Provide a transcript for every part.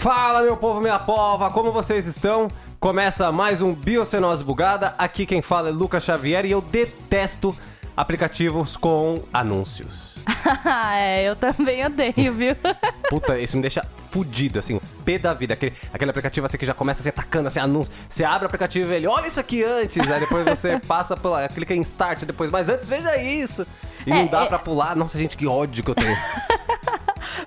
Fala, meu povo, minha pova, como vocês estão? Começa mais um Biocenose Bugada. Aqui quem fala é Lucas Xavier e eu detesto aplicativos com anúncios. é, eu também odeio, viu? Puta, isso me deixa fudido, assim, o pé da vida. Aquele, aquele aplicativo assim que já começa se atacando, assim, anúncio. Você abre o aplicativo e ele, olha isso aqui antes. Aí depois você passa pela. clica em start depois, mas antes veja isso. E é, não dá é... pra pular. Nossa, gente, que ódio que eu tenho.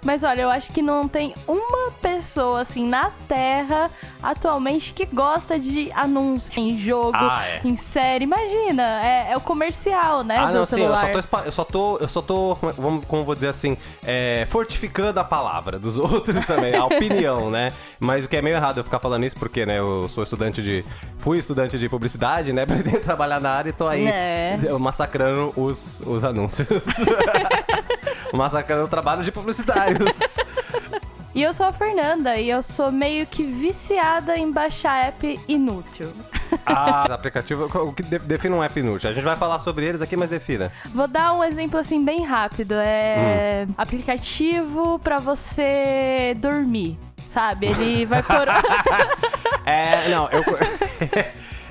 Mas olha, eu acho que não tem uma pessoa assim na Terra atualmente que gosta de anúncio em jogo, ah, é. em série. Imagina, é, é, o comercial, né? Ah, não, celular. sim, eu só tô, eu só tô, eu só tô vamos, como vou dizer assim, é, fortificando a palavra dos outros também, a opinião, né? Mas o que é meio errado eu ficar falando isso, porque, né, eu sou estudante de. Fui estudante de publicidade, né? Pretendo trabalhar na área e tô aí é. massacrando os, os anúncios. massacrando o trabalho de publicitários. E eu sou a Fernanda e eu sou meio que viciada em baixar app inútil. Ah, aplicativo. O que define um app inútil? A gente vai falar sobre eles aqui, mas defina. Vou dar um exemplo assim bem rápido. É hum. aplicativo para você dormir, sabe? Ele vai por. é, não, eu.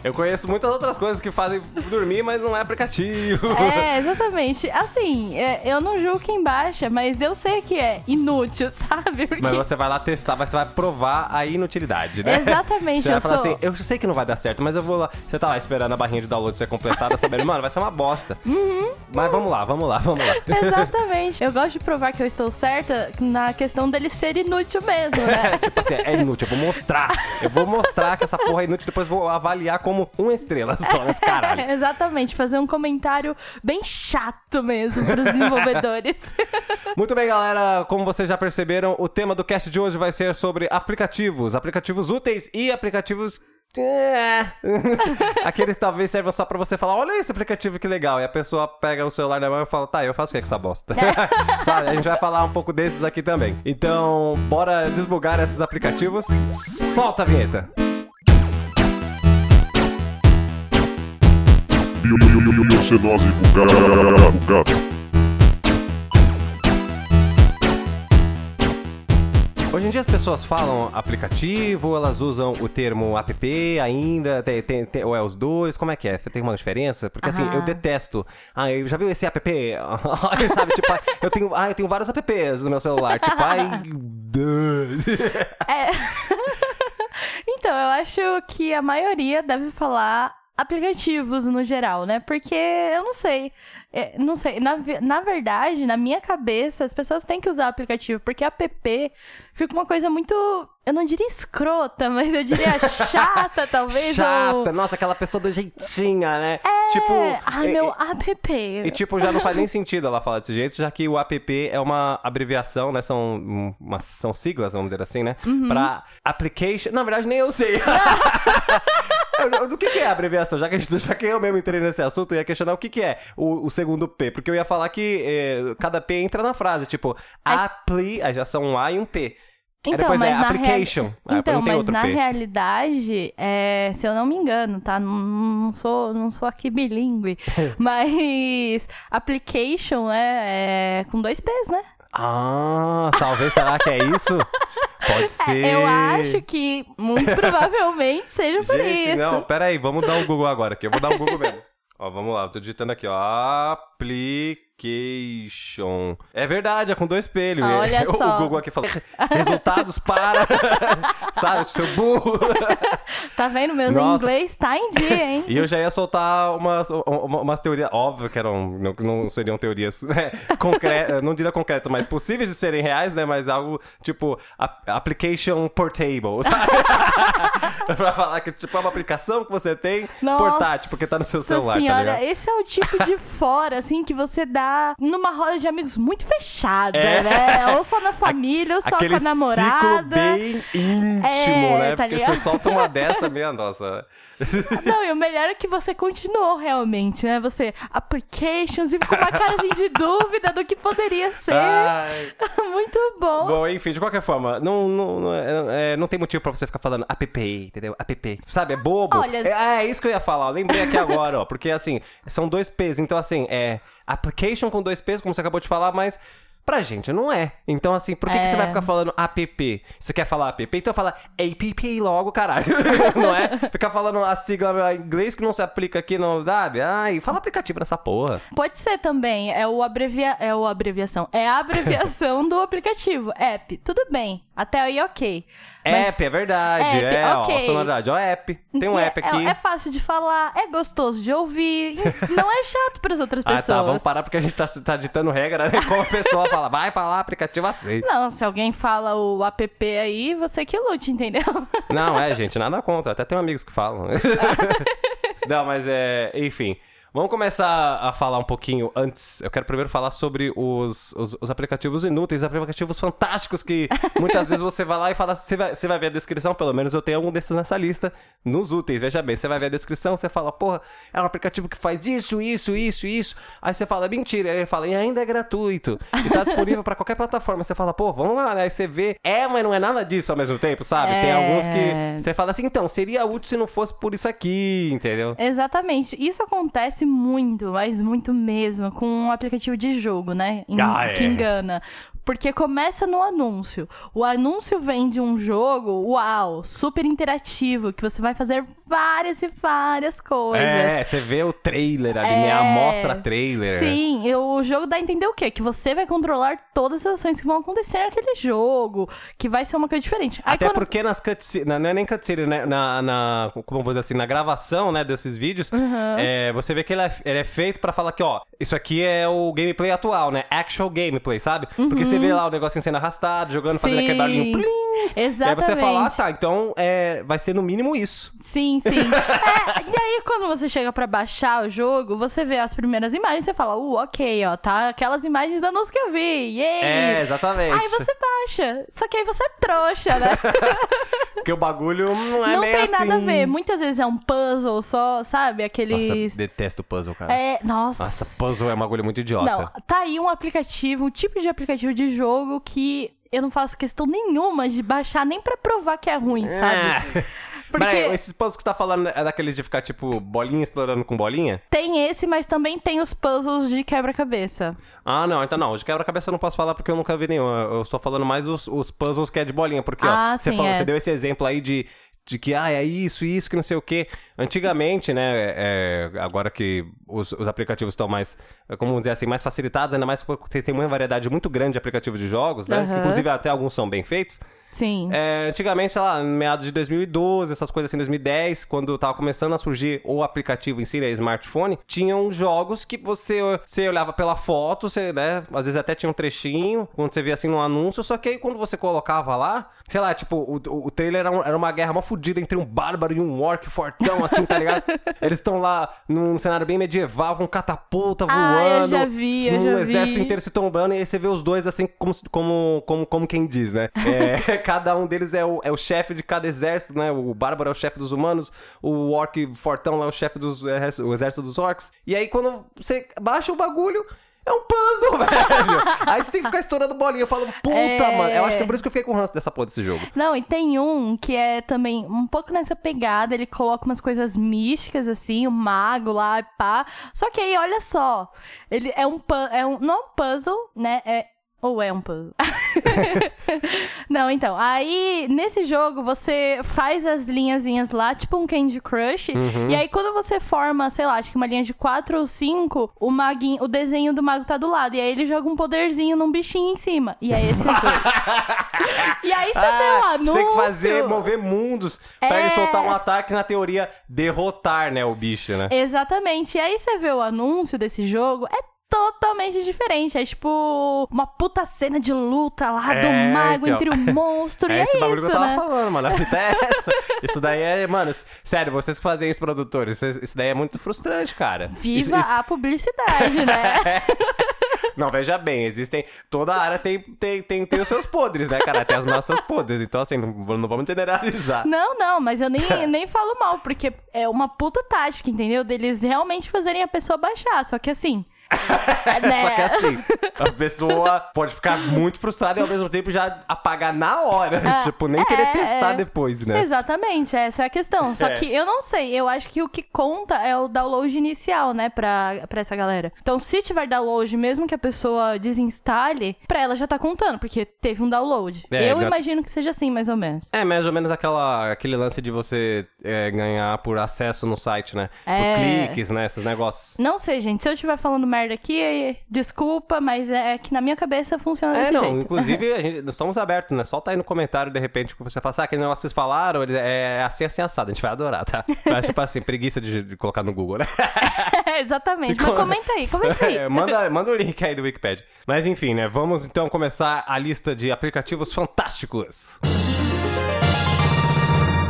Eu conheço muitas outras coisas que fazem dormir, mas não é aplicativo. É, exatamente. Assim, é, eu não julgo quem baixa, mas eu sei que é inútil, sabe? Porque... Mas você vai lá testar, você vai provar a inutilidade, né? Exatamente. Você vai falar sou... assim, eu sei que não vai dar certo, mas eu vou lá. Você tá lá esperando a barrinha de download ser completada, sabendo, mano, vai ser uma bosta. Uhum. Mas vamos lá, vamos lá, vamos lá. Exatamente. Eu gosto de provar que eu estou certa na questão dele ser inútil mesmo, né? tipo assim, é inútil, eu vou mostrar. Eu vou mostrar que essa porra é inútil, depois vou avaliar como como uma estrela só nesse caralho. É, exatamente, fazer um comentário bem chato mesmo pros desenvolvedores. Muito bem, galera. Como vocês já perceberam, o tema do cast de hoje vai ser sobre aplicativos. Aplicativos úteis e aplicativos é. Aquele que talvez serva só pra você falar: olha esse aplicativo que legal. E a pessoa pega o celular na mão e fala: tá, eu faço o que com essa bosta? Sabe? A gente vai falar um pouco desses aqui também. Então, bora desbugar esses aplicativos. Solta a vinheta. Biocenose bugada. Hoje em dia as pessoas falam aplicativo, elas usam o termo app ainda, tem, tem, tem, ou é os dois, como é que é? Tem uma diferença? Porque assim, eu detesto. Ah, eu já viu esse app? Sabe, tipo, eu tenho, ah, eu tenho vários apps no meu celular, tipo, ai... é... então, eu acho que a maioria deve falar aplicativos no geral, né? Porque eu não sei. É, não sei, na, na verdade, na minha cabeça, as pessoas têm que usar o aplicativo, porque app fica uma coisa muito. Eu não diria escrota, mas eu diria chata, talvez. Chata, ou... nossa, aquela pessoa do jeitinha, né? É, tipo. Ah, meu app. E, tipo, já não faz nem sentido ela falar desse jeito, já que o app é uma abreviação, né? São, uma, são siglas, vamos dizer assim, né? Uhum. Pra application. Na verdade, nem eu sei. Do que, que, é a abreviação? Já que, gente, já que eu mesmo entrei nesse assunto, eu ia questionar o que, que é o, o segundo P. Porque eu ia falar que eh, cada P entra na frase. Tipo, appli... Aí já são um A e um P. Então, depois mas é application. Real... Ah, então, mas na P. realidade, é, se eu não me engano, tá? Não, não sou, não sou aqui bilíngue. mas application é, é com dois P's, né? Ah, talvez será que é isso? Pode ser. É, eu acho que muito provavelmente seja por Gente, isso. Não, pera aí, vamos dar um Google agora aqui. Eu vou dar um Google mesmo. Ó, vamos lá, eu tô digitando aqui, ó. Application. Application. É verdade, é com dois espelhos. Olha o, só. O Google aqui falou: resultados para. Sabe, seu burro. Tá vendo? Meu inglês tá em dia, hein? E eu já ia soltar umas, umas teorias. Óbvio que eram, não, não seriam teorias né, concretas, não diria concretas, mas possíveis de serem reais, né? Mas algo tipo application portable, sabe? pra falar que tipo, é uma aplicação que você tem Nossa portátil, porque tá no seu celular. Tá senhora, tá esse é o tipo de fora, assim, que você dá numa roda de amigos muito fechada, é. né? Ou só na família, ou só Aquele com a namorada. Ciclo bem íntimo, é, né? Tá Porque ligado? você solta uma dessa, minha nossa. Não, e o melhor é que você continuou realmente, né? Você, applications, e com uma carazinha de dúvida do que poderia ser. Ai. Muito bom. Bom, enfim, de qualquer forma, não, não, não, é, é não tem motivo pra você ficar falando app, entendeu? App. Sabe, é bobo. Olha, é, é, isso que eu ia falar. Eu lembrei aqui agora, ó. Porque, assim, são dois P's. Então, assim, é application com dois P's, como você acabou de falar, mas Pra gente não é. Então, assim, por que, que você É. vai ficar falando app? Você quer falar app? Então fala app logo, caralho. não é? Ficar falando a sigla em inglês que não se aplica aqui no sabe? Ai, fala aplicativo nessa porra. Pode ser também, é o abrevia... é o abreviação, é a abreviação do aplicativo, app. Tudo bem, até aí ok. Mas- App, é verdade. App, é, ó, ok. sonoridade. Ó, app. Tem um É- app aqui. É, é fácil de falar, é gostoso de ouvir, não é chato para as outras Ah, pessoas. tá. Vamos parar porque a gente tá, tá ditando regra, né? Como a pessoa fala, vai falar aplicativo assim. Não, se alguém fala o app aí, você que lute, entendeu? Não, é, gente, nada contra. Até tenho amigos que falam. Não, mas é. Enfim. Vamos começar a falar um pouquinho antes. Eu quero primeiro falar sobre os, os, os aplicativos inúteis, aplicativos fantásticos que muitas vezes você vai lá e fala. Você vai, você vai ver a descrição, pelo menos eu tenho algum desses nessa lista, nos úteis. Veja bem, você vai ver a descrição, você fala, porra, é um aplicativo que faz isso, isso, isso, isso. Aí você fala, mentira. Aí ele fala, e ainda é gratuito. E tá disponível pra qualquer plataforma. Você fala, pô, vamos lá, né? Aí você vê, é, mas não é nada disso ao mesmo tempo, sabe? Tem É. alguns que você fala assim, então, seria útil se não fosse por isso aqui, entendeu? Exatamente. Isso acontece muito, mas muito mesmo, com um aplicativo de jogo, né? Em- Ah, é. Que engana. Porque começa no anúncio. O anúncio vem de um jogo, uau, super interativo, que você vai fazer várias e várias coisas. É, você vê o trailer ali, né? É. Mostra trailer. Sim, e o jogo dá a entender o quê? Que você vai controlar todas as ações que vão acontecer naquele jogo, que vai ser uma coisa diferente. Aí Até quando- porque nas cutscenes, não é nem cutscene, né? Na, na, como eu vou dizer assim, na gravação, né, desses vídeos, Uhum. é, você vê que ele é, ele é feito pra falar que, ó, isso aqui é o gameplay atual, né? Actual gameplay, sabe? Porque você vê lá o negocinho sendo arrastado, jogando, fazendo aquele barulhinho plim. E aí Exatamente. você fala, ah, tá, então é, vai ser no mínimo isso. Sim, sim. É, e aí, quando você chega pra baixar o jogo, você vê as primeiras imagens e você fala, uh, ok, ó, tá aquelas imagens da música que eu vi, yay! É, exatamente. Aí você baixa. Só que aí você é trouxa, né? Porque o bagulho não é Não tem assim. nada a ver. Muitas vezes é um puzzle só, sabe? Nossa, Aqueles. detesto puzzle, cara. é, nossa. Nossa, puzzle é um bagulho muito idiota. Não, tá aí um aplicativo, um tipo de aplicativo de jogo que eu não faço questão nenhuma de baixar nem pra provar que é ruim, sabe? É. Porque Peraí, esses puzzles que você tá falando é daqueles de ficar, tipo, bolinha explorando com bolinha? tem esse, mas também tem os puzzles de quebra-cabeça. Ah, não, então não. De quebra-cabeça eu não posso falar porque eu nunca vi nenhum. Eu estou falando mais os, os puzzles que é de bolinha. Porque, Ah, ó, você, sim, falou, é. você deu esse exemplo aí de, de que, ah, é isso, isso, que não sei o quê. Antigamente, né, é, agora que os, os aplicativos estão mais, é, como dizer assim, mais facilitados, ainda mais porque tem uma variedade muito grande de aplicativos de jogos, né? Aham. inclusive até alguns são bem feitos. Sim. É, antigamente, sei lá, meados de 2012, essas coisas assim, 2010, quando tava começando a surgir o aplicativo em si, né, smartphone, tinham jogos que você, você olhava pela foto, você, né, às vezes até tinha um trechinho, quando você via assim no anúncio, só que aí quando você colocava lá, sei lá, tipo, o, o, trailer era, um- era uma guerra mó fudida entre um bárbaro e um orc fortão, assim, tá ligado? Eles estão lá num cenário bem medieval, com catapulta Ah, eu voando, já vi, eu um já exército vi. inteiro se tombando, e aí você vê os dois assim, como, como, como, como quem diz, né? É, cada um deles é o, é o chefe de cada exército, né? O bárbaro é o chefe dos humanos, o orc fortão lá é o chefe dos é, o exército dos orcs. E aí quando você baixa o bagulho. É um puzzle, velho. Aí você tem que ficar estourando bolinha. Eu falo, puta, É. mano. Eu acho que é por isso que eu fiquei com ranço dessa porra desse jogo. Não, e tem um que é também um pouco nessa pegada, ele coloca umas coisas místicas, assim, o mago lá, e pá. Só que aí, olha só, ele é um, é um não é um puzzle, né? É, ou é um puzzle? não, então, aí nesse jogo você faz as linhazinhas lá, tipo um Candy Crush, Uhum. e aí quando você forma, sei lá, acho que uma linha de quatro ou cinco, o maguinho, o desenho do mago tá do lado, e aí ele joga um poderzinho num bichinho em cima. E aí esse é o jogo. E aí você vê o Ah, anúncio. Você tem que fazer, mover mundos pra ele É. soltar um ataque, na teoria, derrotar, né, o bicho, né? Exatamente. E aí você vê o anúncio desse jogo, é totalmente diferente. É tipo uma puta cena de luta lá do É, mago então. entre o monstro. e É é bagulho isso, que eu tava né? falando, mano. A fita é essa. Isso daí é, mano, sério, vocês que fazem isso, produtores, isso, daí é muito frustrante, cara. Viva Isso- isso- a publicidade, né? Não, veja bem, existem. Toda área tem, tem, tem, tem os seus podres, né, cara? Tem as massas podres. Então, assim, não, não vamos generalizar. Não, não, mas eu nem, nem falo mal, porque é uma puta tática, entendeu? Deles realmente fazerem a pessoa baixar. Só que assim, né? Só que assim, a pessoa pode ficar muito frustrada e ao mesmo tempo já apagar na hora. tipo, nem querer é, testar é. depois, né? Exatamente, essa é a questão. Só É. que eu não sei, eu acho que o que conta é o download inicial, né, pra, pra essa galera. Então, se tiver download, mesmo que a pessoa desinstale, pra ela já tá contando, porque teve um download. É, eu já- imagino que seja assim, mais ou menos. É, mais ou menos aquela, aquele lance de você é, ganhar por acesso no site, né? É. Por cliques, né? Esses negócios. Não sei, gente, se eu estiver falando merda aqui, desculpa, mas é que na minha cabeça funciona É, desse não, jeito. inclusive, a gente, nós estamos abertos, né? Solta aí no comentário, de repente, que você fala, ah, aquele negócio que vocês falaram, ele é assim, assim, assado. A gente vai adorar, tá? Mas, tipo assim, preguiça de, de colocar no Google, né? Exatamente. Mas comenta aí, comenta aí. É, manda, manda o link aí do Wikipedia. Mas enfim, né? Vamos então começar a lista de aplicativos fantásticos.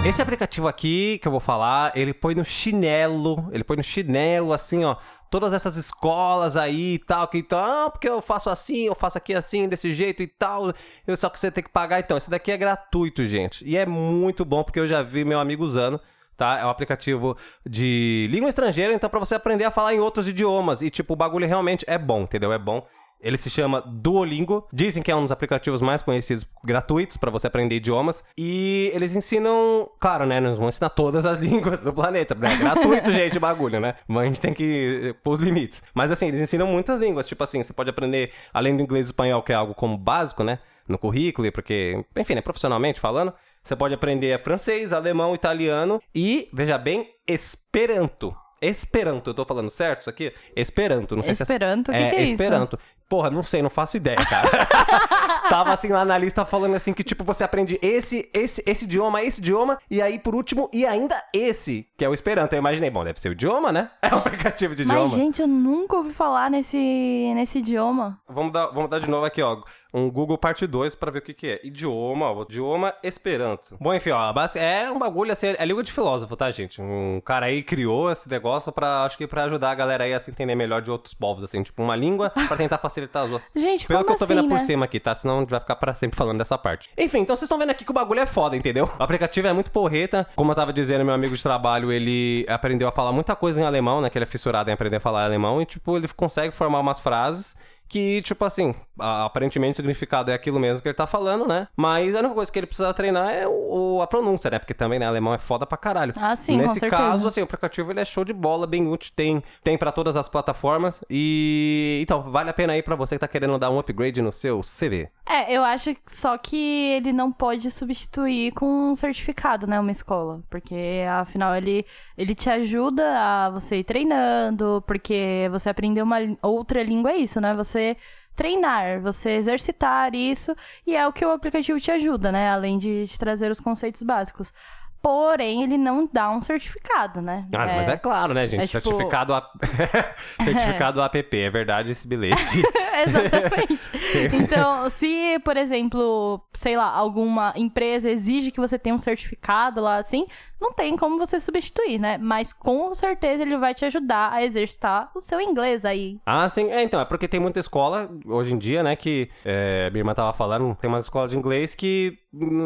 Esse aplicativo aqui que eu vou falar, ele põe no chinelo, ele põe no chinelo, assim, ó, todas essas escolas aí e tal, que então, ah, porque eu faço assim, eu faço aqui assim, desse jeito e tal, eu só que você tem que pagar. Então, esse daqui é gratuito, gente, e é muito bom porque eu já vi meu amigo usando. Tá? É um aplicativo de língua estrangeira, então pra você aprender a falar em outros idiomas. E, tipo, o bagulho realmente é bom, entendeu? É bom. Ele se chama Duolingo. Dizem que é um dos aplicativos mais conhecidos gratuitos pra você aprender idiomas. E eles ensinam, claro, né? Não vão ensinar todas as línguas do planeta. né? É gratuito, gente, o bagulho, né? Mas a gente tem que pôr os limites. Mas assim, eles ensinam muitas línguas. Tipo assim, você pode aprender, além do inglês e espanhol, que é algo como básico, né? No currículo, porque, enfim, né? profissionalmente falando. Você pode aprender francês, alemão, italiano e, veja bem, Esperanto. Esperanto, eu tô falando certo isso aqui? Esperanto, não sei se Esperanto, o que que é isso? Esperanto. Porra, não sei, não faço ideia, cara. Tava assim lá na lista falando assim que tipo você aprende esse, esse, esse idioma, esse idioma e aí por último e ainda esse, que é o Esperanto. Eu imaginei, bom, deve ser o idioma, né? É um aplicativo de idioma. Mas, gente, eu nunca ouvi falar nesse, nesse idioma. Vamos dar, vamos dar de novo aqui, ó. Um Google parte 2 pra ver o que que é. Idioma, ó. Idioma Esperanto. Bom, enfim, ó. É um bagulho assim, é língua de filósofo, tá, gente? Um cara aí criou esse negócio pra, acho que pra ajudar a galera aí a se entender melhor de outros povos, assim. Tipo, uma língua pra tentar facilitar as outras. Gente, Pelo que eu tô vendo assim, por né? cima aqui, tá? Senão a gente vai ficar pra sempre falando dessa parte. Enfim, então vocês estão vendo aqui que o bagulho é foda, entendeu? O aplicativo é muito porreta. Como eu tava dizendo, meu amigo de trabalho, ele aprendeu a falar muita coisa em alemão, né? Que ele é fissurado em aprender a falar alemão. E, tipo, ele consegue formar umas frases que, tipo assim, aparentemente o significado é aquilo mesmo que ele tá falando, né? Mas a única coisa que ele precisa treinar é o, a pronúncia, né? Porque também, né, alemão é foda pra caralho. Ah, sim, Nesse caso, assim, o aplicativo ele é show de bola, bem útil, tem, tem para todas as plataformas e então vale a pena aí pra você que tá querendo dar um upgrade no seu CV. É, eu acho só que ele não pode substituir com um certificado, né? Uma escola. Porque, afinal, ele, ele te ajuda a você ir treinando, porque você aprender uma outra língua é isso, né? Você treinar, você exercitar isso, e é o que o aplicativo te ajuda, né? Além de te trazer os conceitos básicos. Porém, ele não dá um certificado, né? Ah, mas é claro, né, gente? é tipo- Certificado a... Certificado app, é verdade esse bilhete. Exatamente. Então, se, por exemplo, sei lá, alguma empresa exige que você tenha um certificado lá assim, não tem como você substituir, né? Mas com certeza ele vai te ajudar a exercitar o seu inglês aí. Ah, sim. É, então, é porque tem muita escola hoje em dia, né, que é, minha irmã tava falando, tem umas escolas de inglês que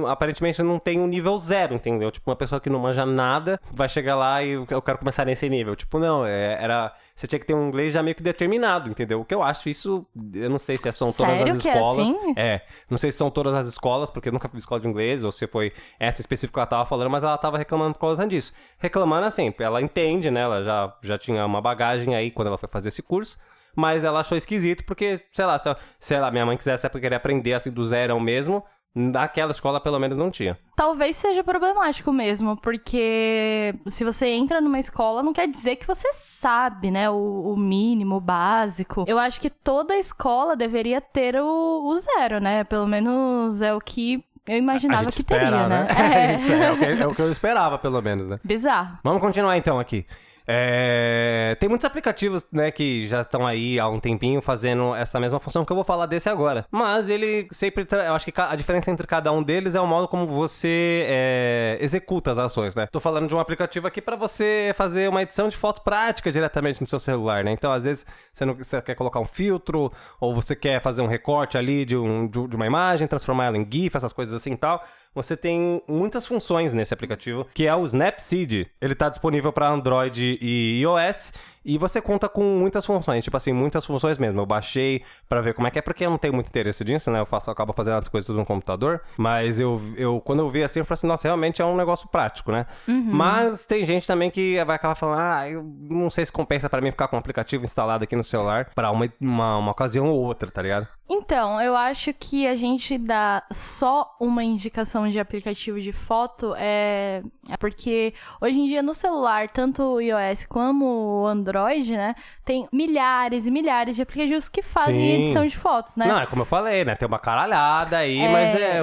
aparentemente não tem um nível zero, entendeu? Tipo, uma pessoa que não manja nada vai chegar lá e eu quero começar nesse nível. Tipo, não, é, era. Você tinha que ter um inglês já meio que determinado, entendeu? O que eu acho isso. Eu não sei se são todas Sério as é escolas. assim? É, não sei se são todas as escolas, porque eu nunca fui escola de inglês, ou se foi essa específica que ela tava falando, mas ela tava reclamando por causa disso. Reclamando assim, ela entende, né? Ela já, já tinha uma bagagem aí quando ela foi fazer esse curso. Mas ela achou esquisito, porque, sei lá, se, sei lá, minha mãe quisesse querer aprender assim do zero mesmo, naquela escola pelo menos não tinha. Talvez seja problemático mesmo, porque se você entra numa escola, não quer dizer que você sabe, né? O, o mínimo, o básico. Eu acho que toda escola deveria ter o, o zero, né? Pelo menos é o que eu imaginava que espera, teria, né? A gente- é, o que, é o que eu esperava, pelo menos, né? Bizarro. Vamos continuar então aqui. É, Tem muitos aplicativos, né, que já estão aí há um tempinho fazendo essa mesma função que eu vou falar desse agora. Mas ele sempre. tra- Eu acho que a diferença entre cada um deles é o modo como você é, executa as ações, né? Tô falando de um aplicativo aqui para você fazer uma edição de foto prática diretamente no seu celular, né? Então, às vezes, você, não, você quer colocar um filtro, ou você quer fazer um recorte ali de, um, de uma imagem, transformar ela em GIF, essas coisas assim e tal. Você tem muitas funções nesse aplicativo, que é o Snapseed. Ele tá disponível para Android e iOS. E você conta com muitas funções, tipo assim, muitas funções mesmo. Eu baixei pra ver como é que é, porque eu não tenho muito interesse nisso, né? Eu faço, eu acabo fazendo as coisas tudo no computador. Mas eu, eu quando eu vi assim, eu falei assim, nossa, realmente é um negócio prático, né? Uhum. Mas tem gente também que vai acabar falando, ah, eu não sei se compensa pra mim ficar com um aplicativo instalado aqui no celular pra uma, uma, uma ocasião ou outra, tá ligado? Então, eu acho que a gente dá só uma indicação de aplicativo de foto é, é porque hoje em dia no celular, tanto o iOS como o Android, né, tem milhares e milhares de aplicativos que fazem Sim. edição de fotos, né? Não, é como eu falei, né? Tem uma caralhada aí, É. mas é,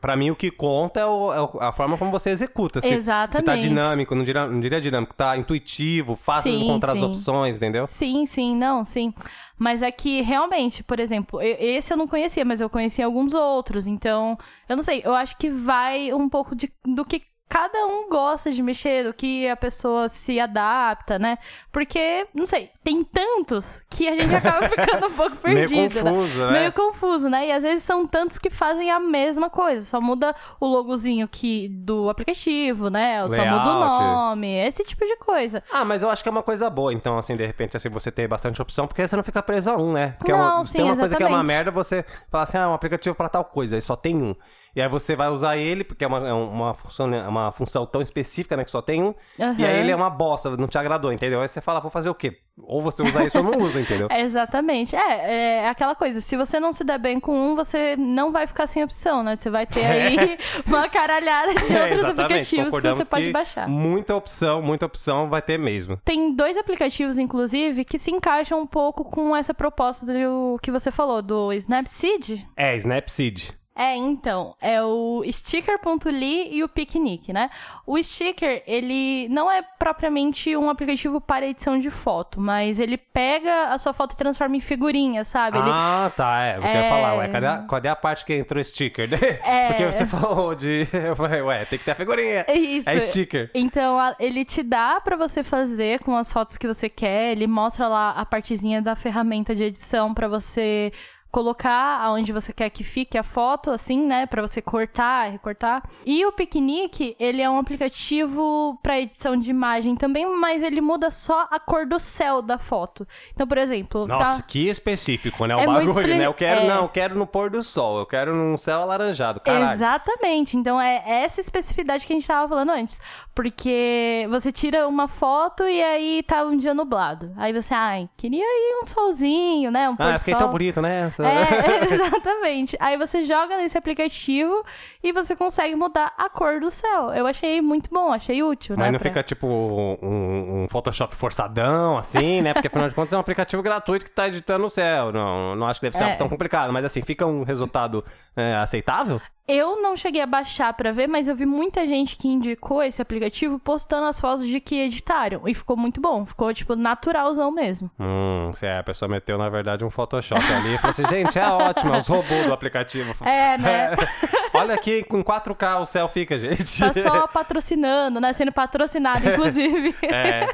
pra mim o que conta é, o- é a forma como você executa. Se, Se tá Exatamente. dinâmico, não diria, não diria dinâmico, tá intuitivo, fácil de Sim, encontrar as sim. opções, entendeu? Sim, sim, não, sim. Mas é que realmente, por exemplo, esse eu não conhecia, mas eu conhecia alguns outros. Então, eu não sei, eu acho que vai um pouco de, do que cada um gosta de mexer, do que a pessoa se adapta, né? Porque, não sei, tem tantos que a gente acaba ficando um pouco Meio perdido. confuso, né? Meio confuso, né? E às vezes são tantos que fazem a mesma coisa, só muda o logozinho que, do aplicativo, né? Ou só muda o nome, esse tipo de coisa. Ah, mas eu acho que é uma coisa boa, então, assim, de repente, assim, você ter bastante opção, porque você não fica preso a um, né? Porque é Não, se sim, tem uma coisa que é uma exatamente. merda, você fala assim, ah, um aplicativo pra tal coisa, aí só tem um. E aí você vai usar ele, porque é uma, é uma, função, né, uma função tão específica, né, que só tem um. E aí ele é uma bosta, não te agradou, entendeu? Aí você fala, vou fazer o quê? Ou você usa isso ou não usa, entendeu? É, Exatamente. É, é aquela coisa, se você não se der bem com um, você não vai ficar sem opção, né? Você vai ter aí uma caralhada de É, outros aplicativos que você pode que baixar. Muita opção, muita opção vai ter mesmo. Tem dois aplicativos, inclusive, que se encaixam um pouco com essa proposta do que você falou, do Snapseed. É, Snapseed. É, então, é o sticker.ly e o Picnic, né? O sticker, ele não é propriamente um aplicativo para edição de foto, mas ele pega a sua foto e transforma em figurinha, sabe? Ele Ah, tá, é. Eu É. queria falar, ué, cadê a, cadê a parte que entrou sticker? É. Porque você falou de. Eu falei, ué, tem que ter a figurinha. É isso. É sticker. Então, ele te dá pra você fazer com as fotos que você quer, ele mostra lá a partezinha da ferramenta de edição pra você colocar aonde você quer que fique a foto, assim, né, Pra você cortar, recortar. E o Picnic, ele é um aplicativo pra edição de imagem também, mas ele muda só a cor do céu da foto. Então, por exemplo, Nossa, tá... que específico, né? O É bagulho, né? Eu quero, é. não, eu quero no pôr do sol, eu quero num céu alaranjado, caralho. Exatamente. Então é essa especificidade que a gente tava falando antes. Porque você tira uma foto e aí tá um dia nublado. Aí você, ai, queria ir um solzinho, né? Um pôr Ah, do fiquei sol. tão bonito É, exatamente. Aí você joga nesse aplicativo e você consegue mudar a cor do céu. Eu achei muito bom, achei útil, Mas né? não pra- fica tipo um, um Photoshop forçadão, assim, né? Porque afinal de contas é um aplicativo gratuito que tá editando o céu. Não, não acho que deve ser É. tão complicado, mas assim, fica um resultado é, aceitável? Eu não cheguei a baixar pra ver, mas eu vi muita gente que indicou esse aplicativo postando as fotos de que editaram. E ficou muito bom. Ficou, tipo, naturalzão mesmo. Hum, se a pessoa meteu, na verdade, um Photoshop ali e falou assim, gente, é ótimo, é os robôs do aplicativo. É, né? Olha aqui, com 4K o céu fica, gente. Tá só patrocinando, né? Sendo patrocinado, inclusive. É.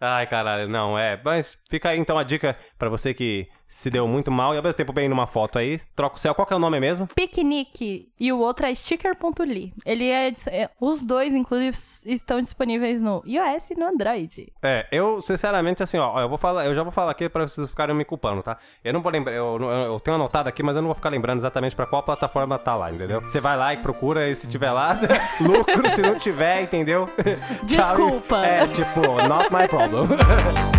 Ai, caralho, não, é. Mas fica aí então a dica pra você que se deu muito mal e ao mesmo tempo bem numa foto aí. Troca o céu, qual que é o nome mesmo? Piquenique e o outro é sticker.ly. Ele é, é- Os dois, inclusive, estão disponíveis no iOS e no Android. É, eu, sinceramente, assim, ó, eu vou falar, eu já vou falar aqui pra vocês ficarem me culpando, tá? Eu não vou lembrar, eu, eu- eu tenho anotado aqui, mas eu não vou ficar lembrando exatamente pra qual plataforma tá lá, entendeu? Você vai lá e procura, e se tiver lá, lucro, se não tiver, entendeu? Tchau Desculpa. É, tipo, not my problem.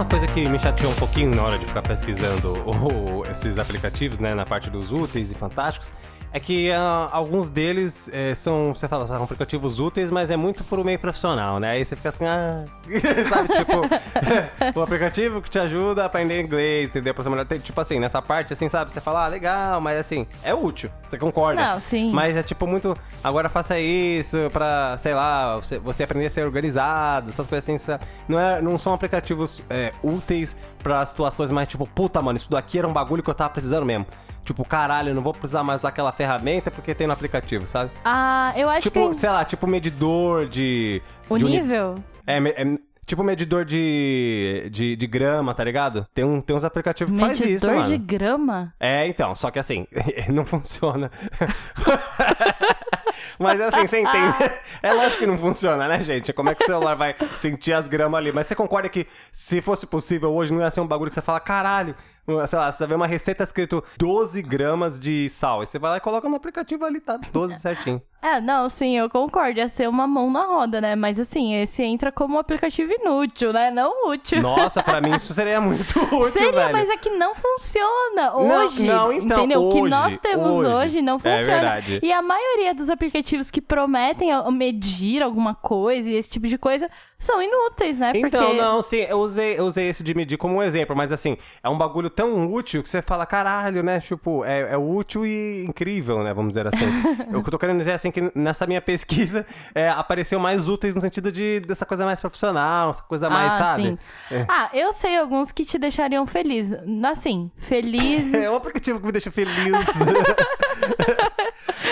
uma coisa que me chateou um pouquinho na hora de ficar pesquisando o- esses aplicativos, né, na parte dos úteis e fantásticos, é que ah, alguns deles eh, são, você fala, são aplicativos úteis, mas é muito pro meio profissional, né? Aí você fica assim, ah, sabe, tipo, o aplicativo que te ajuda a aprender inglês, entendeu? Pra você melhor- Tipo assim, nessa parte, assim, sabe, você fala, ah, legal, mas assim, é útil, você concorda? Não, sim. Mas é tipo muito, agora faça isso pra, sei lá, você, você aprender a ser organizado, essas coisas assim, sabe? Não, é, não são aplicativos é, úteis pra situações mais tipo, puta, mano, isso daqui era um bagulho que eu tava precisando mesmo. Tipo, caralho, eu não vou precisar mais daquela ferramenta porque tem no aplicativo, sabe? Ah, eu acho Tipo, que sei lá, tipo medidor de... o de uni- nível... É, me- é, Tipo medidor de, de, de grama, tá ligado? Tem, um, tem uns aplicativos que faz isso, Medidor mano. de grama? É, então, só que assim, não funciona. Mas assim, você entende? É lógico que não funciona, né, gente? Como é que o celular vai sentir as gramas ali? Mas você concorda que se fosse possível hoje não ia ser um bagulho que você fala, caralho, sei lá, você vê uma receita escrito 12 gramas de sal. Aí você vai lá e coloca no aplicativo ali, tá 12 certinho. É, não, sim, eu concordo. Ia ser uma mão na roda, né? Mas assim, esse entra como um aplicativo inútil, né? Não útil. Nossa, pra mim isso seria muito útil, Seria, velho. mas é que não funciona Não, hoje. não, então, entendeu? o que hoje, nós temos hoje, hoje. não É funciona. verdade. E a maioria dos aplicativos que prometem medir alguma coisa e esse tipo de coisa são inúteis, né? Então, Porque... não, sim, eu usei, eu usei esse de medir como um exemplo, mas assim, é um bagulho tão útil que você fala, caralho, né? Tipo, é, é útil e incrível, né? Vamos dizer assim. o que eu tô querendo dizer é assim que nessa minha pesquisa é, apareceu mais úteis no sentido de dessa coisa mais profissional, essa coisa mais, ah, sabe? sim. É. Ah, eu sei alguns que te deixariam feliz. Assim, feliz. É o aplicativo que me deixa feliz.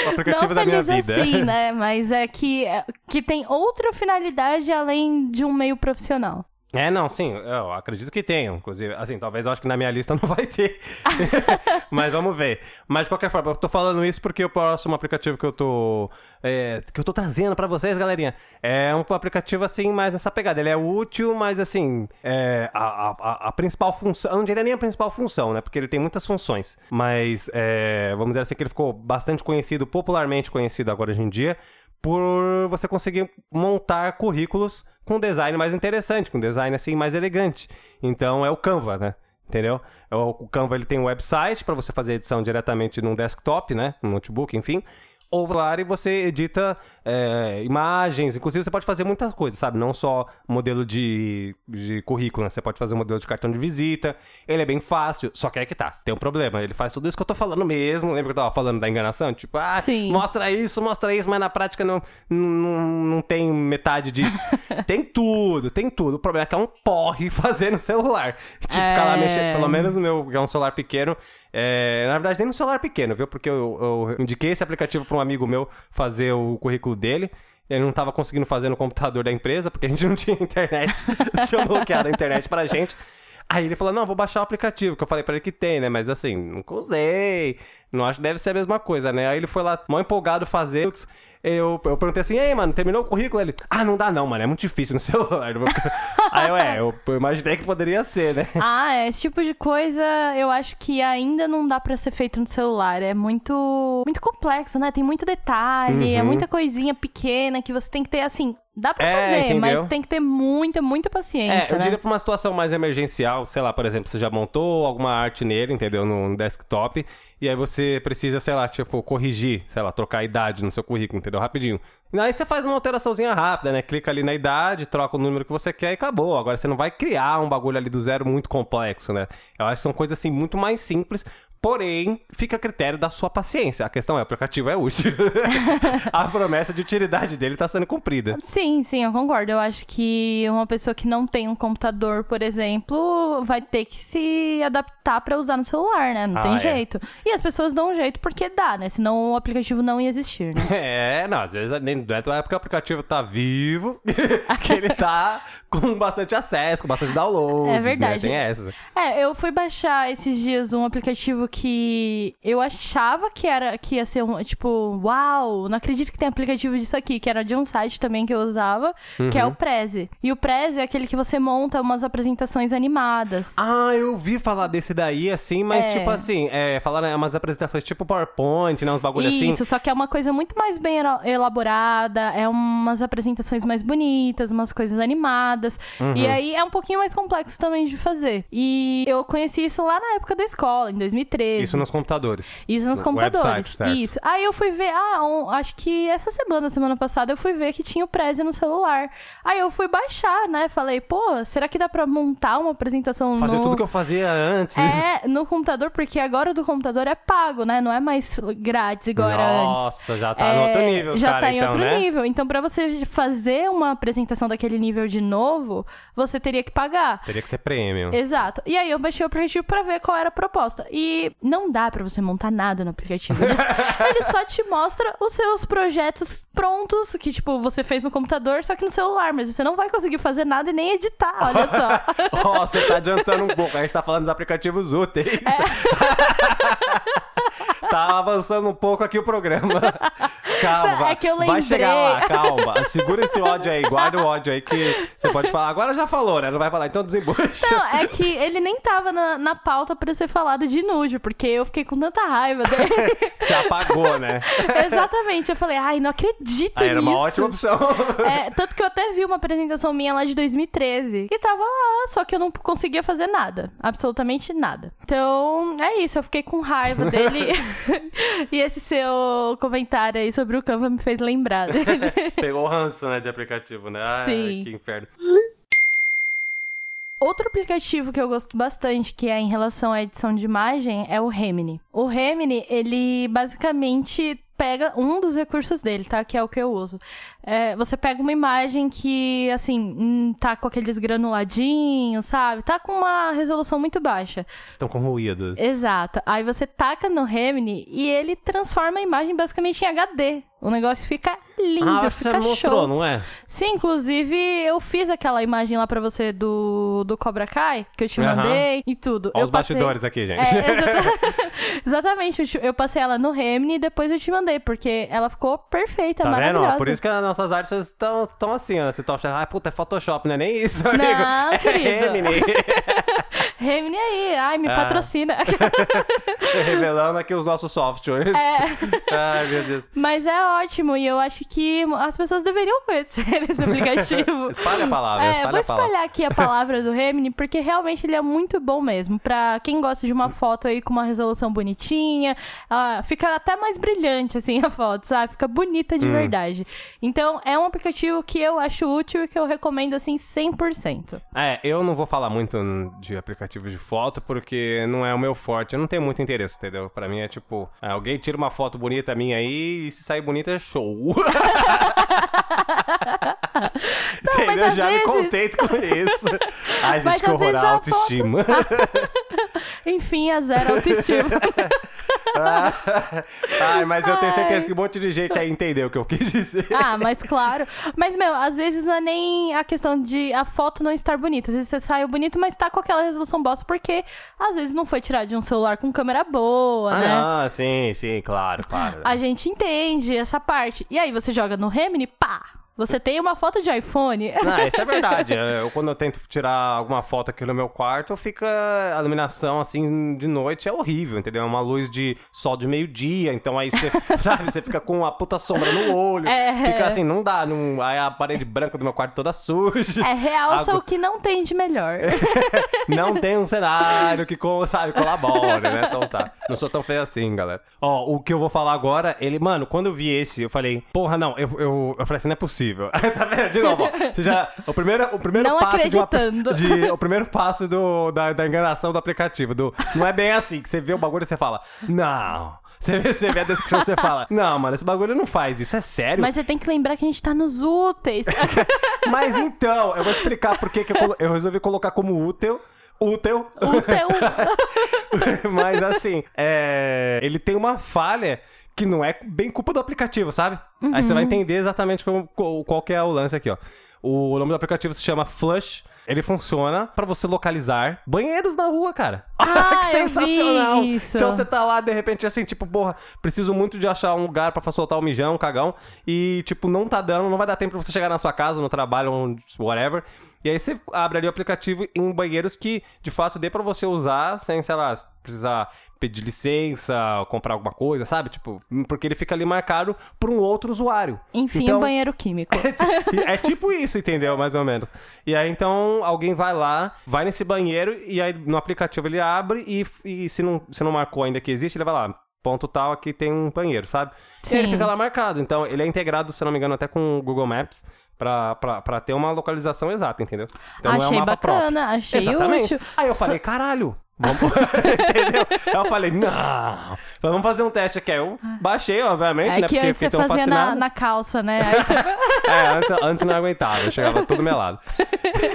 o aplicativo não da minha vida. assim, né? Mas é que, é- que tem outra finalidade além de um meio profissional. É, não, sim, eu acredito que tenham. Inclusive, assim, talvez eu acho que na minha lista não vai ter. Mas vamos ver. Mas de qualquer forma, eu tô falando isso porque o próximo aplicativo que eu tô. é, que eu tô trazendo pra vocês, galerinha, é um aplicativo assim, mais nessa pegada. Ele é útil, mas assim, é, a, a- a, a principal função. Eu não diria nem a principal função, né? Porque ele tem muitas funções. Mas é, vamos dizer assim que ele ficou bastante conhecido, popularmente conhecido agora hoje em dia, por você conseguir montar currículos com design mais interessante, com design assim mais elegante. Então é o Canva, né? Entendeu? É O Canva ele tem um website para você fazer edição diretamente num desktop, né? Num notebook, enfim. Ou lá e você edita é, imagens, inclusive você pode fazer muitas coisas, sabe? Não só modelo de, de currículo, né? Você pode fazer um modelo de cartão de visita. Ele é bem fácil, só que é que tá, tem um problema. Ele faz tudo isso que eu tô falando mesmo. Lembra que eu tava falando da enganação? Tipo, ah, Sim. mostra isso, mostra isso, mas na prática não, não, não tem metade disso. tem tudo, tem tudo. O problema é que é um porre fazer no celular. Tipo, ficar lá É. mexendo, pelo menos no meu, que é um celular pequeno. É, na verdade, nem no celular pequeno, viu? Porque eu, eu indiquei esse aplicativo pra um amigo meu fazer o currículo dele. Ele não tava conseguindo fazer no computador da empresa, porque a gente não tinha internet. tinha bloqueado a internet pra gente. Aí ele falou, não, vou baixar o aplicativo, que eu falei pra ele que tem, né? Mas assim, nunca usei. Não acho que deve ser a mesma coisa, né? Aí ele foi lá, mal empolgado fazer. Eu, eu perguntei assim, ei, mano, terminou o currículo? Ele, ah, não dá não, mano, é muito difícil no celular. Aí eu, é, eu, eu imaginei que poderia ser, né? Ah, é, esse tipo de coisa eu acho que ainda não dá pra ser feito no celular. É muito muito complexo, né? Tem muito detalhe, é Uhum. muita coisinha pequena que você tem que ter assim. Dá pra É, fazer, entendeu? mas tem que ter muita, muita paciência. É, eu né? diria pra uma situação mais emergencial, sei lá, por exemplo, você já montou alguma arte nele, entendeu? No desktop, e aí você precisa, sei lá, tipo, corrigir, sei lá, trocar a idade no seu currículo, entendeu? Rapidinho. Aí você faz uma alteraçãozinha rápida, né? Clica ali na idade, troca o número que você quer e acabou. Agora você não vai criar um bagulho ali do zero muito complexo, né? Eu acho que são coisas assim muito mais simples. Porém, fica a critério da sua paciência. A questão é, o aplicativo é útil. a promessa de utilidade dele tá sendo cumprida. Sim, sim, eu concordo. Eu acho que uma pessoa que não tem um computador, por exemplo, vai ter que se adaptar pra usar no celular, né? Não Ah, tem é. jeito. E as pessoas dão um jeito porque dá, né? Senão o aplicativo não ia existir, né? É, não, às vezes nem não é porque o aplicativo tá vivo, que ele tá com bastante acesso, com bastante downloads. É verdade. Né? Tem essa. É, eu fui baixar esses dias um aplicativo que eu achava que era que ia ser um, tipo, uau, não acredito que tem aplicativo disso aqui, que era de um site também que eu usava, que é Uhum. o Prezi. E o Prezi é aquele que você monta umas apresentações animadas. Ah, eu ouvi falar desse daí, assim, mas É. tipo assim, é, falaram umas apresentações tipo PowerPoint, né? Uns bagulho assim. Isso, só que é uma coisa muito mais bem ela- elaborada, é umas apresentações mais bonitas, umas coisas animadas. Uhum. E aí é um pouquinho mais complexo também de fazer. E eu conheci isso lá na época da escola, em 2013. Isso nos computadores. Isso nos No computadores. website. Isso. Aí eu fui ver, ah, um- acho que essa semana, semana passada, eu fui ver que tinha o Prezi no celular. Aí eu fui baixar, né? Falei, pô, será que dá pra montar uma apresentação Fazer no... tudo que eu fazia antes. É, no computador, porque agora o do computador é pago, né? Não é mais grátis igual era antes. Nossa, já tá É, no outro nível, já cara, tá em então, outro né? nível. Então, pra você fazer uma apresentação daquele nível de novo, você teria que pagar. Teria que ser premium. Exato. E aí eu baixei o aplicativo pra ver qual era a proposta. E não dá pra você montar nada no aplicativo. Ele, ele só te mostra os seus projetos prontos, que, tipo, você fez no computador, só que no celular, mas você não vai conseguir fazer nada e nem editar, olha só. Ó, você tá adiantando um pouco. A gente tá falando dos aplicativos úteis. tá avançando um pouco aqui o programa. Calma, É que eu vai lembrei. chegar lá, calma. Segura esse ódio aí, guarda o ódio aí que você pode falar. Agora já falou, né? Não vai falar, então desembucha. Não, é que ele nem tava na, na pauta pra ser falado de nude, porque eu fiquei com tanta raiva dele. Você apagou, né? Exatamente, eu falei, ai, não acredito Aí era uma nisso. ótima opção. É, tanto que eu até vi uma apresentação minha lá de 2013. E tava lá, só que eu não conseguia fazer nada. Absolutamente nada. Então, é isso. Eu fiquei com raiva dele. e esse seu comentário aí sobre o Canva me fez lembrar. Pegou o ranço, né, de aplicativo, né? Ai, Sim. que inferno. Outro aplicativo que eu gosto bastante, que é em relação à edição de imagem, é o Remini. O Remini, ele basicamente pega um dos recursos dele, tá? Que é o que eu uso. É, você pega uma imagem que, assim, hum, tá com aqueles granuladinhos, sabe? Tá com uma resolução muito baixa. Estão com ruídos. Exato. Aí você taca no Remini e ele transforma a imagem basicamente em HD. O negócio fica lindo, Ah, você fica mostrou, show. não é? Sim, inclusive eu fiz aquela imagem lá pra você do, do Cobra Kai, que eu te mandei e tudo. Olha eu os bastidores aqui, gente. É, exata- Exatamente, eu, te- eu passei ela no Remini e depois eu te mandei, porque ela ficou perfeita, Tá vendo? maravilhosa. Por isso que as nossas artes estão tão assim, ó. Vocês estão achando, ah, puta, é Photoshop, não é nem isso, amigo. Não, é querido. Remini. Remini aí, ai, me Ah. patrocina. Revelando aqui os nossos softwares. É. Ai, meu Deus. Mas é ótimo e eu acho que as pessoas deveriam conhecer esse aplicativo. Espalha a palavra, É, espalha vou a palavra. espalhar aqui a palavra do Remini, porque realmente ele é muito bom mesmo. Pra quem gosta de uma foto aí com uma resolução bonitinha, ah, fica até mais brilhante, assim, a foto, sabe? Fica bonita Hum. de verdade. Então, é um aplicativo que eu acho útil e que eu recomendo, assim, 100%. É, eu não vou falar muito de aplicativo de foto porque não é o meu forte. Eu não tenho muito interesse, entendeu? Pra mim é tipo, ah, alguém tira uma foto bonita minha aí e se sair bonita é show. mas entendeu? Já me vezes- contento com isso. Ai, Mas gente, que às horror a autoestima. Enfim, a zero autoestima. Ai, mas eu tenho certeza Ai. que um monte de gente aí entendeu o que eu quis dizer. Ah, mas claro. Mas, meu, às vezes não é nem a questão de a foto não estar bonita. Às vezes você saiu bonito, mas tá com aquela resolução bosta, porque às vezes não foi tirado de um celular com câmera boa, né? Ah, sim, sim, claro, claro. A gente entende essa parte. E aí você joga no Remini, pá! Você tem uma foto de iPhone. Não, isso é verdade. Eu, quando eu tento tirar alguma foto aqui no meu quarto, fica a iluminação assim de noite é horrível, entendeu? É uma luz de sol de meio-dia, então aí você, sabe, você fica com a puta sombra no olho. É. Fica assim, não dá, não, aí a parede branca do meu quarto toda suja. É realça Água- o que não tem de melhor. Não tem um cenário que, sabe, colabore, né? Então tá. Não sou tão feio assim, galera. Ó, o que eu vou falar agora, ele, mano, quando eu vi esse, eu falei, porra, não, eu, eu, eu falei assim, não é possível. tá vendo? De novo, ó. Você já, o primeiro, o primeiro Não passo de, uma, de O primeiro passo do, da, da enganação do aplicativo. Do, não é bem assim, que você vê o bagulho e você fala, não. Você vê, você vê a descrição e você fala, não, mano, esse bagulho não faz isso, é sério? Mas você tem que lembrar que a gente tá nos úteis. Mas então, eu vou explicar por que eu, eu resolvi colocar como útil. Útil. Útil. Mas assim, é, ele tem uma falha que não é bem culpa do aplicativo, sabe? Aí você vai entender exatamente como- qual, qual que é o lance aqui, ó. O nome do aplicativo se chama Flush. Ele funciona pra você localizar banheiros na rua, cara. Ah, que sensacional! Então você tá lá, de repente, assim, tipo, porra, preciso muito de achar um lugar pra soltar o mijão, um cagão. E, tipo, não tá dando, não vai dar tempo pra você chegar na sua casa, no trabalho, whatever. E aí você abre ali o aplicativo em banheiros que, de fato, dê pra você usar sem, sei lá, precisar pedir licença, comprar alguma coisa, sabe? Tipo, porque ele fica ali marcado por um outro usuário. Enfim, Então- um banheiro químico. é tipo isso, entendeu? Mais ou menos. E aí, então, alguém vai lá, vai nesse banheiro, e aí no aplicativo ele abre, e, e se, não, se não marcou ainda que existe, ele vai lá. Ponto tal, aqui tem um banheiro, sabe? E aí ele Sim. fica lá marcado. Então, ele é integrado, se não me engano, até com o Google Maps, pra, pra, pra ter uma localização exata, entendeu? Então é um achei mapa bacana, próprio. achei Exatamente. útil. Aí eu falei, caralho. Vamos... Entendeu? Aí eu falei, não. Vamos fazer um teste aqui. Aí eu baixei, obviamente, É né? que Porque antes fiquei tão fazia na, fascinado. na calça, né? Aí você- É, antes, antes não aguentava, eu chegava todo melado.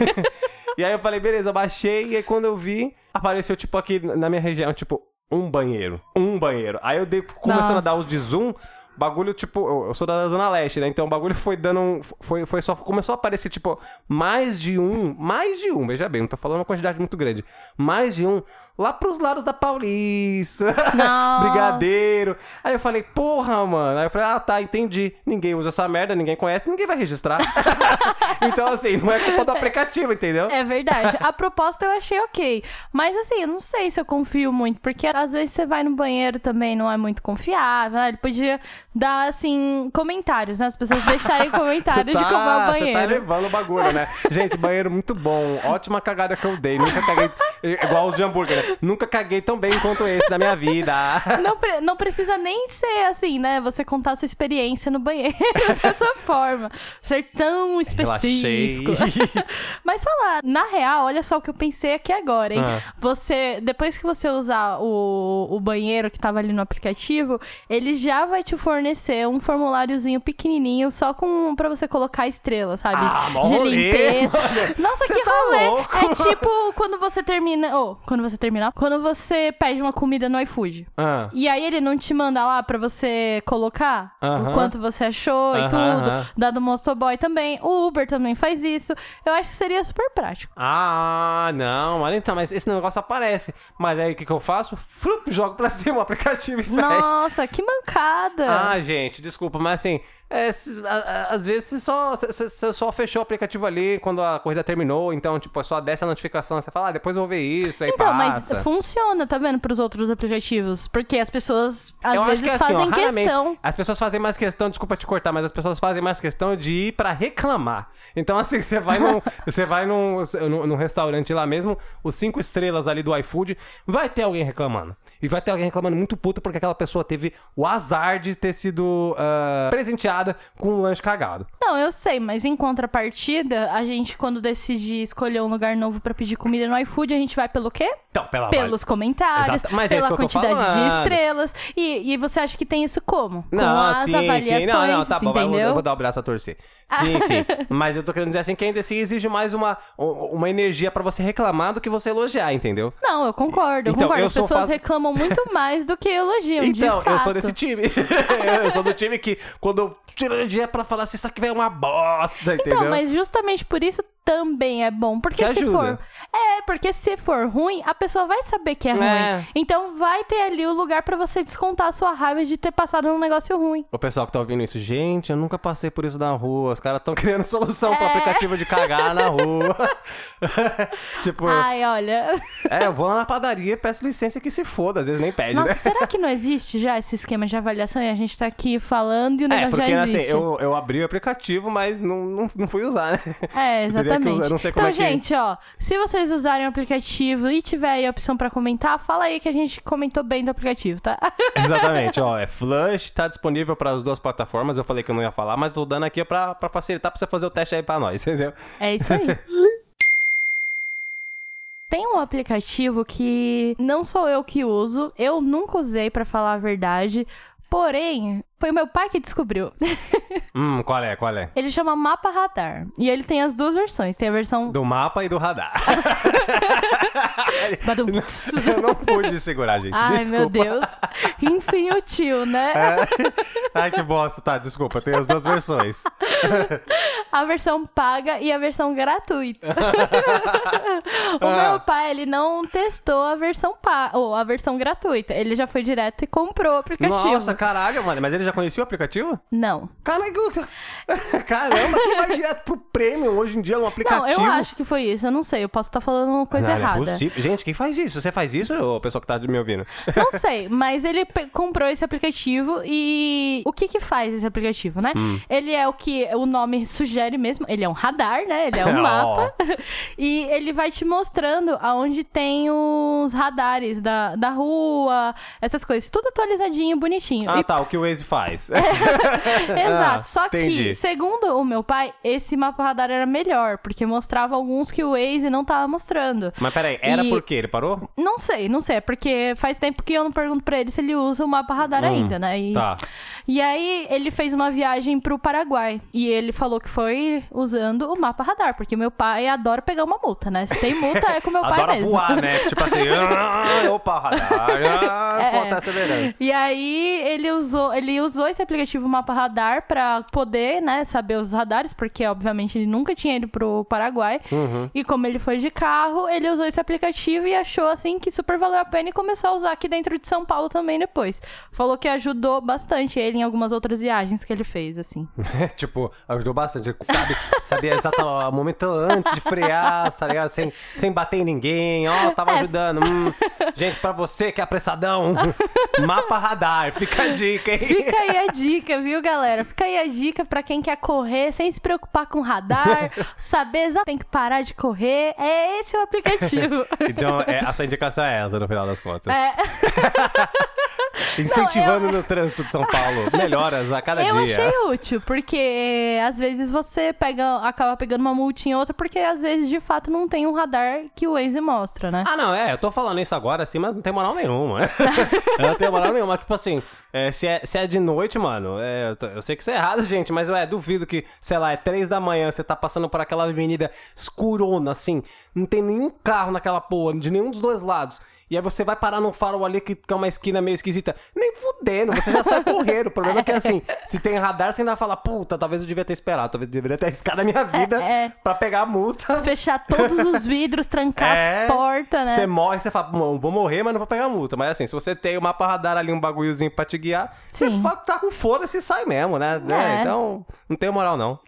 e aí eu falei, beleza, baixei, e aí quando eu vi, apareceu, tipo, aqui na minha região, tipo, um banheiro. Um banheiro. Aí eu dei, começando Nossa. a dar os de zoom. Bagulho, tipo, eu, sou da Zona Leste, né? Então o bagulho foi dando. um- Foi, foi só. Começou a aparecer, tipo, mais de um. Mais de um, veja bem, não tô falando uma quantidade muito grande. Mais de um lá pros lados da Paulista. Brigadeiro. Aí eu falei, porra, mano. Aí eu falei, ah, tá, entendi. Ninguém usa essa merda, ninguém conhece, ninguém vai registrar. então, assim, não é culpa do aplicativo, entendeu? É verdade. A proposta eu achei ok. Mas assim, eu não sei se eu confio muito, porque às vezes você vai no banheiro também, não é muito confiável. né? Ele podia dar, assim, comentários, né? As pessoas deixarem comentários de como é o Você tá banheiro. levando o bagulho, né? Gente, banheiro muito bom. Ótima cagada que eu dei. Nunca caguei. Igual os de hambúrguer, né? Nunca caguei tão bem quanto esse na minha vida. Não, pre- não precisa nem ser assim, né? Você contar a sua experiência no banheiro dessa forma. Ser tão específico. Mas falar, na real, olha só o que eu pensei aqui agora, hein? Ah. Você, depois que você usar o, o banheiro que tava ali no aplicativo, ele já vai te fornecer um formuláriozinho pequenininho só com para você colocar estrelas, sabe? Ah, De rolê, limpeza. mano. Nossa, Você que tá rolê! louco. É tipo quando você termina, ou quando você terminar, quando você pede uma comida no iFood. Ah. E aí ele não te manda lá pra você colocar Aham. o quanto você achou e Aham, tudo. aham. Da do motoboy também. O Uber também faz isso. Eu acho que seria super prático. Ah, não, mas então, mas esse negócio aparece. Mas aí o que, que eu faço? Flup, jogo pra cima o aplicativo e fecha. Nossa, que mancada! Ah, gente, desculpa, mas assim, é, se- às vezes você só, você- só fechou o aplicativo ali quando a corrida terminou, então, tipo, é só desce a notificação, você fala, ah, depois eu vou ver isso, aí então, mas passa. funciona, tá vendo, pros outros aplicativos? Porque as pessoas, às eu vezes, que é assim, fazem ó, questão. as pessoas fazem mais questão, desculpa te cortar, mas as pessoas fazem mais questão de ir pra reclamar. Então, assim, você vai num, você vai num, num, num restaurante lá mesmo, os cinco estrelas ali do iFood, vai ter alguém reclamando. E vai ter alguém reclamando muito puto porque aquela pessoa teve o azar de ter sido ah, presenteada com um lanche cagado. Não, eu sei, mas em contrapartida, a gente, quando decide escolher um lugar novo pra pedir comida no iFood, a gente vai pelo quê? Então, pela Pelos comentários, Exato, mas é pela tô quantidade de estrelas. E, e você acha que tem isso como? Com Não, as sim, avaliações, sim. Não, não, tá bom. vai, Eu vou, entendeu? eu vou dar o braço a torcer. Sim, sim. Mas eu tô querendo dizer assim que ainda assim exige mais uma, uma energia pra você reclamar do que você elogiar, entendeu? Não, eu concordo, eu Então, concordo. eu As pessoas reclamam muito mais do que elogiam, de Então, eu sou desse time. eu sou do time que quando eu tiro energia pra falar assim, isso aqui vai é uma bosta, entendeu? Então, mas justamente por isso também é bom. Porque Que se ajuda. for. É, porque se for ruim, a pessoa vai saber que é ruim. É. Então vai ter ali o lugar pra você descontar a sua raiva de ter passado num negócio ruim. O pessoal que tá ouvindo isso, gente, eu nunca passei por isso na rua. Os caras tão criando solução pro É. aplicativo de cagar na rua. tipo, Ai, olha. é, eu vou lá na padaria e peço licença que se foda, às vezes nem pede, Nossa, né? será que não existe já esse esquema de avaliação e a gente tá aqui falando e o É, negócio porque já assim, existe? eu, eu abri o aplicativo, mas não, não, não fui usar, né? É, exatamente. usar, não sei como então, é que- gente, ó, se vocês usarem o aplicativo e tiver aí a opção pra comentar, fala aí que a gente comentou bem do aplicativo, tá? Exatamente, ó, é Flush, tá disponível para as duas plataformas. Eu falei que eu não ia falar, mas tô dando aqui pra, pra facilitar pra você fazer o teste aí pra nós, entendeu? É isso aí. Tem um aplicativo que não sou eu que uso, eu nunca usei pra falar a verdade, porém, foi o meu pai que descobriu. Hum, qual é, qual é? Ele chama Mapa Radar. E ele tem as duas versões. Tem a versão. Do mapa e do radar. Eu não pude segurar, gente. Ai, desculpa. meu Deus. Enfim, o tio, né? É. Ai, que bosta. Tá, desculpa, tem as duas versões. A versão paga e a versão gratuita. o Ah. meu pai, ele não testou a versão paga, ou a versão gratuita. Ele já foi direto e comprou o aplicativo. Nossa, caralho, mano. Mas ele já conhecia o aplicativo? Não. Caralho, caramba, que vai direto pro prêmio hoje em dia no Não, aplicativo. eu acho que foi isso. Eu não sei. Eu posso estar falando uma coisa Não, não é errada. possível. Gente, quem faz isso? Você faz isso, ô pessoal que tá me ouvindo? Não sei, mas ele comprou esse aplicativo e o que que faz esse aplicativo, né? Hum. Ele é o que o nome sugere mesmo, ele é um radar, né? Ele é um mapa. e ele vai te mostrando aonde tem os radares da, da rua, essas coisas, tudo atualizadinho, bonitinho. Ah, E tá, o que o Waze faz. Faz. Exato. Ah, Só que, entendi. segundo o meu pai, esse mapa radar era melhor, porque mostrava alguns que o Waze não tava mostrando. Mas peraí, era E- por quê? Ele parou? Não sei, não sei, é porque faz tempo que eu não pergunto pra ele se ele usa o mapa radar ainda, né? E, Tá. e aí ele fez uma viagem pro Paraguai e ele falou que foi usando o mapa radar, porque meu pai adora pegar uma multa, né? Se tem multa é com meu pai Adora mesmo. voar, né? Tipo assim, ah, opa, radar, ah, É. acelerando. E aí ele usou, ele usou esse aplicativo Mapa Radar pra poder, né, saber os radares, porque obviamente ele nunca tinha ido pro Paraguai. Uhum. E como ele foi de carro, ele usou esse aplicativo e achou assim que super valeu a pena e começou a usar aqui dentro de São Paulo também depois. Falou que ajudou bastante ele em algumas outras viagens que ele fez, assim. tipo, ajudou bastante. Sabe, sabia exato o momento antes de frear, tá ligado? Sem, sem bater em ninguém. Ó, tava É. ajudando. Hum, gente, pra você que é apressadão, mapa radar, fica a dica, hein? Fica aí a dica, viu, galera? Fica aí a dica pra quem quer correr sem se preocupar com radar, saber exatamente tem que parar de correr. É esse o aplicativo. Então, é, a sua indicação é essa, no final das contas. É. Incentivando Não, eu- no trânsito de São Paulo. Melhoras a cada Eu dia. achei útil, porque às vezes você pega, acaba pegando uma multinha ou outra, porque às vezes de fato não tem um radar que o Waze mostra, né? Ah, não, é, eu tô falando isso agora assim, mas não tem moral nenhuma. Eu não tem moral nenhuma. Tipo assim, é, se, é, se é de noite, mano, é, eu, eu sei que isso é errado, gente, mas é, duvido que, sei lá, é três da manhã, você tá passando por aquela avenida escurona, assim, não tem nenhum carro naquela porra, de nenhum dos dois lados. E aí você vai parar num farol ali que, que é uma esquina meio esquisita. Nem fudendo, você já sai correndo. O problema é que assim, se tem radar, você ainda fala, puta, talvez eu devia ter esperado, talvez eu deveria ter arriscado a minha vida É, é. pra pegar a multa. Fechar todos os vidros, trancar É, as portas, né? Você morre, você fala, "Bom, vou morrer, mas não vou pegar multa. Mas assim, se você tem o mapa radar ali, um bagulhozinho pra te guiar, você Sim. fa- tá com foda-se e sai mesmo, né? É, É. então, não tem moral, não.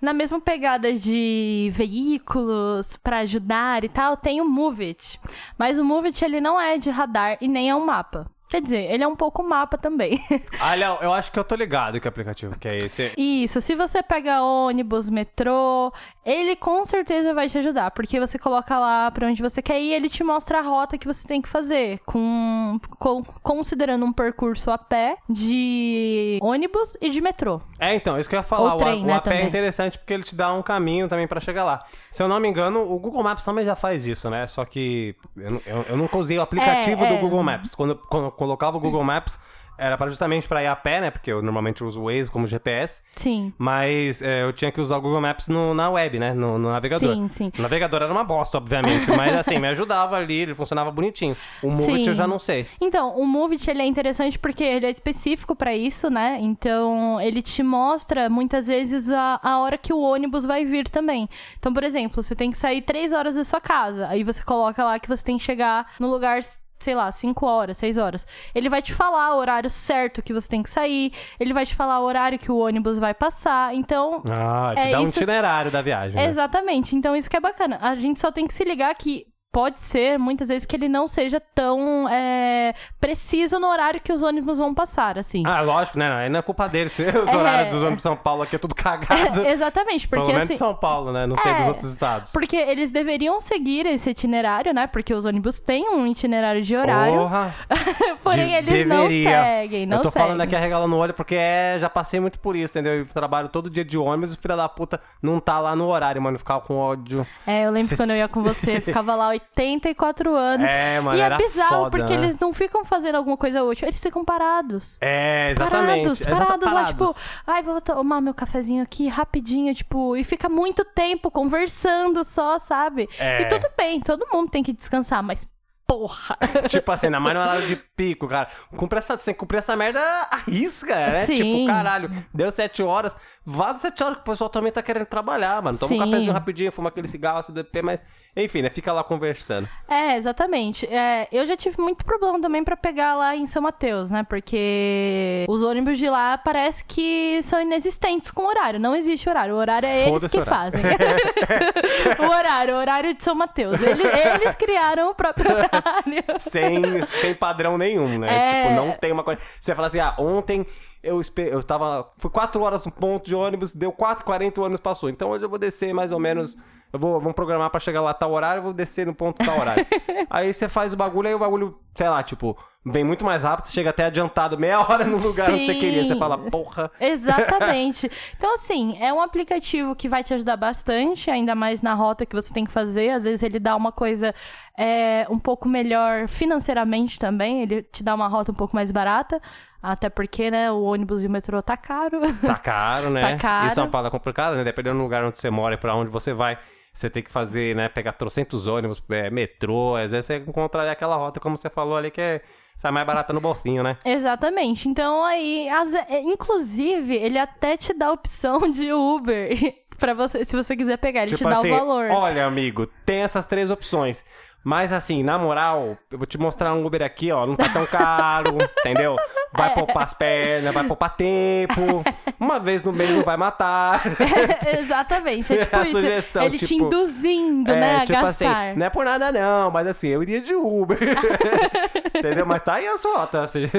Na mesma pegada de veículos pra ajudar e tal, tem o Move It. Mas o Move It, ele não é de radar e nem é um mapa. Quer dizer, ele é um pouco mapa também. Olha, eu acho que eu tô ligado que aplicativo que é esse. Isso, se você pega ônibus, metrô, ele com certeza vai te ajudar, porque você coloca lá pra onde você quer ir, ele te mostra a rota que você tem que fazer, com, com- considerando um percurso a pé de ônibus e de metrô. É, então, isso que eu ia falar. Ou o, a- trem, o né, AP é interessante porque ele te dá um caminho também pra chegar lá. Se eu não me engano, o Google Maps também já faz isso, né? Só que eu, eu, eu nunca usei o aplicativo É, do é. Google Maps. Quando, quando colocava o Google Maps, era pra justamente pra ir a pé, né? Porque eu normalmente uso o Waze como GPS. Sim. Mas é, eu tinha que usar o Google Maps no- na web, né? No, no navegador. Sim, sim. O navegador era uma bosta, obviamente. mas assim, me ajudava ali, ele funcionava bonitinho. O Movit eu já não sei. Então, o Movit ele é interessante porque ele é específico pra isso, né? Então, ele te mostra muitas vezes a, a hora que o ônibus vai vir também. Então, por exemplo, você tem que sair três horas da sua casa. Aí você coloca lá que você tem que chegar no lugar sei lá, 5 horas, 6 horas. Ele vai te falar o horário certo que você tem que sair, ele vai te falar o horário que o ônibus vai passar. Então, Ah, te É dá um isso- itinerário da viagem. né? Exatamente. Então isso que é bacana. A gente só tem que se ligar que pode ser, muitas vezes, que ele não seja tão é, preciso no horário que os ônibus vão passar, assim. Ah, lógico, né? Aí não é culpa dele. Se os É. horários dos ônibus de São Paulo aqui é tudo cagado. Exatamente, Pelo porque menos assim. de São Paulo, né? Não sei É, dos outros estados. Porque eles deveriam seguir esse itinerário, né? Porque os ônibus têm um itinerário de horário. Porra! porém, de- eles não deveria. seguem, não Eu tô seguem. falando aqui arregalando o olho porque é, já passei muito por isso, entendeu? Eu trabalho todo dia de ônibus e o filho da puta não tá lá no horário, mano. Ficava com ódio. É, eu lembro Cê- quando eu ia com você, ficava lá 84 anos. É, mano, e é bizarro, foda, porque né? eles não ficam fazendo alguma coisa útil, eles ficam parados. É, exatamente. Parados, Exata- parados, lá, tipo, parados. ai, vou tomar meu cafezinho aqui rapidinho, tipo, e fica muito tempo conversando só, sabe? É. E tudo bem, todo mundo tem que descansar, mas porra. Tipo assim, ainda mais no horário de pico, cara. Cumprir essa, sem cumprir essa merda, arrisca, né? Sim. Tipo, caralho, deu sete horas, vaza sete horas que o pessoal também tá querendo trabalhar, mano. Toma um Sim. cafezinho rapidinho, fuma aquele cigarro, CDP, mas... Enfim, né? Fica lá conversando. É, exatamente. É, eu já tive muito problema também pra pegar lá em São Mateus, né? Porque os ônibus de lá parece que são inexistentes com horário. Não existe horário. O horário é eles que horário. fazem. o horário, o horário de São Mateus. Eles, eles criaram o próprio horário. Sem, sem padrão nenhum, né? É. Tipo, não tem uma coisa... Você fala assim, ah, ontem eu, eu tava. Foi 4 horas no ponto de ônibus, deu 4h40 o ônibus passou. Então hoje eu vou descer mais ou menos. Eu vou vamos programar pra chegar lá tal horário, eu vou descer no ponto tal horário. aí você faz o bagulho, aí o bagulho, sei lá, tipo, vem muito mais rápido, você chega até adiantado meia hora no lugar onde você queria. Você Sim. fala, porra. Exatamente. Então, assim, é um aplicativo que vai te ajudar bastante, ainda mais na rota que você tem que fazer. Às vezes ele dá uma coisa é, um pouco melhor financeiramente também, ele te dá uma rota um pouco mais barata. Até porque, né, o ônibus e o metrô tá caro. Tá caro, né? Tá caro. Isso é uma parada complicada, né? Dependendo do lugar onde você mora e pra onde você vai. Você tem que fazer, né? Pegar trocentos ônibus, é, metrô. Às vezes você encontra aquela rota, como você falou ali, que é, sai mais barata no bolsinho, né? Exatamente. Então aí, as- é, inclusive, ele até te dá a opção de Uber para você, se você quiser pegar, ele te dá assim, o valor. olha, amigo, tem essas três opções. Mas assim, na moral, eu vou te mostrar um Uber aqui, ó. Não tá tão caro, entendeu? Vai poupar as pernas, vai poupar tempo. Uma vez no mês não vai matar. Exatamente. É tipo A isso. sugestão, ele te tipo, induzindo, né, a tipo gastar. assim, não é por nada não, mas assim, eu iria de Uber. entendeu? Mas tá aí a sua ou seja,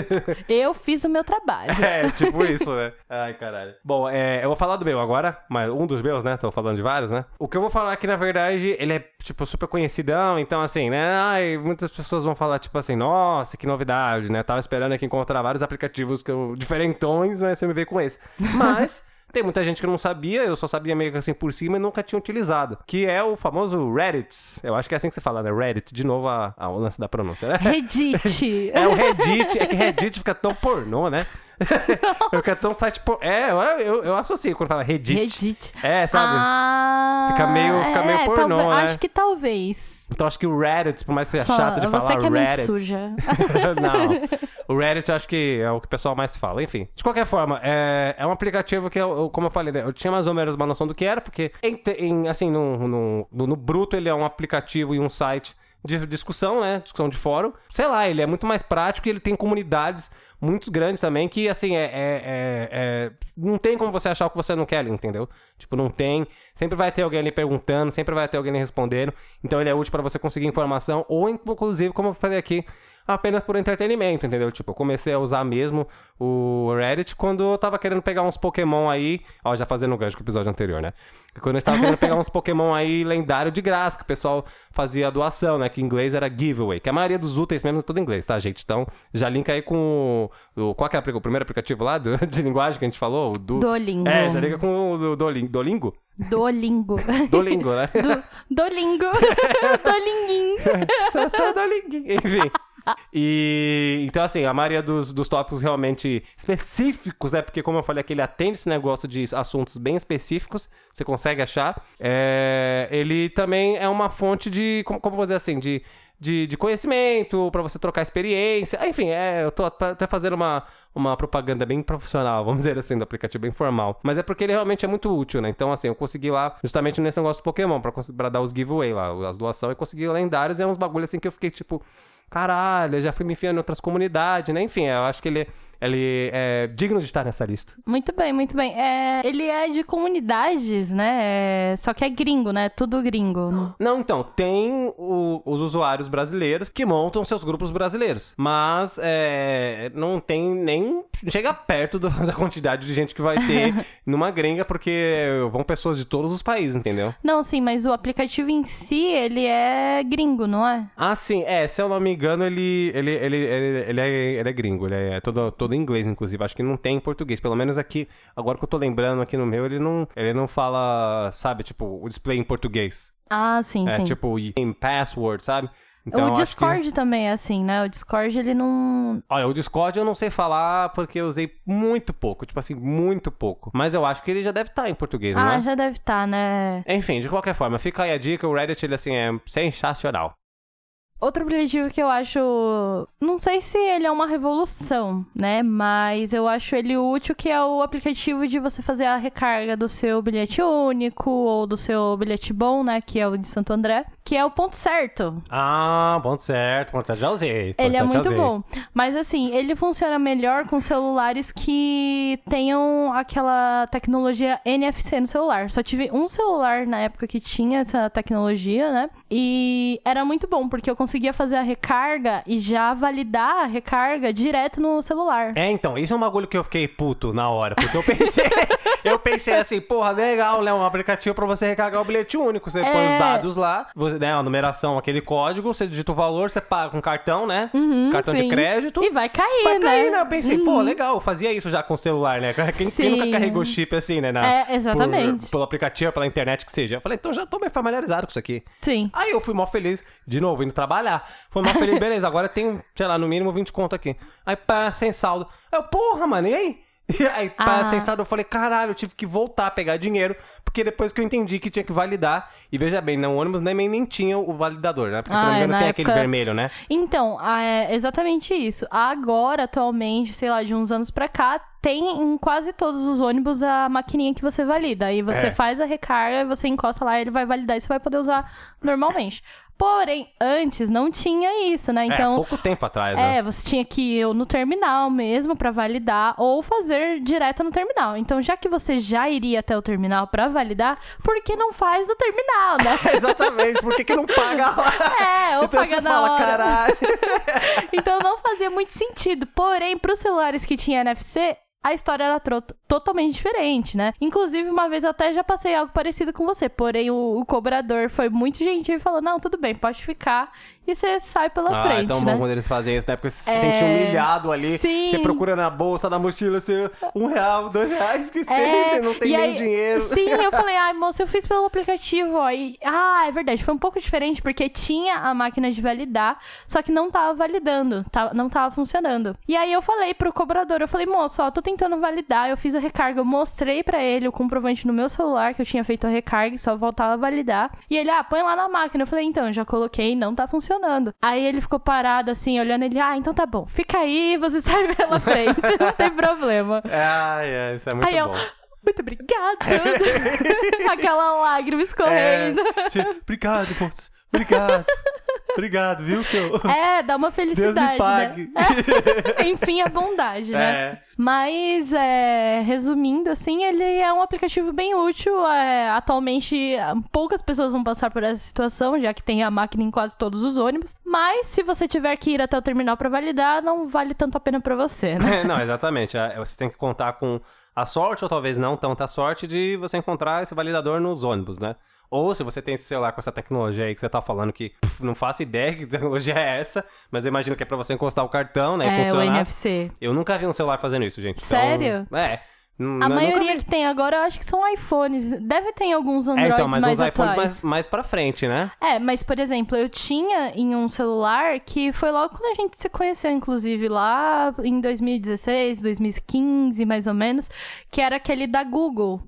Eu fiz o meu trabalho. É, tipo isso, né? Ai, caralho. Bom, é, eu vou falar do meu agora, mas um dos meus, né? Tô falando de vários, né? O que eu vou falar aqui, na verdade, ele é, tipo, super conhecidão, então, assim, né? Ai, muitas pessoas vão falar, tipo assim, nossa, que novidade, né? Tava esperando aqui encontrar vários aplicativos que eu, diferentões, mas você me veio com esse. Mas. Tem muita gente que não sabia, eu só sabia meio que assim por cima e nunca tinha utilizado. Que é o famoso Reddit. Eu acho que é assim que você fala, né? Reddit. De novo, a, a, o lance da pronúncia, né? Reddit. É o Reddit, é que Reddit fica tão pornô, né? fica tão site por... É, eu, eu, eu associo quando fala Reddit. Reddit. É, sabe? Ah, Fica meio- fica meio é, pornô, talvez- né? Acho que talvez. Então acho que o Reddit, por mais que seja Só- chato de você falar, que é Reddit. suja. não. O Reddit eu acho que é o que o pessoal mais fala. Enfim. De qualquer forma, é, é um aplicativo que, eu, eu- como eu falei, né, eu tinha mais ou menos uma noção do que era, porque, em, em, assim, no, no, no, no bruto, ele é um aplicativo e um site de discussão, né? Discussão de fórum. Sei lá, ele é muito mais prático e ele tem comunidades muito grandes também que, assim, é, é- é- é- Não tem como você achar o que você não quer entendeu? Tipo, não tem. Sempre vai ter alguém ali perguntando, sempre vai ter alguém ali respondendo. Então ele é útil pra você conseguir informação ou, inclusive, como eu falei aqui, apenas por entretenimento, entendeu? Tipo, eu comecei a usar mesmo o Reddit quando eu tava querendo pegar uns Pokémon aí. Ó, já fazendo o gancho com o episódio anterior, né? Quando eu tava querendo pegar uns Pokémon aí lendário de graça, que o pessoal fazia doação, né? Que em inglês era giveaway. Que a maioria dos úteis mesmo é tudo em inglês, tá, gente? Então, já linka aí com o. qual que é o primeiro aplicativo lá do- de linguagem que a gente falou? O do... Duolingo. É, já liga com o do, Duolingo. Duolingo? Dolingo. Duolingo, né? Do, dolingo. Dolinguinho. só, só Duolingo. Enfim. E então, assim, a maioria dos, dos tópicos realmente específicos, né? Porque, como eu falei aqui, ele atende esse negócio de assuntos bem específicos, você consegue achar. É, ele também é uma fonte de, como, como vou dizer assim, de, de, de conhecimento, pra você trocar experiência. Enfim, é, eu tô até fazendo uma, uma propaganda bem profissional, vamos dizer assim, do aplicativo bem formal. Mas é porque ele realmente é muito útil, né? Então, assim, eu consegui lá, justamente nesse negócio do Pokémon, pra, dar os giveaway lá, as doações, eu consegui lendários e é uns bagulho assim que eu fiquei tipo caralho, eu já fui me enfiando em outras comunidades, né? Enfim, eu acho que ele, ele é digno de estar nessa lista. Muito bem, muito bem. É, ele é de comunidades, né? É, só que é gringo, né? Tudo gringo. Não, então, tem o- os usuários brasileiros que montam seus grupos brasileiros. Mas é, não tem nem. Chega perto do- da quantidade de gente que vai ter numa gringa, porque vão pessoas de todos os países, entendeu? Não, sim, mas o aplicativo em si, ele é gringo, não é? Ah, sim, é, se eu não me engano, ele, ele, ele, ele, é, ele é gringo, ele é todo, todo inglês, inclusive. Acho que não tem em português. Pelo menos aqui, agora que eu tô lembrando aqui no meu, ele não, ele não fala, sabe, tipo, o display em português. Ah, sim, É sim. tipo em password, sabe? Então, o Discord também é assim, né? O Discord, ele não... Olha, o Discord eu não sei falar porque eu usei muito pouco, tipo assim, muito pouco. Mas eu acho que ele já deve estar em português, não Ah, é? já deve estar, né? Enfim, de qualquer forma, fica aí a dica, o Reddit, ele assim, é sensacional. Outro aplicativo que eu acho. Não sei se ele é uma revolução, né? Mas eu acho ele útil, que é o aplicativo de você fazer a recarga do seu bilhete único ou do seu bilhete bom, né? Que é o de Santo André, que é o ponto certo. Ah, ponto certo, ponto certo, já usei. ponto Ele é muito bom. Mas assim, ele funciona melhor com celulares que tenham aquela tecnologia NFC no celular. Só tive um celular na época que tinha essa tecnologia, né? E era muito bom, porque eu conseguia conseguia fazer a recarga e já validar a recarga direto no celular. É, então, isso é um bagulho que eu fiquei puto na hora, porque eu pensei, eu pensei assim, porra, legal, né, um aplicativo pra você recargar o bilhete único, você põe os É. dados lá, você, né, a numeração, aquele código, você digita o valor, você paga com cartão, né, cartão de Uhum, sim. crédito. E vai cair, Vai né? cair, né? Eu pensei, pô, legal, eu fazia isso já com o celular, né? Quem, quem nunca carregou chip assim, né? na- É, exatamente. por- pelo aplicativo, pela internet, que seja. Eu falei, então já tô bem familiarizado com isso aqui. Sim. Aí eu fui mó feliz, de novo, indo trabalhar. Fui mó feliz, beleza, agora tem, sei lá, no mínimo 20 conto aqui. Aí, pá, sem saldo. Aí eu, porra, mano, e aí? E aí, pá, Ah. sem saldo, eu falei, caralho, eu tive que voltar a pegar dinheiro, porque depois que eu entendi que tinha que validar, e veja bem, no ônibus nem, nem tinha o validador, né? Porque se não Ah, me é, engano tem aquele época- vermelho, né? Então, ah, é exatamente isso. Agora, atualmente, sei lá, de uns anos pra cá, tem em quase todos os ônibus a maquininha que você valida. Aí você É. faz a recarga, você encosta lá, ele vai validar e você vai poder usar normalmente. Porém, antes não tinha isso, né? é, Então, pouco tempo atrás, né? É, você tinha que ir no terminal mesmo pra validar ou fazer direto no terminal. Então, já que você já iria até o terminal pra validar, por que não faz no terminal, né? Exatamente, por que, que não paga lá? É, ou então paga você na fala, hora. caralho. Então não fazia muito sentido. Porém, pros celulares que tinha NFC, a história era tro- totalmente diferente, né? Inclusive, uma vez até já passei algo parecido com você. Porém, o, o cobrador foi muito gentil e falou: Não, tudo bem, pode ficar. E você sai pela Ah, frente, é tão né? bom quando eles fazem isso, né? Porque você se É, sente humilhado ali. sim. Você procura na bolsa, na mochila, você, um real, dois reais, que É, você não tem e nem aí- dinheiro. Sim, eu falei, ai, moça, eu fiz pelo aplicativo, ó. E, ah, é verdade, foi um pouco diferente, porque tinha a máquina de validar, só que não tava validando, não tava funcionando. E aí eu falei pro cobrador, eu falei, moço, ó, tô tentando validar, eu fiz a recarga, eu mostrei pra ele o comprovante no meu celular que eu tinha feito a recarga e só voltava a validar. E ele, ah, põe lá na máquina. Eu falei, então, já coloquei, não tá funcionando. Aí ele ficou parado assim, olhando ele, ah, então tá bom, fica aí, você sai pela frente, não tem problema. Ai, ai, isso é muito Aí eu, bom. muito obrigada. Aquela lágrima escorrendo. É, sim, obrigado, moço. Obrigado. Obrigado, viu, seu? É, dá uma Deus felicidade, me pague. né? Enfim, a bondade, né? É. Mas, é, resumindo, assim, ele é um aplicativo bem útil. é, atualmente, poucas pessoas vão passar por essa situação, já que tem a máquina em quase todos os ônibus. Mas, se você tiver que ir até o terminal pra validar, não vale tanto a pena pra você, né? Não, exatamente. É, Você tem que contar com a sorte, ou talvez não tanta sorte, de você encontrar esse validador nos ônibus, né? Ou se você tem esse celular com essa tecnologia aí que você tá falando que pff, não faço ideia que tecnologia é essa, mas eu imagino que é pra você encostar o cartão, né? E É, o funcionar. NFC. Eu nunca vi um celular fazendo isso, gente. Então, Sério? é. N- A maioria que tem agora, eu acho que são iPhones. Deve ter alguns É, Androids então, mas mais uns iPhones mais, mais pra frente, né? É, mas por exemplo, eu tinha em um celular que foi logo quando a gente se conheceu, inclusive, lá em 2016, 2015, mais ou menos, que era aquele da Google.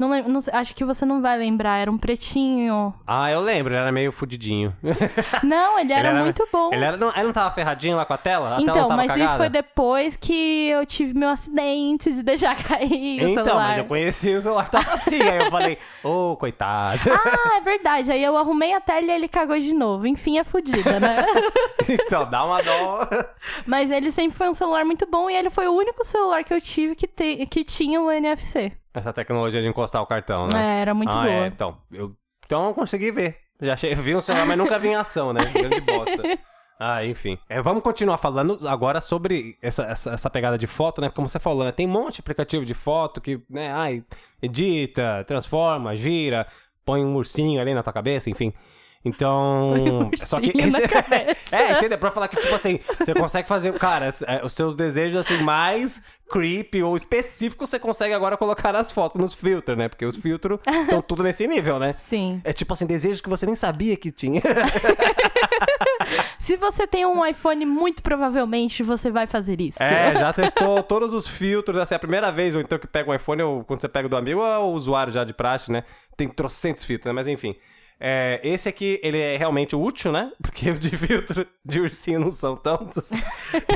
Não, lem- não acho que você não vai lembrar, era um pretinho. Ah, eu lembro, ele era meio fudidinho. Não, ele era, muito bom. Ele, era, não, ele não tava ferradinho lá com a tela? A tela Então, tava mas cagada? isso foi depois que eu tive meu acidente de deixar cair o Então, celular. mas eu conheci o celular tava assim, aí eu falei, ô, coitado. Ah, é verdade. Aí eu arrumei a tela e ele cagou de novo. Enfim, é fodida, né? então, dá uma dó. Mas ele sempre foi um celular muito bom e ele foi o único celular que eu tive que, te- que tinha o NFC. Essa tecnologia de encostar o cartão, né? É, era muito ah, boa. É, então, eu, então eu consegui ver. Já achei, vi um celular, mas nunca vi em ação, né? Grande bosta. Ah, enfim. É, vamos continuar falando agora sobre essa, essa, essa pegada de foto, né? Como você falou, né? Tem um monte de aplicativo de foto que, né? Ai, edita, transforma, gira, põe um ursinho ali na tua cabeça, enfim. Então. só que. é, entendeu? Pra falar que, tipo assim, você consegue fazer. Cara, é, os seus desejos, assim, mais creepy ou específicos, você consegue agora colocar nas fotos, nos filtros, né? Porque os filtros estão tudo nesse nível, né? Sim. É tipo assim, desejos que você nem sabia que tinha. Se você tem um iPhone, muito provavelmente você vai fazer isso. É, já testou todos os filtros, assim, é a primeira vez, ou então que pega um iPhone, ou quando você pega do amigo, é o usuário já de praxe, né? Tem trocentos filtros, né? Mas enfim. É, esse aqui, ele é realmente útil, né? Porque de filtro de ursinho não são tantos.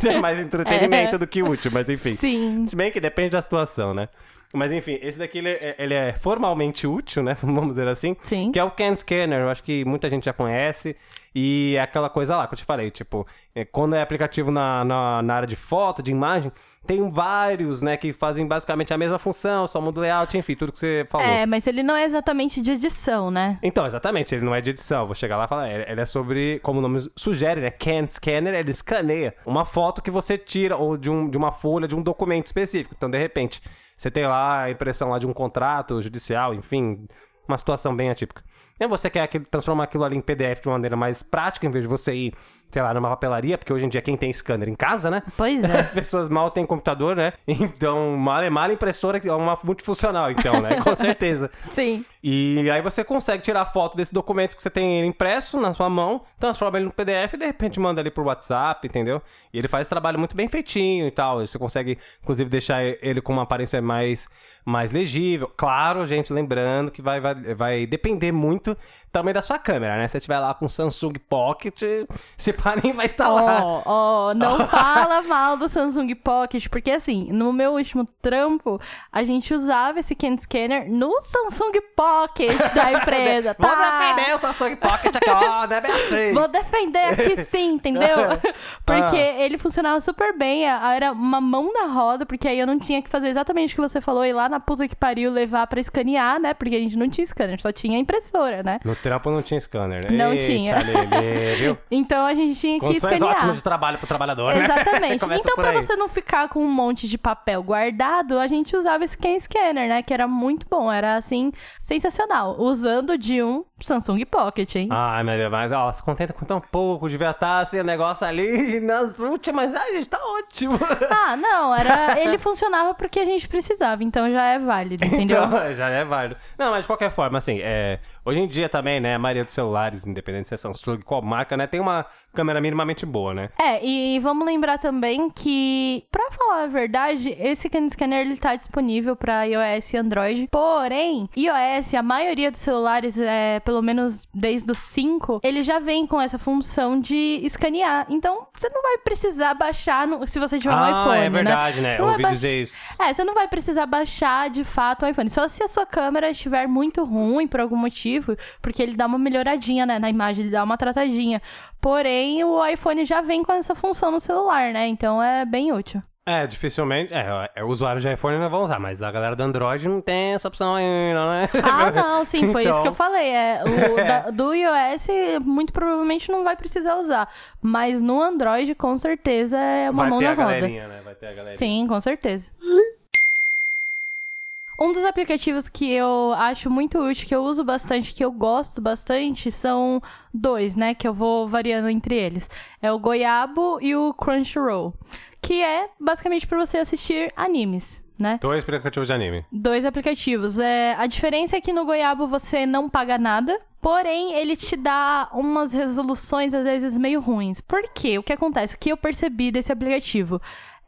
É mais entretenimento É. do que útil, mas enfim. Sim. Se bem que depende da situação, né? Mas enfim, esse daqui ele é, ele é formalmente útil, né? Vamos dizer assim. Sim. Que é o Can Scanner, eu acho que muita gente já conhece. E é aquela coisa lá que eu te falei, tipo, é, quando é aplicativo na, na, na área de foto, de imagem, tem vários, né, que fazem basicamente a mesma função, só muda o layout, enfim, tudo que você falou. É, mas ele não é exatamente de edição, né? Então, exatamente, ele não é de edição. Vou chegar lá e falar, ele é sobre, como o nome sugere, né? Can Scanner, ele escaneia uma foto que você tira, ou de, um, de uma folha, de um documento específico. Então, de repente, você tem lá a impressão lá de um contrato judicial, enfim, uma situação bem atípica. E você quer transformar aquilo ali em PDF de uma maneira mais prática, em vez de você ir sei lá, numa papelaria, porque hoje em dia quem tem scanner em casa, né? Pois é. As pessoas mal têm computador, né? Então, mal é mal impressora é uma multifuncional, então, né? Com certeza. Sim. E aí você consegue tirar foto desse documento que você tem impresso na sua mão, transforma ele no PDF e de repente manda ali por WhatsApp, entendeu? E ele faz esse trabalho muito bem feitinho e tal. Você consegue, inclusive, deixar ele com uma aparência mais, mais legível. Claro, gente, lembrando que vai, vai, vai depender muito também da sua câmera, né? Se você tiver lá com Samsung Pocket, se pá, nem vai instalar. Ó, oh, oh, não fala mal do Samsung Pocket, porque assim, no meu último trampo, a gente usava esse Can Scanner no Samsung Pocket da empresa. tá? Vou defender o Samsung Pocket aqui, ó, deve assim. Vou defender aqui sim, entendeu? Porque ah. ele funcionava super bem, era uma mão na roda, porque aí eu não tinha que fazer exatamente o que você falou, ir lá na puta que pariu levar pra escanear, né? Porque a gente não tinha scanner, só tinha impressora, né? No trampo não tinha scanner, né? Não Eita, tinha. Lelê, viu? então a gente tinha que escanear. ótimas de trabalho pro trabalhador, né? Exatamente. então, pra você não ficar com um monte de papel guardado, a gente usava esse Can Scanner, né? Que era muito bom, era assim, sensacional. Usando de um Samsung Pocket, hein? Ai, mas, mas ó, se contenta com tão pouco, devia estar assim, o negócio ali nas últimas. Ai, gente, tá ótimo. Ah, não, era. Ele funcionava porque a gente precisava, então já é válido, entendeu? Então, já é válido. Não, mas de qualquer forma, assim, é, hoje em dia também, né, a maioria dos celulares, independente se é Samsung, qual marca, né, tem uma câmera minimamente boa, né? É, e vamos lembrar também que, pra falar a verdade, esse Can Scanner ele tá disponível para iOS e Android. Porém, iOS, a maioria dos celulares, é, pelo menos desde os 5, ele já vem com essa função de escanear. Então, você não vai precisar baixar no, se você tiver ah, um iPhone, é verdade, né? né? Eu ouvi dizer isso. É, você não vai precisar baixar de fato o iPhone. Só se a sua câmera estiver muito ruim por algum motivo, porque ele dá uma melhoradinha, né, na imagem, ele dá uma tratadinha. Porém, o iPhone já vem com essa função no celular, né? Então é bem útil. É, dificilmente. É, é, usuário de iPhone não vão usar, mas a galera do Android não tem essa opção ainda, né? Ah, não, sim, foi então... isso que eu então. falei. É, o da, do iOS, muito provavelmente não vai precisar usar. Mas no Android, com certeza, é uma vai mão na roda. Né? Vai ter a galerinha. Sim, com certeza. Um dos aplicativos que eu acho muito útil, que eu uso bastante, que eu gosto bastante, são dois, né? Que eu vou variando entre eles. É o Goiabo e o Crunchyroll. Que é basicamente para você assistir animes. Né? Dois aplicativos de anime. Dois aplicativos. É, a diferença é que no Goiabo você não paga nada, porém ele te dá umas resoluções às vezes meio ruins. Por quê? O que acontece? O que eu percebi desse aplicativo?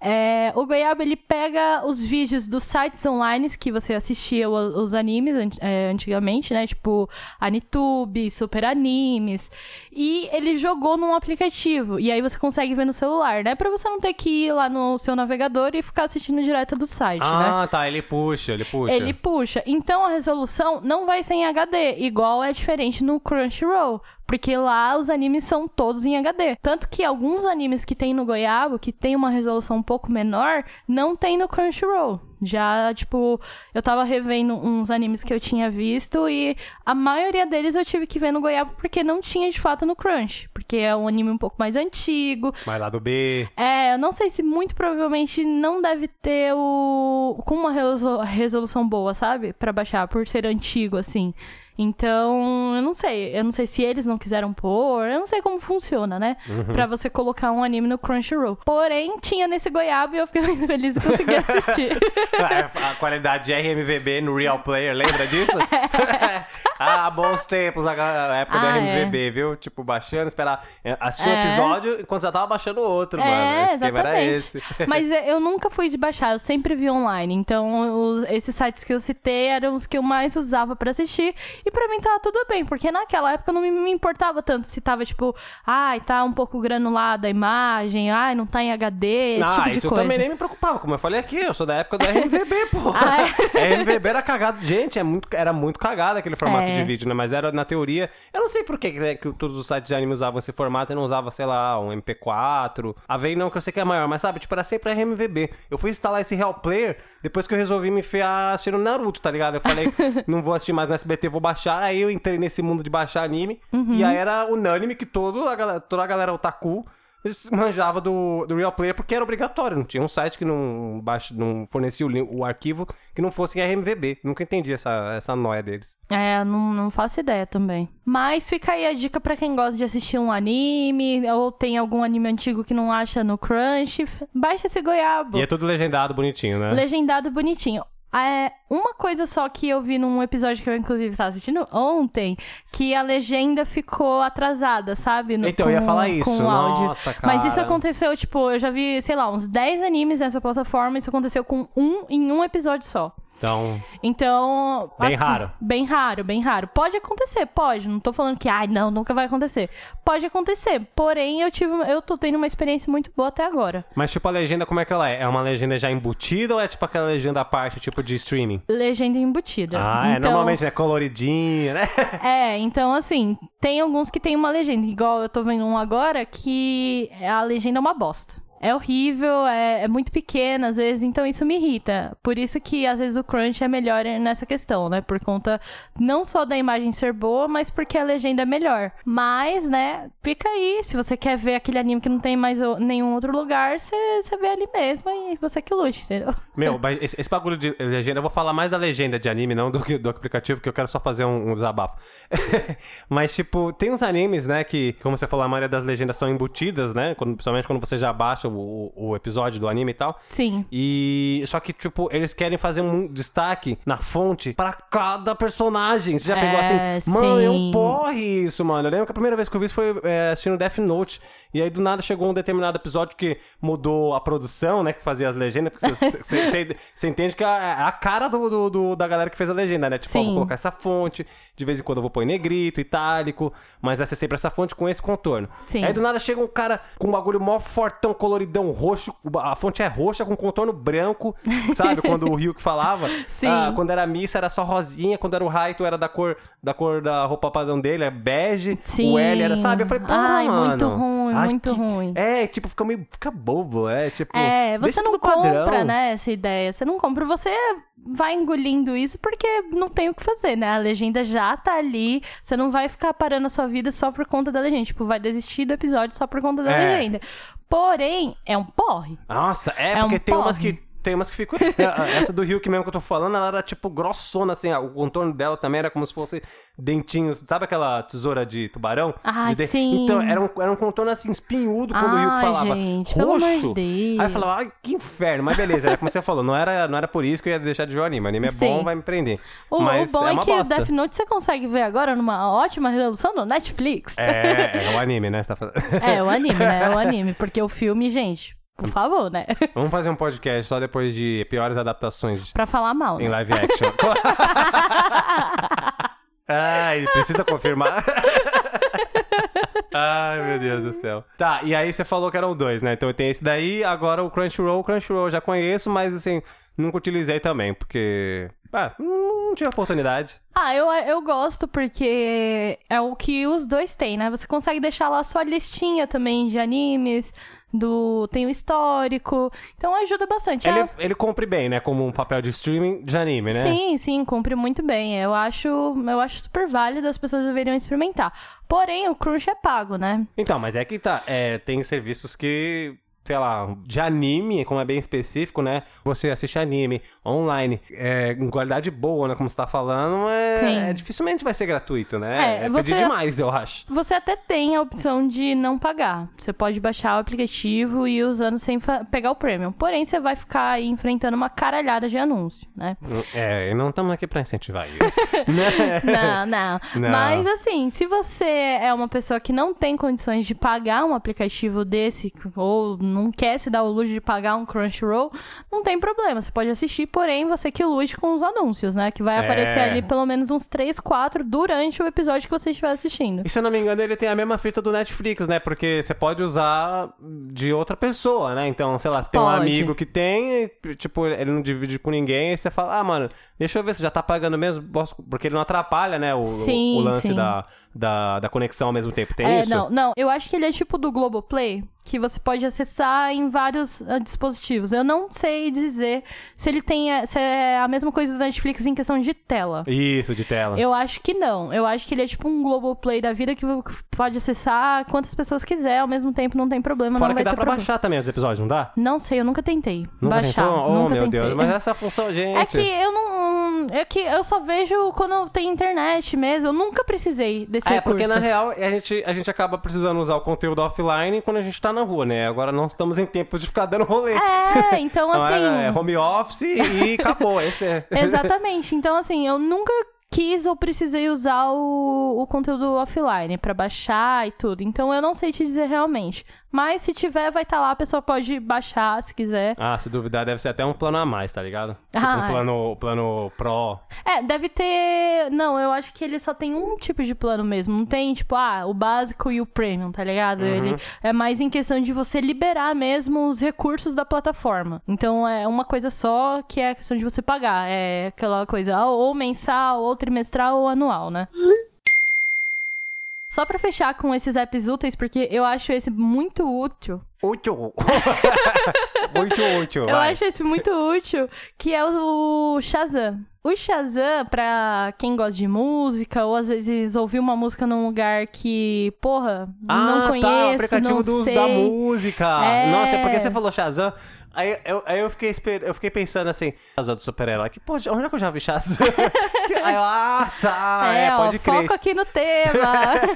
É, o Goiaba ele pega os vídeos dos sites online que você assistia os animes é, antigamente, né? Tipo Anitube, Super Animes. E ele jogou num aplicativo. E aí você consegue ver no celular, né? Pra você não ter que ir lá no seu navegador e ficar assistindo direto do site, ah, né? Ah, tá. Ele puxa, ele puxa. Ele puxa. Então a resolução não vai ser em HD, igual é diferente no Crunchyroll. Porque lá os animes são todos em HD. Tanto que alguns animes que tem no Goiabo, que tem uma resolução um pouco menor, não tem no Crunchyroll. Já, tipo, eu tava revendo uns animes que eu tinha visto e a maioria deles eu tive que ver no Goiabo porque não tinha de fato no Crunch. Porque é um anime um pouco mais antigo. Mais lá do B. É, eu não sei se muito provavelmente não deve ter o. com uma resolução boa, sabe? para baixar, por ser antigo, assim. Então, eu não sei. Eu não sei se eles não quiseram pôr. Eu não sei como funciona, né? Uhum. Pra você colocar um anime no Crunchyroll. Porém, tinha nesse goiabo e eu fiquei muito feliz e consegui assistir. a qualidade de RMVB no Real Player, lembra disso? ah, bons tempos, a época ah, do RMVB, é. viu? Tipo, baixando, esperar é, assistir é. um episódio enquanto já tava baixando o outro, é, mano. O esquema era esse. Mas é, eu nunca fui de baixar, eu sempre vi online. Então, os, esses sites que eu citei eram os que eu mais usava pra assistir. E pra mim tava tudo bem, porque naquela época eu não me, importava tanto se tava, tipo, ai, tá um pouco granulada a imagem, ai, não tá em HD, esse ah, tipo de isso coisa. eu também nem me preocupava, como eu falei aqui, eu sou da época do RMVB, pô. Ah, é? RMVB era cagado. Gente, é muito, era muito cagado aquele formato É. de vídeo, né? Mas era na teoria. Eu não sei por que, né, que todos os sites de anime usavam esse formato e não usava, sei lá, um MP4. A VEI não, que eu sei que é maior, mas sabe, tipo, era sempre RMVB. Eu fui instalar esse Real Player depois que eu resolvi me enfiar assistindo Naruto, tá ligado? Eu falei, não vou assistir mais no SBT, vou baixar. Aí eu entrei nesse mundo de baixar anime. Uhum. E aí era unânime que todo a galera, toda a galera otaku manjava do, do Real Player porque era obrigatório. Não tinha um site que não, baixa, não fornecia o, o arquivo que não fosse em RMVB. Nunca entendi essa, essa noia deles. É, não, não faço ideia também. Mas fica aí a dica pra quem gosta de assistir um anime, ou tem algum anime antigo que não acha no Crunch, baixa esse goiabo. E é tudo legendado bonitinho, né? Legendado bonitinho. É, uma coisa só que eu vi num episódio que eu, inclusive, estava assistindo ontem, que a legenda ficou atrasada, sabe? No- Então, eu ia falar isso. Com o áudio. Nossa, Mas isso cara. aconteceu, tipo, eu já vi, sei lá, uns 10 animes nessa plataforma, isso aconteceu com um em um episódio só. Então, Então. Bem raro. Bem raro, bem raro. Pode acontecer, pode. Não tô falando que, ai, não, nunca vai acontecer. Pode acontecer. Porém, eu tive. Eu tô tendo uma experiência muito boa até agora. mas tipo, a legenda, como é que ela é? É uma legenda já embutida ou é tipo aquela legenda à parte, tipo de streaming? Legenda embutida. Ah, é. Então- Normalmente é coloridinha, né? É, então assim, tem alguns que tem uma legenda, igual eu tô vendo um agora que a legenda é uma bosta. É horrível, é, é muito pequena às vezes, então isso me irrita. Por isso que às vezes o crunch é melhor nessa questão, né? Por conta não só da imagem ser boa, mas porque a legenda é melhor. Mas, né, fica aí. Se você quer ver aquele anime que não tem mais nenhum outro lugar, você vê ali mesmo e você que lute, entendeu? Meu, mas esse, esse bagulho de legenda, eu vou falar mais da legenda de anime, não do, do aplicativo, porque eu quero só fazer um, um desabafo. mas, tipo, tem uns animes, né, que, como você falou, a maioria das legendas são embutidas, né? Quando, principalmente quando você já baixa o, o- o episódio do anime e tal. Sim. E só que, tipo, eles querem fazer um destaque na fonte pra cada personagem. Você já pegou É, assim, mano, é um porre isso, mano. Eu lembro que a primeira vez que eu vi isso foi é, assistindo Death Note. E aí do nada chegou um determinado episódio que mudou a produção, né? Que fazia as legendas. Porque você- entende que é a cara do, do- do- da galera que fez a legenda, né? Tipo, ó, vou colocar essa fonte. De vez em quando eu vou pôr em negrito, itálico. Mas vai ser sempre essa fonte com esse contorno. Sim. Aí do nada chega um cara com um bagulho mó fortão, coloridão roxo. A fonte é roxa com contorno branco. Sabe? Quando o Ryuk falava. Sim. Ah, quando era missa era só rosinha. Quando era o Raito era da cor da cor da roupa padrão dele, é bege. Sim. O L era, sabe? Eu falei, porra, Ai, mano. muito ruim, muito ruim. É, tipo, fica meio. Fica bobo, é. Tipo. É, você não tudo padrão. compra, né, essa ideia. Você não compra, você vai engolindo isso porque não tem o que fazer, né? A legenda já tá ali, você não vai ficar parando a sua vida só por conta da legenda. Tipo, vai desistir do episódio só por conta da É. legenda. Porém, é um porre. Nossa, é, É porque um tem umas porre. que. Tem umas que ficam. É, Essa do Ryuk mesmo que eu tô falando, ela era tipo grossona, assim. O contorno dela também era como se fosse dentinhos. Sabe aquela tesoura de tubarão? Ah, De sim. Então, era um, era um contorno assim, espinhudo quando o Ryuk Ai, falava. gente, roxo. Aí eu falava, ai, que inferno. Mas beleza, era como você falou, não era, não era por isso que eu ia deixar de ver o anime. O anime é bom, Sim. vai me prender. O, Mas o bom é é, que o bosta. Death Note você consegue ver agora numa ótima resolução no Netflix. É, é o anime, né? Você tá falando. É, o anime, né? É o anime. Porque o filme, gente, por favor, né? Vamos fazer um podcast só depois de piores adaptações pra falar mal. em Né? live action. Ai, precisa confirmar. Ai, meu Deus do céu. Tá, e aí você falou que eram dois, né? Então tem esse daí, agora o Crunchyroll. O Crunchyroll eu já conheço, mas assim, nunca utilizei também, porque. Ah, não tive oportunidade. Ah, eu, eu gosto porque é o que os dois têm, né? Você consegue deixar lá a sua listinha também de animes, do tem o histórico, então ajuda bastante. Ele, Ah, ele cumpre bem, né? Como um papel de streaming de anime, né? Sim, sim, cumpre muito bem. Eu acho, eu acho super válido, as pessoas deveriam experimentar. Porém, o Crunch é pago, né? Então, mas é que tá. É, tem serviços que, sei lá, de anime, como é bem específico, né? Você assiste anime online, é, em qualidade boa, né? Como você tá falando, é, é, dificilmente vai ser gratuito, né? É, É, você- pedir demais, eu acho. Você até tem a opção de não pagar. Você pode baixar o aplicativo e ir usando sem pegar o premium. Porém, você vai ficar aí enfrentando uma caralhada de anúncio, né? É, e não estamos aqui pra incentivar isso. Não, não, Não. Mas assim, se você é uma pessoa que não tem condições de pagar um aplicativo desse, ou não quer se dar o luxo de pagar um Crunchyroll, não tem problema. Você pode assistir, porém, você que lute com os anúncios, né? Que vai É. aparecer ali pelo menos uns 3, 4 durante o episódio que você estiver assistindo. E se eu não me engano, ele tem a mesma fita do Netflix, né? Porque você pode usar de outra pessoa, né? Então, sei lá, você tem um amigo que tem, e, tipo, ele não divide com ninguém, aí você fala, ah, mano, deixa eu ver se já tá pagando mesmo, porque ele não atrapalha, né? O, Sim, o lance sim. da, da, da conexão ao mesmo tempo. Tem é, isso? não, não. Eu acho que ele é tipo do Globoplay, que você pode acessar em vários ah, dispositivos. Eu não sei dizer se ele tem eh, se é a mesma coisa do Netflix em questão de tela. Isso, de tela. Eu acho que não. Eu acho que ele é tipo um Globoplay da vida que pode acessar quantas pessoas quiser ao mesmo tempo, não tem problema, Fora não vai que dá pra problema. baixar também os episódios, não dá? Não sei, eu nunca tentei Nunca baixar. tentou? Oh, nunca meu tentei. Deus. Mas essa função, gente... É que eu não. É que eu só vejo quando tem internet mesmo. Eu nunca precisei desse É, recurso. porque na real a gente, a gente acaba precisando usar o conteúdo offline quando a gente tá na rua, né? Agora não estamos em tempo de ficar dando rolê. É, então Não assim. é, é home office e acabou. Esse é. Exatamente. Então, assim, eu nunca quis ou precisei usar o, o conteúdo offline pra baixar e tudo. Então, eu não sei te dizer realmente. Mas se tiver, vai estar lá, a pessoa pode baixar se quiser. Ah, se duvidar, deve ser até um plano a mais, tá ligado? Tipo Ah, um é. plano, plano pro. É, deve ter. Não, eu acho que ele só tem um tipo de plano mesmo. Não tem, tipo, ah, o básico e o premium, tá ligado? Uhum. Ele é mais em questão de você liberar mesmo os recursos da plataforma. Então é uma coisa só que é a questão de você pagar. É aquela coisa ou mensal, ou trimestral, ou anual, né? Só pra fechar com esses apps úteis, porque eu acho esse muito útil. Útil. muito útil, Eu vai. acho esse muito útil, que é o Shazam. O Shazam, pra quem gosta de música, ou às vezes ouvir uma música num lugar que, porra, Ah, não conheço, tá, o aplicativo do, da música. É. Nossa, é porque você falou Shazam. Aí eu, aí eu, fiquei, esper- eu fiquei pensando assim, Shazam do super-herói. Que, pô, onde é que eu já vi Shazam? aí eu, ah, tá, é, ó, pode crer. foco aqui no tema.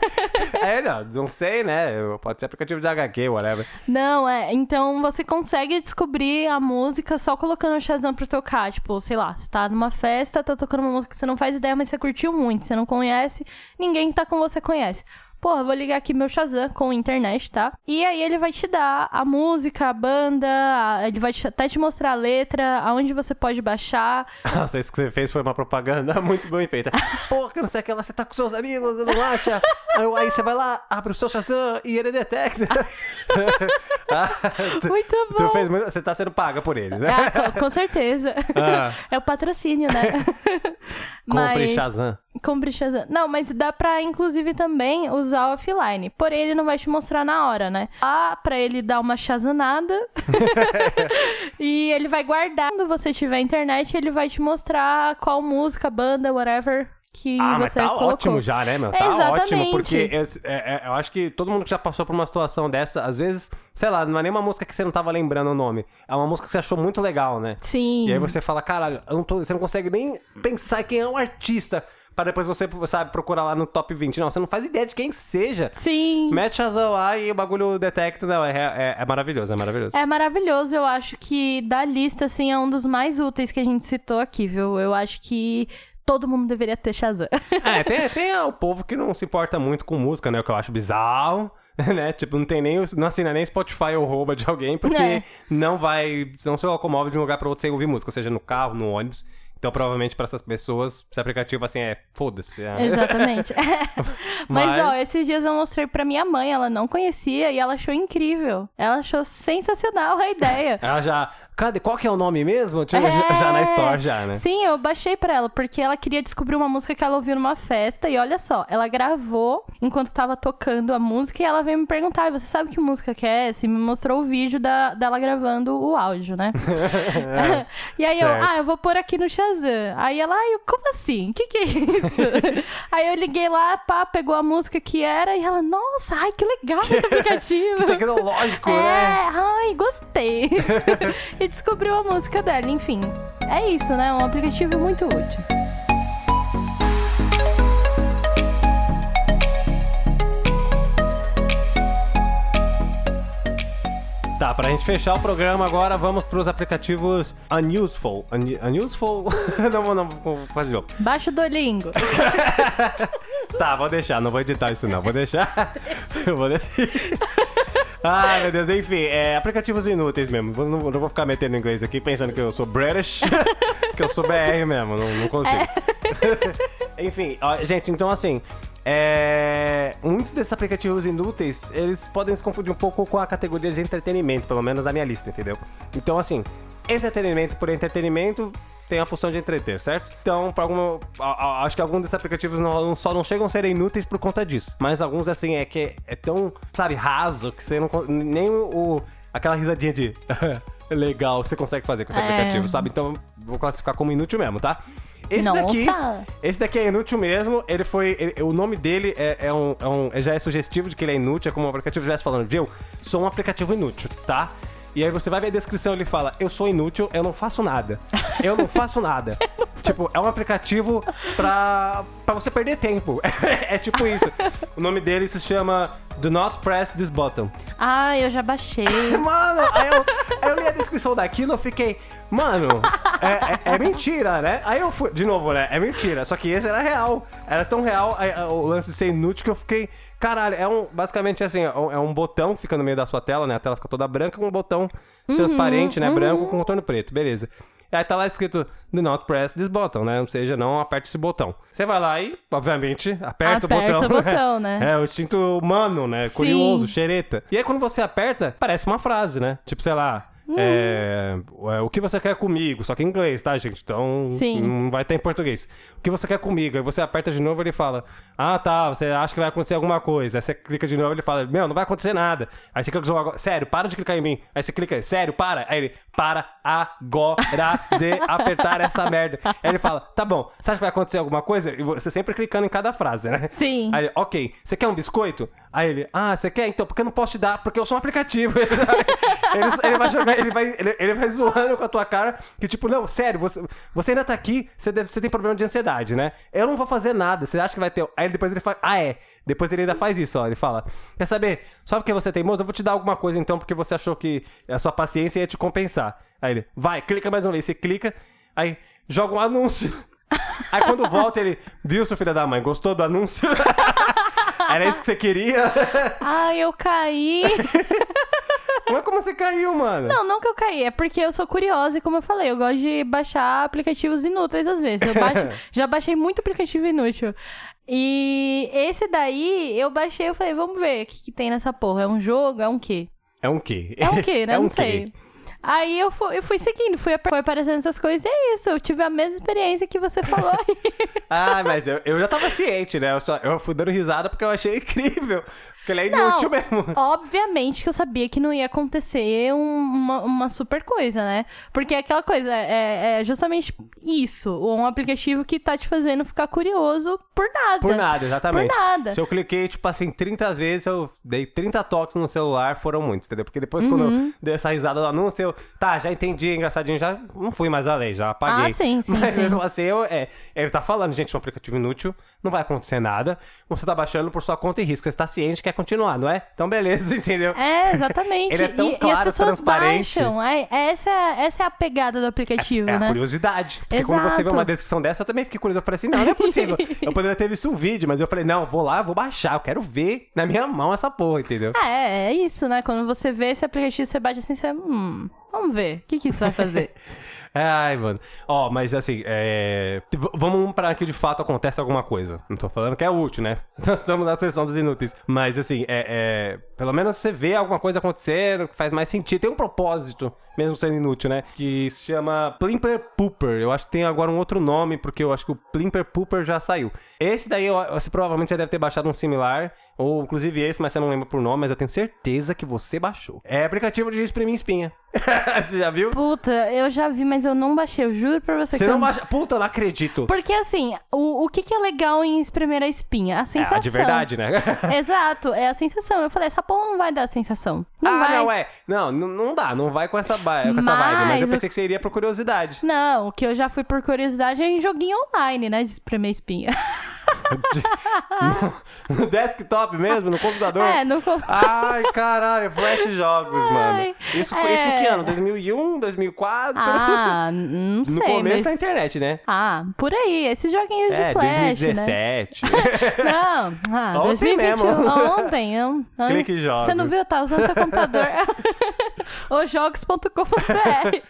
É, não, não sei, né? Pode ser aplicativo de HQ, whatever. não, é, então você consegue descobrir a música só colocando o Shazam pra tocar. Tipo, sei lá, você tá numa festa, tá tocando uma música que você não faz ideia, mas você curtiu muito, você não conhece, ninguém que tá com você conhece. Porra, vou ligar aqui meu Shazam com internet, tá? E aí ele vai te dar a música, a banda, a- ele vai te- até te mostrar a letra, aonde você pode baixar. Nossa, isso que você fez foi uma propaganda muito bem feita. Que não sei o que lá, você tá com seus amigos, não acha? Aí, você vai lá, abre o seu Shazam e ele detecta. Ah, Muito bom. Fez você tá sendo paga por ele, né? Ah, com, com certeza. Ah. É o patrocínio, né? Compre Mas- Shazam. Compre Shazam. Não, mas dá pra, inclusive, também usar offline. Porém, ele não vai te mostrar na hora, né? Ah, pra ele dar uma chazanada. e ele vai guardar. Quando você tiver internet, ele vai te mostrar qual música, banda, whatever que Ah, mas você tá colocou. ótimo já, né, meu? Tá exatamente. ótimo, porque é- é- eu acho que todo mundo que já passou por uma situação dessa, às vezes, sei lá, não é nem uma música que você não tava lembrando o nome. É uma música que você achou muito legal, né? Sim. E aí você fala, caralho, eu não tô- você não consegue nem pensar quem é o artista. Pra depois você, sabe, procurar lá no top 20. Não, você não faz ideia de quem seja. Sim. Mete Shazam lá e o bagulho detecta. Não, é, é, é maravilhoso, é maravilhoso. É maravilhoso, eu acho que da lista, assim, é um dos mais úteis que a gente citou aqui, viu? Eu acho que todo mundo deveria ter Shazam. É, tem, tem o povo que não se importa muito com música, né? O que eu acho bizarro, né? Tipo, não tem nem, não assina nem Spotify ou rouba de alguém, porque É. não vai, não se locomove de um lugar pra outro sem ouvir música, seja no carro, no ônibus. Então, provavelmente, pra essas pessoas, esse aplicativo, assim, é foda-se. é- Exatamente. Mas, Mas- ó, esses dias eu mostrei pra minha mãe, ela não conhecia e ela achou incrível. Ela achou sensacional a ideia. Ela já. Cadê? Qual que é o nome mesmo? É. já, já na Store, já, né? Sim, eu baixei pra ela, porque ela queria descobrir uma música que ela ouviu numa festa. E olha só, ela gravou enquanto tava tocando a música e ela veio me perguntar: "E você sabe que música que é essa? E me mostrou o vídeo da, dela gravando o áudio, né? e aí eu, Certo. ah, eu vou pôr aqui no Shazam. Aí ela, ai, como assim? O que, que é isso? aí eu liguei lá, pá, pegou a música que era e ela, nossa, ai, que legal esse aplicativo. Que tecnológico, É, né? ai, gostei. e descobriu a música dela, enfim. É isso, né? Um aplicativo muito útil. Tá, pra gente fechar o programa agora, vamos pros aplicativos Unuseful. Un unuseful? não, não, vou fazer de novo. Baixa o. Tá, vou deixar, não vou editar isso não, vou deixar. Eu vou deixar. Ai, meu Deus, enfim, é, aplicativos inúteis mesmo. Não, não vou ficar metendo inglês aqui pensando que eu sou British, que eu sou BR mesmo, não, não consigo. enfim, ó, gente, então assim. É... Muitos desses aplicativos inúteis, eles podem se confundir um pouco com a categoria de entretenimento, pelo menos na minha lista, entendeu? Então, assim, entretenimento por entretenimento tem a função de entreter, certo? Então, para algum, a- a- acho que alguns desses aplicativos não, só não chegam a ser inúteis por conta disso. Mas alguns, assim, é que é, é tão, sabe, raso que você não. Nem o. o- aquela risadinha de. Legal, você consegue fazer com esse É. aplicativo, sabe? Então, vou classificar como inútil mesmo, tá? Esse Nossa! daqui. Esse daqui é inútil mesmo. Ele foi. ele- o nome dele é, é um, é um- Já é sugestivo de que ele é inútil. É como o aplicativo estivesse falando, viu? Sou um aplicativo inútil, tá? E aí você vai ver a descrição, ele fala, eu sou inútil, eu não faço nada. Eu não faço nada. tipo, é um aplicativo pra, pra você perder tempo. é tipo isso. O nome dele se chama Do Not Press This Button. Ah, eu já baixei. Mano, aí eu, eu li a descrição daquilo, eu fiquei, mano, é, é- é mentira, né? Aí eu fui, de novo, né? É mentira. Só que esse era real. Era tão real aí, o lance de ser inútil que eu fiquei, caralho, é um, basicamente assim, é um, é um botão que fica no meio da sua tela, né? A tela fica toda branca com um botão transparente, né? Branco com contorno preto, beleza. Aí tá lá escrito, do not press this button, né? Ou seja, não aperte esse botão. Você vai lá e, obviamente, aperta, Aperta o botão. o botão, né? É, o instinto humano, né? Curioso, xereta. E aí quando você aperta, parece uma frase, né? Tipo, sei lá. Hum. É, é, o que você quer comigo? Só que em inglês, tá, gente? Então Sim. não vai ter em português. O que você quer comigo? Aí você aperta de novo ele fala: Ah, tá, você acha que vai acontecer alguma coisa. Aí você clica de novo ele fala: Meu, não vai acontecer nada. Aí você clica de novo, sério, para de clicar em mim. Aí você clica, sério, para. Aí ele, para agora de apertar essa merda. Aí ele fala: Tá bom, você acha que vai acontecer alguma coisa? E você sempre clicando em cada frase, né? Sim. Aí ele, ok, você quer um biscoito? Aí ele, ah, você quer? Então, porque eu não posso te dar, porque eu sou um aplicativo. ele, ele vai jogar, ele vai, ele, ele vai zoando com a tua cara, que tipo, não, sério, você, você ainda tá aqui, você, deve- você tem problema de ansiedade, né? Eu não vou fazer nada, você acha que vai ter. Aí depois ele fala, ah, é. Depois ele ainda faz isso, ó. Ele fala, quer saber? Só porque você é teimoso, eu vou te dar alguma coisa então, porque você achou que a sua paciência ia te compensar. Aí ele, vai, clica mais uma vez. Você clica, aí joga um anúncio. Aí quando volta, ele, viu, seu filho da mãe, gostou do anúncio? Era isso que você queria? Ai, eu caí. Mas como você caiu, mano? Não, não que eu caí, é porque eu sou curiosa e como eu falei, eu gosto de baixar aplicativos inúteis às vezes. Eu baixo- já baixei muito aplicativo inútil. E esse daí, eu baixei e falei, vamos ver o que, que tem nessa porra. É um jogo? É um quê? É um quê? É um quê, né? É um não quê? sei. Aí eu fui, eu fui seguindo, fui, foi aparecendo essas coisas e é isso. Eu tive a mesma experiência que você falou aí. Ah, mas eu, eu já tava ciente, né? Eu, só, eu fui dando risada porque eu achei incrível. Porque ele é Não, inútil mesmo. obviamente que eu sabia que não ia acontecer um- uma, uma super coisa, né? Porque é aquela coisa, é, é justamente isso. Um aplicativo que tá te fazendo ficar curioso por nada. Por nada, exatamente. Por nada. Se eu cliquei, tipo assim, 30 vezes, eu dei 30 toques no celular, foram muitos, entendeu? Porque depois, quando Uhum. eu dei essa risada do anúncio, eu, tá, já entendi, engraçadinho, já não fui mais além, já apaguei. Ah, sim, sim, Mas sim. mesmo assim, eu, é, ele tá falando, gente, é um aplicativo inútil, não vai acontecer nada, você tá baixando por sua conta e risco, você tá ciente, quer continuar, não é? Então, beleza, entendeu? É, exatamente. Ele é tão e, e claro, as pessoas baixam. É, essa, é- essa é a pegada do aplicativo, É a né? curiosidade. Porque quando você vê Exato. uma descrição dessa, eu também fiquei curioso. Eu falei assim, não, não é possível. eu poderia ter visto um vídeo, mas eu falei, não, vou lá, vou baixar. Eu quero ver na minha mão essa porra, entendeu? É, é isso, né? Quando você vê esse aplicativo, você bate assim, você. Hum, vamos ver. O que, que isso vai fazer? Ai, mano. Ó, mas assim, é... vamos pra que de fato acontece alguma coisa. Não tô falando que é útil, né? Nós estamos na sessão dos inúteis. Mas assim, é, é... pelo menos você vê alguma coisa acontecendo que faz mais sentido. Tem um propósito, mesmo sendo inútil, né? Que se chama Plimper Pooper. Eu acho que tem agora um outro nome, porque eu acho que o Plimper Pooper já saiu. Esse daí, você provavelmente já deve ter baixado um similar. Ou inclusive esse, mas você não lembra por nome, mas eu tenho certeza que você baixou. É aplicativo de exprimir espinha. você já viu? Puta, eu já vi, mas eu não baixei. Eu juro pra você, Você que não eu... baixa. Puta, não acredito. Porque assim, o, o que, que é legal em espremer a espinha? A É, sensação. a de verdade, né? Exato, é a sensação. Eu falei, essa porra não vai dar sensação. Não ah, vai. não, é. Não, não dá, não vai com essa, ba- com essa vibe. Mas Mas eu pensei que você iria por curiosidade. Não, o que eu já fui por curiosidade é em joguinho online, né? De espremer espinha. no, desktop mesmo, no computador. É, no co- Ai, caralho, flash jogos, mano. Ai, Isso, é. isso que ano? 2001, 2004? Ah, não sei. No começo mas... da internet, né? Ah, por aí, esses joguinhos é, de flash, 2017. né? Não, ah, Ontem 2021. mesmo. Ontem. Eu, Clique em jogos. Você não viu? Tá usando seu computador. Ou jogos.com.br.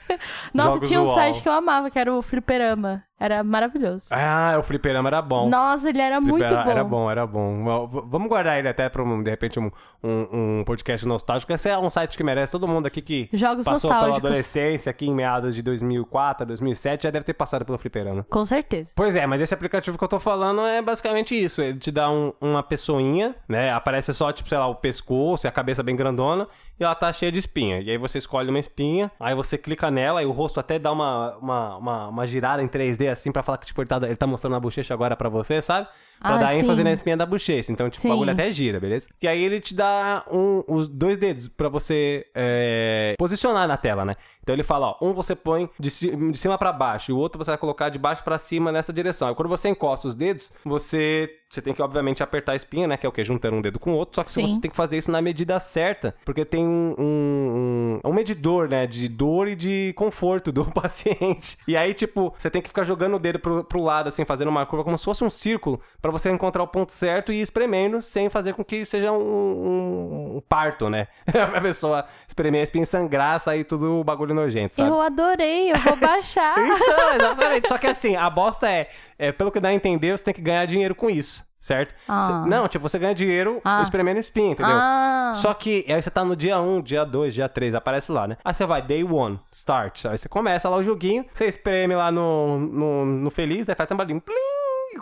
Nossa, Jogos tinha um UOL. site que eu amava, que era o Fliperama. Era maravilhoso. Ah, o fliperama era bom. Nossa, ele era muito bom. Era bom, era bom. Vamos guardar ele até pra, um, de repente, um, um, um podcast nostálgico. Esse é um site que merece todo mundo aqui que Jogos passou pela adolescência, aqui em meados de 2004, 2007, já deve ter passado pelo fliperama. Com certeza. Pois é, mas esse aplicativo que eu tô falando é basicamente isso. Ele te dá um- uma pessoinha, né? Aparece só, tipo, sei lá, o pescoço e a cabeça bem grandona. E ela tá cheia de espinha. E aí você escolhe uma espinha, aí você clica nela e o rosto até dá uma, uma, uma, uma girada em 3D, assim, pra falar que, tipo, ele tá, ele tá mostrando a bochecha agora pra você, sabe? Pra Ah, dar ênfase sim. na espinha da bochecha. Então, tipo, Sim. o bagulho até gira, beleza? E aí ele te dá um- os dois dedos pra você é, posicionar na tela, né? Então ele fala, ó, um você põe de, de cima pra baixo e o outro você vai colocar de baixo pra cima nessa direção. Aí quando você encosta os dedos, você você tem que obviamente apertar a espinha, né, que é o que juntando um dedo com o outro, só que Sim. você tem que fazer isso na medida certa, porque tem um, um, um medidor, né, de dor e de conforto do paciente. E aí, tipo, você tem que ficar jogando o dedo pro, pro lado, assim, fazendo uma curva como se fosse um círculo, pra você encontrar o ponto certo e ir espremendo, sem fazer com que seja um, um- parto, né? a pessoa espremer a espinha e sangrar, sair tudo o bagulho nojento, sabe? Eu adorei, eu vou baixar. Então, exatamente. Só que assim, a bosta é, é, pelo que dá a entender, você tem que ganhar dinheiro com isso, certo? Ah. Não, tipo, você ganha dinheiro Ah. espremendo espinha, entendeu? Ah. Só que aí você tá no dia 1, dia 2, dia 3, aparece lá, né? Aí você vai, day 1, start. Aí você começa lá o joguinho, você espreme lá no, no, no feliz, daí faz tambalinho, plim!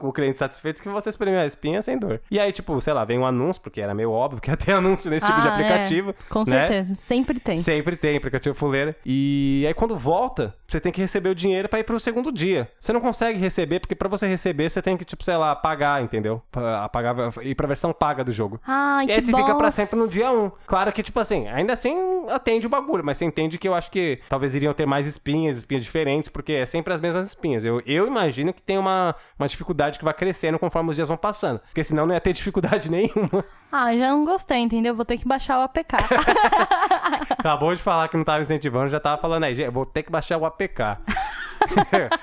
O cliente satisfeito que você espremeu a espinha sem dor. E aí, tipo, sei lá, vem um anúncio, porque era meio óbvio que ia ter anúncio nesse tipo de Ah, aplicativo. é. Com né? certeza, sempre tem. Sempre tem aplicativo fuleira. E aí quando volta, você tem que receber o dinheiro pra ir pro segundo dia. Você não consegue receber, porque pra você receber, você tem que, tipo, sei lá, pagar, entendeu? Apagar, ir pra versão paga do jogo. Ai, e aí você fica pra sempre no dia 1. Claro que, tipo assim, ainda assim atende o bagulho, mas você entende que eu acho que talvez iriam ter mais espinhas, espinhas diferentes, porque é sempre as mesmas espinhas. Eu, eu imagino que tem uma, uma dificuldade que vai crescendo conforme os dias vão passando. Porque senão não ia ter dificuldade nenhuma. Ah, já não gostei, entendeu? Vou ter que baixar o APK. Acabou de falar que não tava incentivando, já tava falando aí, "Gente, eu vou ter que baixar o APK.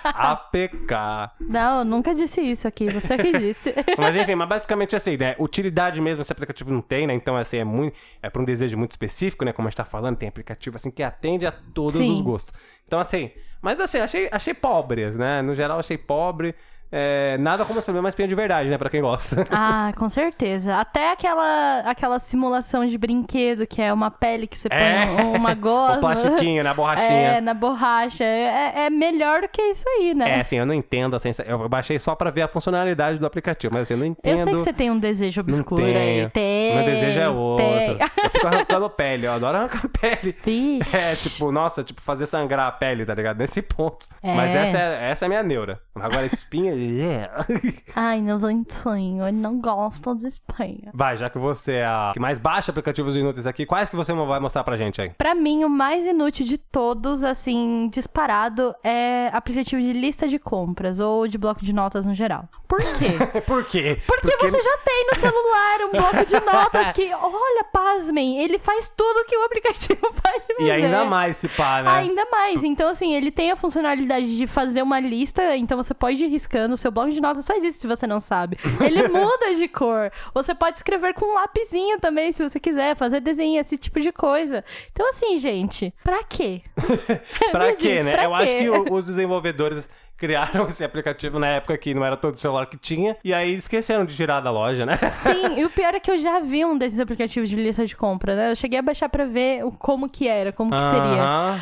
APK. não, eu nunca disse isso aqui, você que disse. Mas enfim, mas basicamente assim, né? Utilidade mesmo esse aplicativo não tem, né? Então, assim, é muito. É pra um desejo muito específico, né? Como a gente tá falando, tem aplicativo assim que atende a todos Sim. os gostos. Então, assim, mas assim, achei, achei pobre, né? No geral, achei pobre. É, nada como espremer uma espinha de verdade, né? Pra quem gosta. Ah, com certeza. Até aquela, aquela simulação de brinquedo, que é uma pele que você põe É. um- uma gosma. o plastiquinho, né? A borrachinha. É, na borracha. É, é melhor do que isso aí, né? É, assim, eu não entendo a sensação. Eu baixei só pra ver a funcionalidade do aplicativo, mas assim, eu não entendo. Eu sei que você tem um desejo Não obscuro tenho. aí. Tem. Meu desejo é outro. tem. Eu fico arrancando pele, eu adoro arrancar pele. Vixe. É, tipo, nossa, tipo, fazer sangrar a pele, tá ligado? Nesse ponto. É. Mas essa é, essa é a minha neura. Agora, espinha. Yeah. Ai, não lentinho, ele não gosta de Espanha. Vai, já que você é a que mais baixa aplicativos inúteis aqui, quais que você vai mostrar pra gente aí? Pra mim, o mais inútil de todos, assim, disparado, é aplicativo de lista de compras ou de bloco de notas no geral. Por quê? Por quê? Porque, você já tem no celular um bloco de notas que, olha, pasmem, ele faz tudo que o aplicativo faz. E ainda mais se pá, né? Ainda mais. Então, assim, ele tem a funcionalidade de fazer uma lista, então você pode ir riscando. O seu bloco de notas faz isso se você não sabe. Ele muda de cor. Você pode escrever com um lapisinho também, se você quiser, fazer desenho, esse tipo de coisa. Então, assim, gente, pra quê? pra quê, diz, né? pra Eu acho quê? que o- os desenvolvedores criaram esse aplicativo na época que não era todo celular que tinha, e aí esqueceram de tirar da loja, né? Sim, e o pior é que eu já vi um desses aplicativos de lista de compra, né? Eu cheguei a baixar pra ver o- como que era, como que seria. Aham.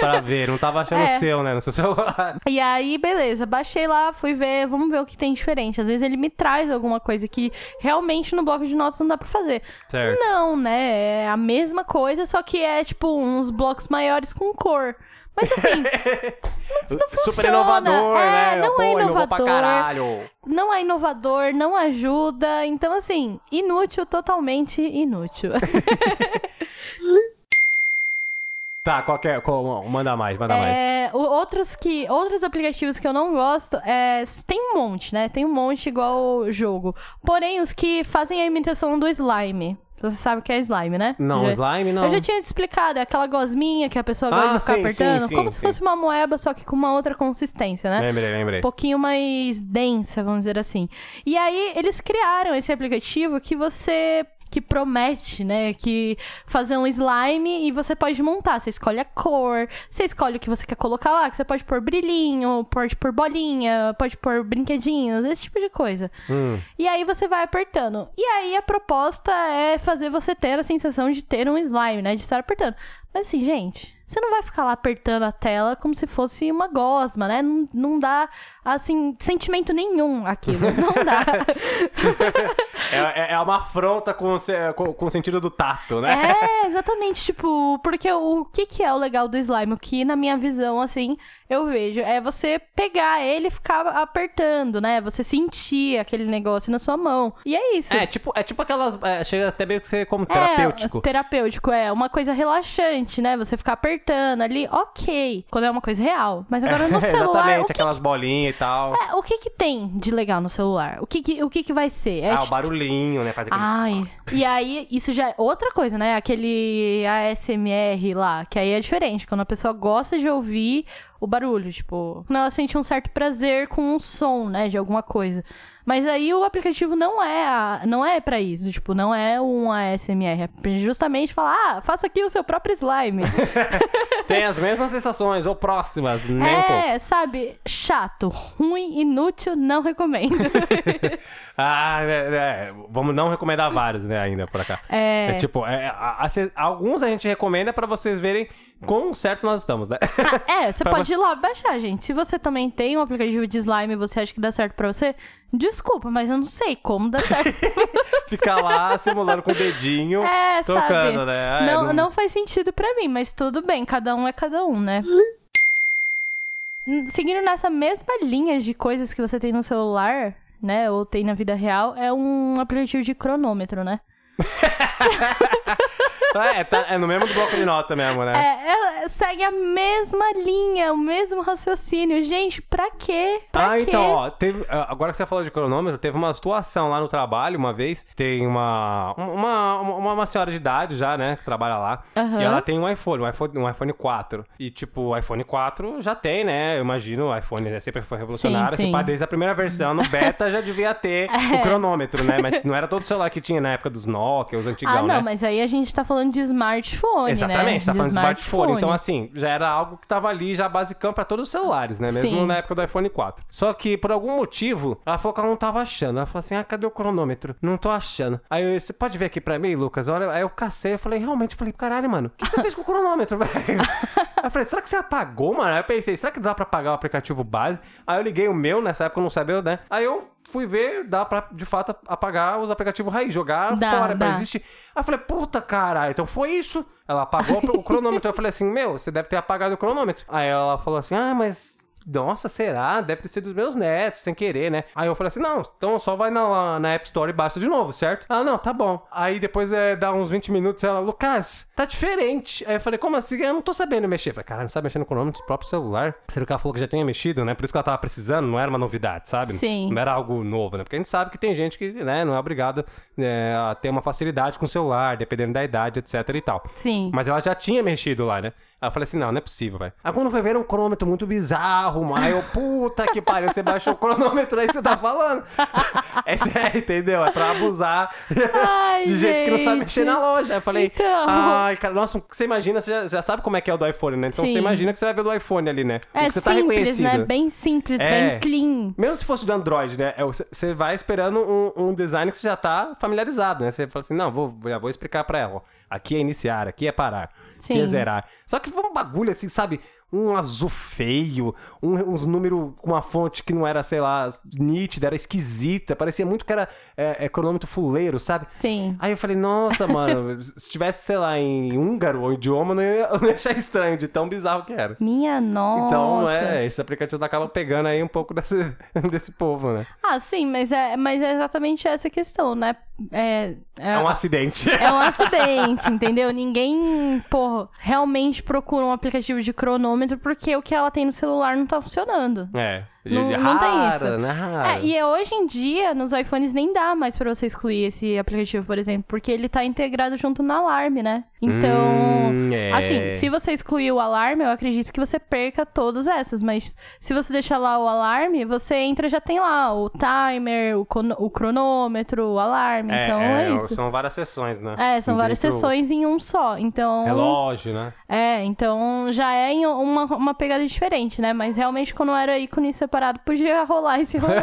pra ver, não tava achando É. o seu, né? No seu celular. E aí, beleza, baixei lá, fui ver, vamos ver o que tem diferente. Às vezes ele me traz alguma coisa que realmente no bloco de notas não dá pra fazer. Certo. Não, né? É a mesma coisa, só que é tipo uns blocos maiores com cor. Mas assim, Super funciona. inovador, É, né? não Pô, é inovador. pra caralho. não é inovador, não ajuda. Então, assim, inútil, totalmente inútil. Tá, qualquer. Qual, manda mais, manda mais. É, o- outros que outros aplicativos que eu não gosto é, tem um monte, né? Tem um monte igual o jogo. Porém, os que fazem a imitação do slime. Você sabe o que é slime, né? Não, Já- slime não. Eu já tinha te explicado, é aquela gosminha que a pessoa gosta Ah, de ficar sim, apertando, sim, sim, como se fosse uma moeba, só que com uma outra consistência, né? Lembrei, lembrei. Um pouquinho mais densa, vamos dizer assim. E aí eles criaram esse aplicativo que você que promete, né, que fazer um slime e você pode montar, você escolhe a cor, você escolhe o que você quer colocar lá, que você pode pôr brilhinho, pode pôr bolinha, pode pôr brinquedinhos, esse tipo de coisa. Hum. E aí você vai apertando. E aí a proposta é fazer você ter a sensação de ter um slime, né? De estar apertando. Mas assim, gente, você não vai ficar lá apertando a tela como se fosse uma gosma, né? Não, não dá, assim, sentimento nenhum aquilo. Não dá. É, é- é uma afronta com, com, com o sentido do tato, né? É, exatamente. Tipo, porque o que, que é o legal do slime? O que, na minha visão, assim, eu vejo é você pegar ele e ficar apertando, né? Você sentir aquele negócio na sua mão. E é isso. É, tipo, é tipo aquelas. é, chega até meio que ser como É, terapêutico. terapêutico, é. Uma coisa relaxante, né? Você ficar apertando ali, ok. Quando é uma coisa real. Mas agora no celular, Exatamente, o que, aquelas bolinhas e tal. é, o que que tem de legal no celular? O que que, o que, que vai ser? É ah, o barulhinho, né? Faz aquele. Ai, e aí isso já é outra coisa, né? Aquele ASMR lá, que aí é diferente, quando a pessoa gosta de ouvir o barulho, tipo, quando ela sente um certo prazer com o som, né, de alguma coisa. Mas aí o aplicativo não é a, não é para isso, tipo, não é um ASMR, é justamente falar, ah, faça aqui o seu próprio slime. Tem as mesmas sensações, ou próximas, nem um pouco. é, sabe, chato, ruim, inútil, não recomendo. Ah, é, é, vamos não recomendar vários, né, ainda por cá. É. tipo, é, a- a- alguns a gente recomenda pra vocês verem quão certos nós estamos, né? É, você Pra pode ir lá baixar, gente. Se você também tem um aplicativo de slime e você acha que dá certo pra você, desculpa, mas eu não sei como dá certo. Ficar lá simulando com o dedinho, é, tocando, sabe? né? É, não, não faz sentido pra mim, mas tudo bem, cada um é cada um, né? Seguindo nessa mesma linha de coisas que você tem no celular, né, ou tem na vida real, é um aplicativo de cronômetro, né? É, tá- é no mesmo do bloco de nota mesmo, né? É, é, segue a mesma linha, o mesmo raciocínio. Gente, pra quê? Pra ah, quê? então, ó, teve, ah, agora que você falou de cronômetro, teve uma situação lá no trabalho uma vez. Tem uma, uma, uma, uma senhora de idade já, né, que trabalha lá. Aham. E ela tem um iPhone, um iPhone, um iPhone 4. E, tipo, o iPhone 4 já tem, né? Eu imagino, o iPhone né, sempre foi revolucionário. Sim, Se pá, sim. desde a primeira versão, no beta já devia ter o cronômetro, né? Mas não era todo celular que tinha na época dos Nokia, os antigão, Ah, não, né? mas aí a gente tá falando de smartphone, Exatamente, né? tá falando de smartphone. Então, assim, já era algo que tava ali, já basicão pra todos os celulares, né? Mesmo Sim. na época do iPhone 4. Só que, por algum motivo, ela falou que ela não tava achando. Ela falou assim: ah, cadê o cronômetro? Não tô achando. Aí eu, você pode ver aqui pra mim, Lucas? Olha, aí eu cacei, eu falei, realmente, eu falei, caralho, mano, o que você fez com o cronômetro, velho? Aí eu falei, será que você apagou, mano? Aí eu pensei, será que dá pra apagar o aplicativo base? Aí eu liguei o meu, nessa época eu não sabia, né? Aí eu fui ver, dá pra, de fato, apagar os aplicativos raiz, jogar Dá, fora, dá. pra existir. Aí eu falei, puta caralho, então foi isso. Ela apagou o cronômetro. Eu falei assim, meu, você deve ter apagado o cronômetro. Aí ela falou assim, ah, mas. Nossa, será? Deve ter sido dos meus netos, sem querer, né? Aí eu falei assim: não, então só vai na, na App Store e baixa de novo, certo? Ela, não, tá bom. Aí depois é, dá uns 20 minutos, ela, Lucas, tá diferente. Aí eu falei, como assim? Eu não tô sabendo mexer. Eu falei, caralho, não sabe mexer no cronômetro do próprio celular? Será que ela falou que já tinha mexido, né? Por isso que ela tava precisando, não era uma novidade, sabe? Sim. Não era algo novo, né? Porque a gente sabe que tem gente que, né, não é obrigado é, a ter uma facilidade com o celular, dependendo da idade, etc e tal. Sim. Mas ela já tinha mexido lá, né? Aí eu falei assim, não, não é possível, velho. Aí quando foi ver um cronômetro muito bizarro. Aí eu, puta que pariu, você baixou o cronômetro aí, você tá falando. É entendeu? É pra abusar Ai, de gente que não sabe gente. mexer na loja. Aí eu falei, Então. ai, cara, nossa, você imagina, você já, já sabe como é que é o do iPhone, né? Então Sim. você imagina que você vai ver do iPhone ali, né? É você tá simples, reconhecido. né? Bem simples, É. bem clean. Mesmo se fosse do Android, né? é, Você vai esperando um, um design que você já tá familiarizado, né? Você fala assim, não, vou, já vou explicar pra ela. Aqui é iniciar, aqui é parar, aqui é Sim. zerar. Só que foi um bagulho assim, sabe? Um azul feio, um- uns números com uma fonte que não era, sei lá, nítida, era esquisita. Parecia muito que era é, é, cronômetro fuleiro, sabe? Sim. Aí eu falei, nossa, mano, se tivesse, sei lá, em húngaro ou idioma, eu não ia, eu não ia achar estranho, de tão bizarro que era. Minha nossa. Então, é, esse aplicativo acaba pegando aí um pouco desse, desse povo, né? Ah, sim, mas é, mas é exatamente essa questão, né? É, é, É um acidente. é um acidente, entendeu? Ninguém, pô, realmente procura um aplicativo de cronômetro porque o que ela tem no celular não tá funcionando. É. Não, De não tem isso. né? Rara. É, e hoje em dia, nos iPhones nem dá mais pra você excluir esse aplicativo, por exemplo, porque ele tá integrado junto no alarme, né? Então, Hum, é. assim, se você excluir o alarme, eu acredito que você perca todas essas, mas se você deixar lá o alarme, você entra já tem lá o timer, o, o cronômetro, o alarme, então é, isso. São várias sessões, né? É, são várias Dentro- sessões em um só, então... Relógio, né? É, então já é uma, uma pegada diferente, né? Mas realmente quando era ícone separado, podia rolar esse rolê.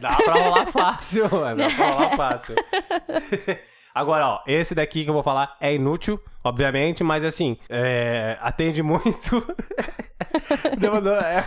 Dá pra rolar fácil, mano. Dá pra rolar fácil. Agora, ó, esse daqui que eu vou falar é inútil, obviamente, mas assim, é, atende muito. Não, não, é,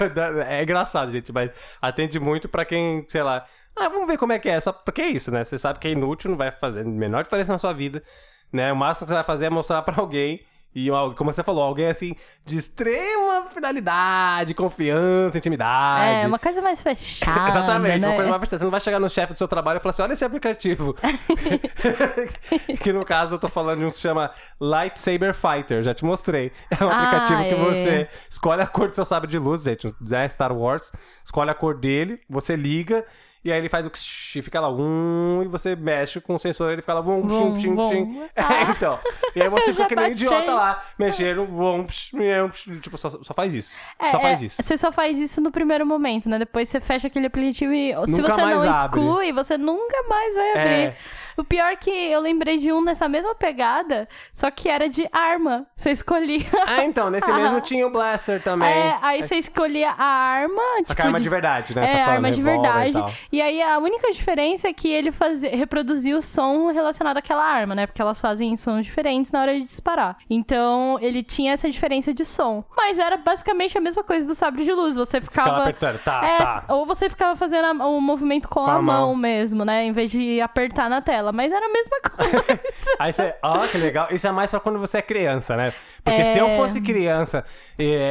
é engraçado, gente, mas atende muito pra quem, sei lá. Ah, vamos ver como é que é. Só porque é isso, né? Você sabe que é inútil, não vai fazer a menor diferença na sua vida, né? O máximo que você vai fazer é mostrar pra alguém. E, como você falou, alguém assim, de extrema finalidade, confiança, intimidade. é, uma coisa mais fechada. Exatamente, né? uma coisa mais Você não vai chegar no chefe do seu trabalho e falar assim: olha esse aplicativo. que no caso eu tô falando de um que se chama Lightsaber Fighter, já te mostrei. É um Ah, aplicativo que é. você escolhe a cor do seu sabre de luz, gente, né, Star Wars, escolhe a cor dele, você liga. E aí ele faz o ksh, e fica lá, um, e você mexe com o sensor, ele fica lá, vum, Vum, vum. pshim. Ah. É, então. E aí você fica que nem baixei. idiota lá, mexendo, vum, psh, psh, tipo, só, só faz isso. É, só faz é, isso. Você só faz isso no primeiro momento, né? Depois você fecha aquele aplicativo e se Nunca você não abre. exclui, você nunca mais vai abrir. É. O pior é que eu lembrei de um nessa mesma pegada, só que era de arma. Você escolhia. Ah, então, nesse mesmo tinha o Blaster também. É, aí você escolhia a arma. Só tipo, que a arma de verdade, né? Você É, tá arma de e verdade. tal. E, aí a única diferença é que ele fazia, reproduzia o som relacionado àquela arma, né? Porque elas fazem sons diferentes na hora de disparar. Então ele tinha essa diferença de som. Mas era basicamente a mesma coisa do sabre de luz. Você ficava. ficava apertando, tá, É, tá. Ou você ficava fazendo o movimento com, Com a, a mão. mão. mesmo, né? Em vez de apertar na tela. Mas era a mesma coisa. Aí você, ó, que legal. Isso é mais pra quando você é criança, né? Porque É. se eu fosse criança,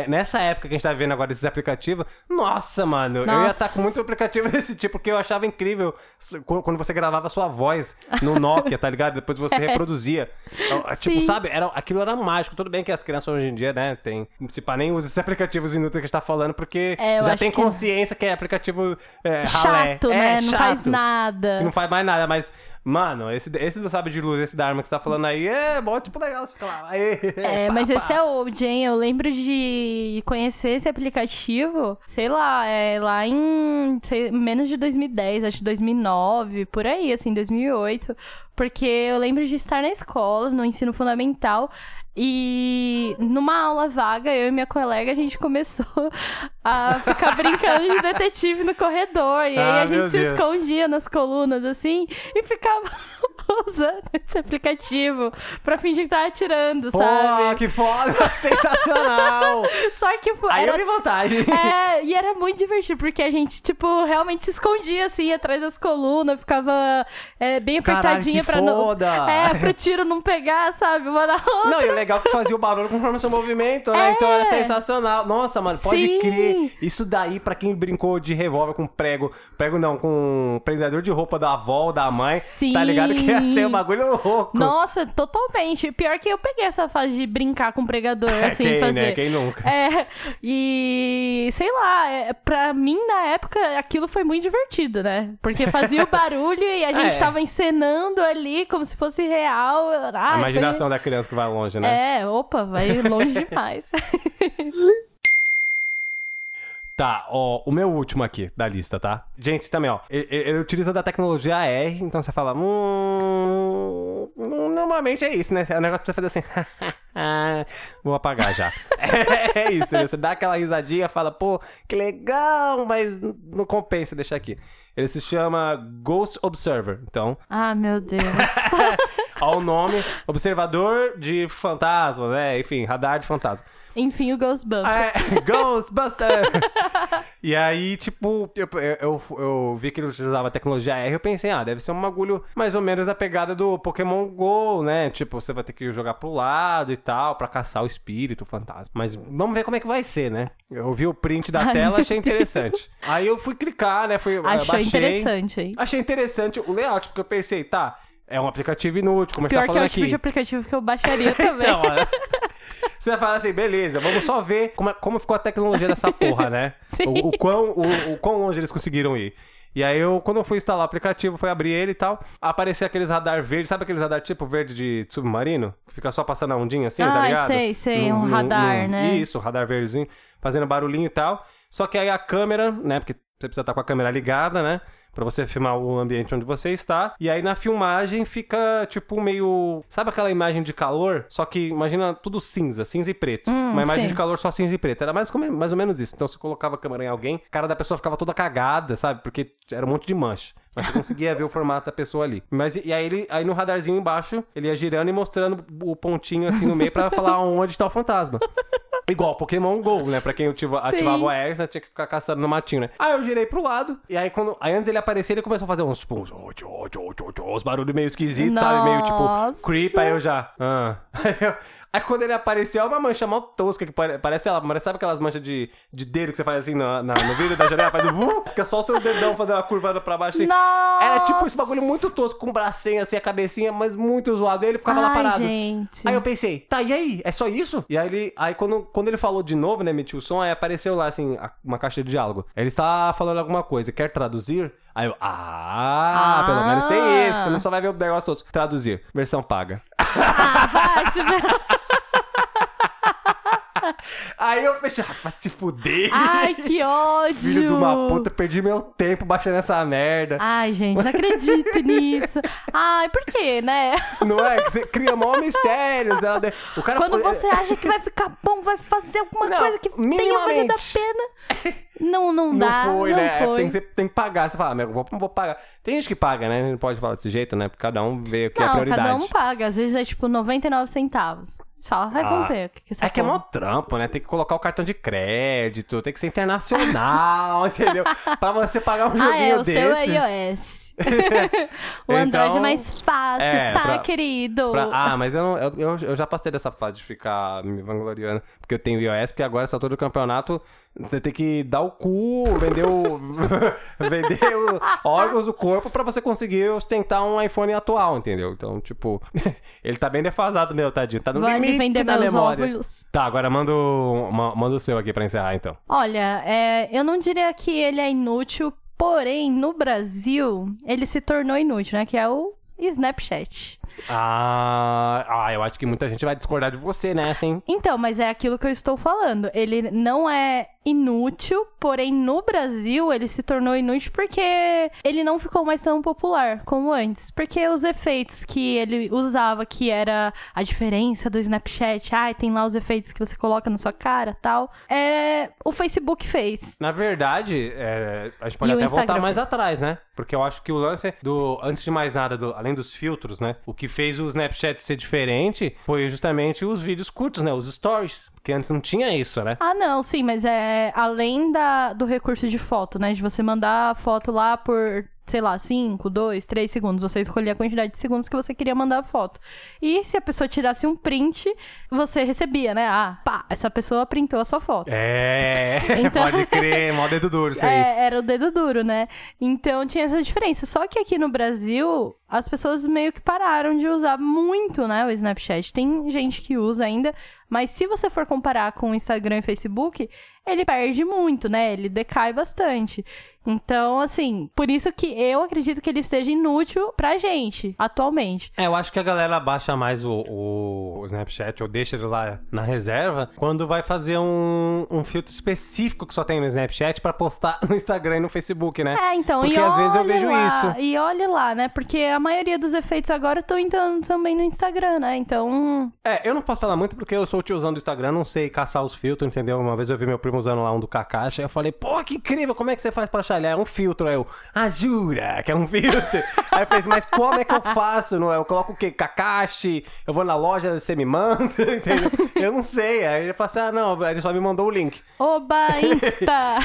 nessa época que a gente tá vendo agora esses aplicativos, nossa, mano, eu ia Nossa. estar com muito aplicativo desse tipo, porque eu achava incrível quando você gravava a sua voz no Nokia, tá ligado? Depois você reproduzia. Eu- Tipo, Sim. sabe? Era, aquilo era mágico. Tudo bem que as crianças hoje em dia, né, tem. Se pá, nem usa esses aplicativos inúteis que a gente tá falando, porque É, já tem que- consciência que é aplicativo é, ralé. Chato, É, né? Não faz chato. nada. E não faz mais nada, mas, mano, esse, esse do sabre de luz, esse da arma que você tá falando aí, é bom, tipo, legal, você fica lá. Aê, É, pá, mas pá. esse é o Jen, eu lembro de conhecer esse aplicativo, sei lá, é lá em sei, menos de 2010, acho que 2009, por aí, assim, 2008. Porque eu lembro de estar na escola, no ensino fundamental, e numa aula vaga, eu e minha colega, a gente começou a ficar brincando de detetive no corredor. E aí Ah, a meu gente se Deus. escondia nas colunas, assim, e ficava usando esse aplicativo pra fingir que tava atirando, Pô, sabe? que foda, sensacional. Só que, pô, aí era... eu vi vantagem. É, e era muito divertido, porque a gente, tipo, realmente se escondia, assim, atrás das colunas, ficava é, bem Caralho, apertadinha que pra não... É, pro tiro não pegar, sabe? Uma na outra. Não, e legal que fazia o barulho conforme o seu movimento, né? É. Então era sensacional. Nossa, mano, pode Sim. crer. Isso daí, pra quem brincou de revólver com prego, prego não, com prendedor de roupa da avó ou da mãe, Sim. tá ligado que ia ser um bagulho louco. Nossa, totalmente. Pior que eu peguei essa fase de brincar com pregador, assim, Quem, fazer. né? Quem nunca? É, e sei lá, é, pra mim na época aquilo foi muito divertido, né? Porque fazia o barulho e a gente É. tava encenando ali como se fosse real. A imaginação da criança que vai longe, né? Foi... É, opa, vai longe demais. Tá, ó, o meu último aqui da lista, tá? Gente, também, ó, ele, ele utiliza da tecnologia AR, então você fala, hum, hum, normalmente é isso, né? É um negócio pra você fazer assim, vou apagar já. é, é isso, né? Você dá aquela risadinha, fala, pô, que legal, mas não compensa deixar aqui. Ele se chama Ghost Observer, então, ah, meu Deus. Ó o nome, observador de fantasma, né? Enfim, radar de fantasma. Enfim, o Ghostbumper. É, Ghostbuster! e aí, tipo, eu, eu, eu, vi que ele utilizava tecnologia R, eu pensei, ah, deve ser um bagulho mais ou menos da pegada do Pokémon GO, né? Tipo, você vai ter que jogar pro lado e tal, pra caçar o espírito, o fantasma. Mas vamos ver como é que vai ser, né? Eu vi o print da tela, achei interessante. Aí eu fui clicar, né? Fui, Achou baixei. interessante, hein? Achei interessante o layout, porque eu pensei, tá, é um aplicativo inútil, como a gente Pior tá que é falando o tipo aqui. de aplicativo que eu baixaria também. Então, Você fala assim, beleza, vamos só ver como, é- como ficou a tecnologia dessa porra, né? O, o quão, o, o quão longe eles conseguiram ir. E aí eu, quando eu fui instalar o aplicativo, fui abrir ele e tal, aparecia aqueles radar verdes, sabe aqueles radar tipo verde de submarino? Que fica só passando a ondinha assim, tá Ai, ligado? sei, sei, um radar, né? Isso, radar verdezinho, fazendo barulhinho e tal. Só que aí a câmera, né, porque você precisa estar com a câmera ligada, né? Pra você filmar o ambiente onde você está. E aí na filmagem fica tipo meio. Sabe aquela imagem de calor? Só que imagina tudo cinza, cinza e preto. Uma imagem Hum, sim. de calor só cinza e preto. Era mais, como- mais ou menos isso. Então você colocava a câmera em alguém, a cara da pessoa ficava toda cagada, sabe? Porque era um monte de mancha. Mas você conseguia ver o formato da pessoa ali. Mas e aí ele aí no radarzinho embaixo, ele ia girando e mostrando o pontinho assim no meio pra falar onde tá o fantasma. Igual Pokémon GO, né? Pra quem ativa, ativava o X, né? Tinha que ficar caçando no matinho, né? Aí eu girei pro lado, e aí quando. Aí antes ele aparecer, ele começou a fazer uns, tipo, uns, tchô, uns barulhos meio esquisitos, sabe? Meio tipo, creep, aí eu já. Ah. Aí, eu- aí quando ele apareceu, é uma mancha mó tosca, que pare- parece ela, parece, sabe aquelas manchas de, de dedo que você faz assim na, na- no vidro da janela? Faz um, uh, fica só o seu dedão fazendo uma curvada pra baixo assim. Nossa! Era tipo esse bagulho muito tosco, com o bracinho assim, a cabecinha, mas muito zoado. Ele ficava lá Ai, parado. gente. Aí eu pensei, tá, e aí? É só isso? E aí ele. Aí quando, quando ele falou de novo, né, emitiu o som, aí apareceu lá, assim, uma caixa de diálogo. Ele está falando alguma coisa, quer traduzir? Aí eu, ah, Ah. pelo menos tem isso. Você não só vai ver o negócio todo. Traduzir. Versão paga. Vai se ver- Aí eu fechei, ah, vai se fuder. Ai, que ódio! Filho de uma puta, perdi meu tempo baixando essa merda. Ai, gente, não acredito nisso. Ai, por quê, né? Não é? Você cria mó mistérios. ela O cara Quando você acha que vai ficar bom, vai fazer alguma Não, coisa que tenha valido a pena. Não, não Não dá. foi, não né? É, Foi. Tem, que, ser- tem que pagar. Você fala, ah, meu, vou, vou pagar. Tem gente que paga, né? Não pode falar desse jeito, né? Porque cada um vê o que é a Não, prioridade. cada um paga. Às vezes é tipo 99 centavos. Você fala, vai, Ah, vamos ver o que, que essa É que é mó trampo, né? Tem que colocar o cartão de crédito, tem que ser internacional, entendeu? Pra você pagar um joguinho Ah, é, o desse. seu é iOS. o Android é Então, mais fácil, é, tá, pra- querido? Pra- ah, mas eu, não- eu, eu, eu já passei dessa fase de ficar me vangloriando. Porque eu tenho iOS, porque agora, essa altura do campeonato, você tem que dar o cu, vender o. vender o, órgãos do corpo pra você conseguir ostentar um iPhone atual, entendeu? Então, tipo, ele tá bem defasado, meu, tadinho. Tá no Vai limite vender da memória. óvulos. Tá, agora manda o, ma- manda o seu aqui pra encerrar, então. Olha, é, eu não diria que ele é inútil, porém, no Brasil, ele se tornou inútil, né? Que é o Snapchat. Ah, ah, eu acho que muita gente vai discordar de você nessa, hein? Então, mas é aquilo que eu estou falando. Ele não é inútil, porém no Brasil ele se tornou inútil porque ele não ficou mais tão popular como antes. Porque os efeitos que ele usava, que era a diferença do Snapchat, ai, tem lá os efeitos que você coloca na sua cara tal, é, o Facebook fez. Na verdade, é, a gente pode E até voltar mais atrás, né? Porque eu acho que o lance do. Antes de mais nada, do- além dos filtros, né? O que fez o Snapchat ser diferente foi justamente os vídeos curtos, né? Os stories. Porque antes não tinha isso, né? Ah, não, sim, mas é além da, do recurso de foto, né? De você mandar a foto lá por, sei lá, 5, 2, 3 segundos. Você escolhia a quantidade de segundos que você queria mandar a foto. E se a pessoa tirasse um print, você recebia, né? Ah, pá, essa pessoa printou a sua foto. É, Então- pode crer, mó dedo duro isso aí. É, era o dedo duro, né? Então tinha essa diferença. Só que aqui no Brasil, as pessoas meio que pararam de usar muito, né, o Snapchat. Tem gente que usa ainda, mas se você for comparar com o Instagram e Facebook, ele perde muito, né? Ele decai bastante. Então, assim, por isso que eu acredito que ele esteja inútil pra gente, atualmente. É, eu acho que a galera baixa mais o, o Snapchat ou deixa ele lá na reserva quando vai fazer um, um filtro específico que só tem no Snapchat pra postar no Instagram e no Facebook, né? É, então, Porque e às vezes eu vejo lá, isso. E olha lá, né? Porque a maioria dos efeitos agora estão entrando também no Instagram, né? Então, É, eu não posso falar muito porque eu sou o tiozão do Instagram, não sei caçar os filtros, entendeu? Uma vez eu vi meu primo usando lá um do Kakashi, eu falei, pô, que incrível, como é que você faz pra achar? Ele é um filtro, aí eu, ah, jura que é um filtro? aí eu falei, mas como é que eu faço? Não é? Eu coloco o quê? Kakashi? Eu vou na loja, você me manda, entendeu? Eu não sei. Aí ele falou assim, ah, não, ele só me mandou o link. oba, Insta!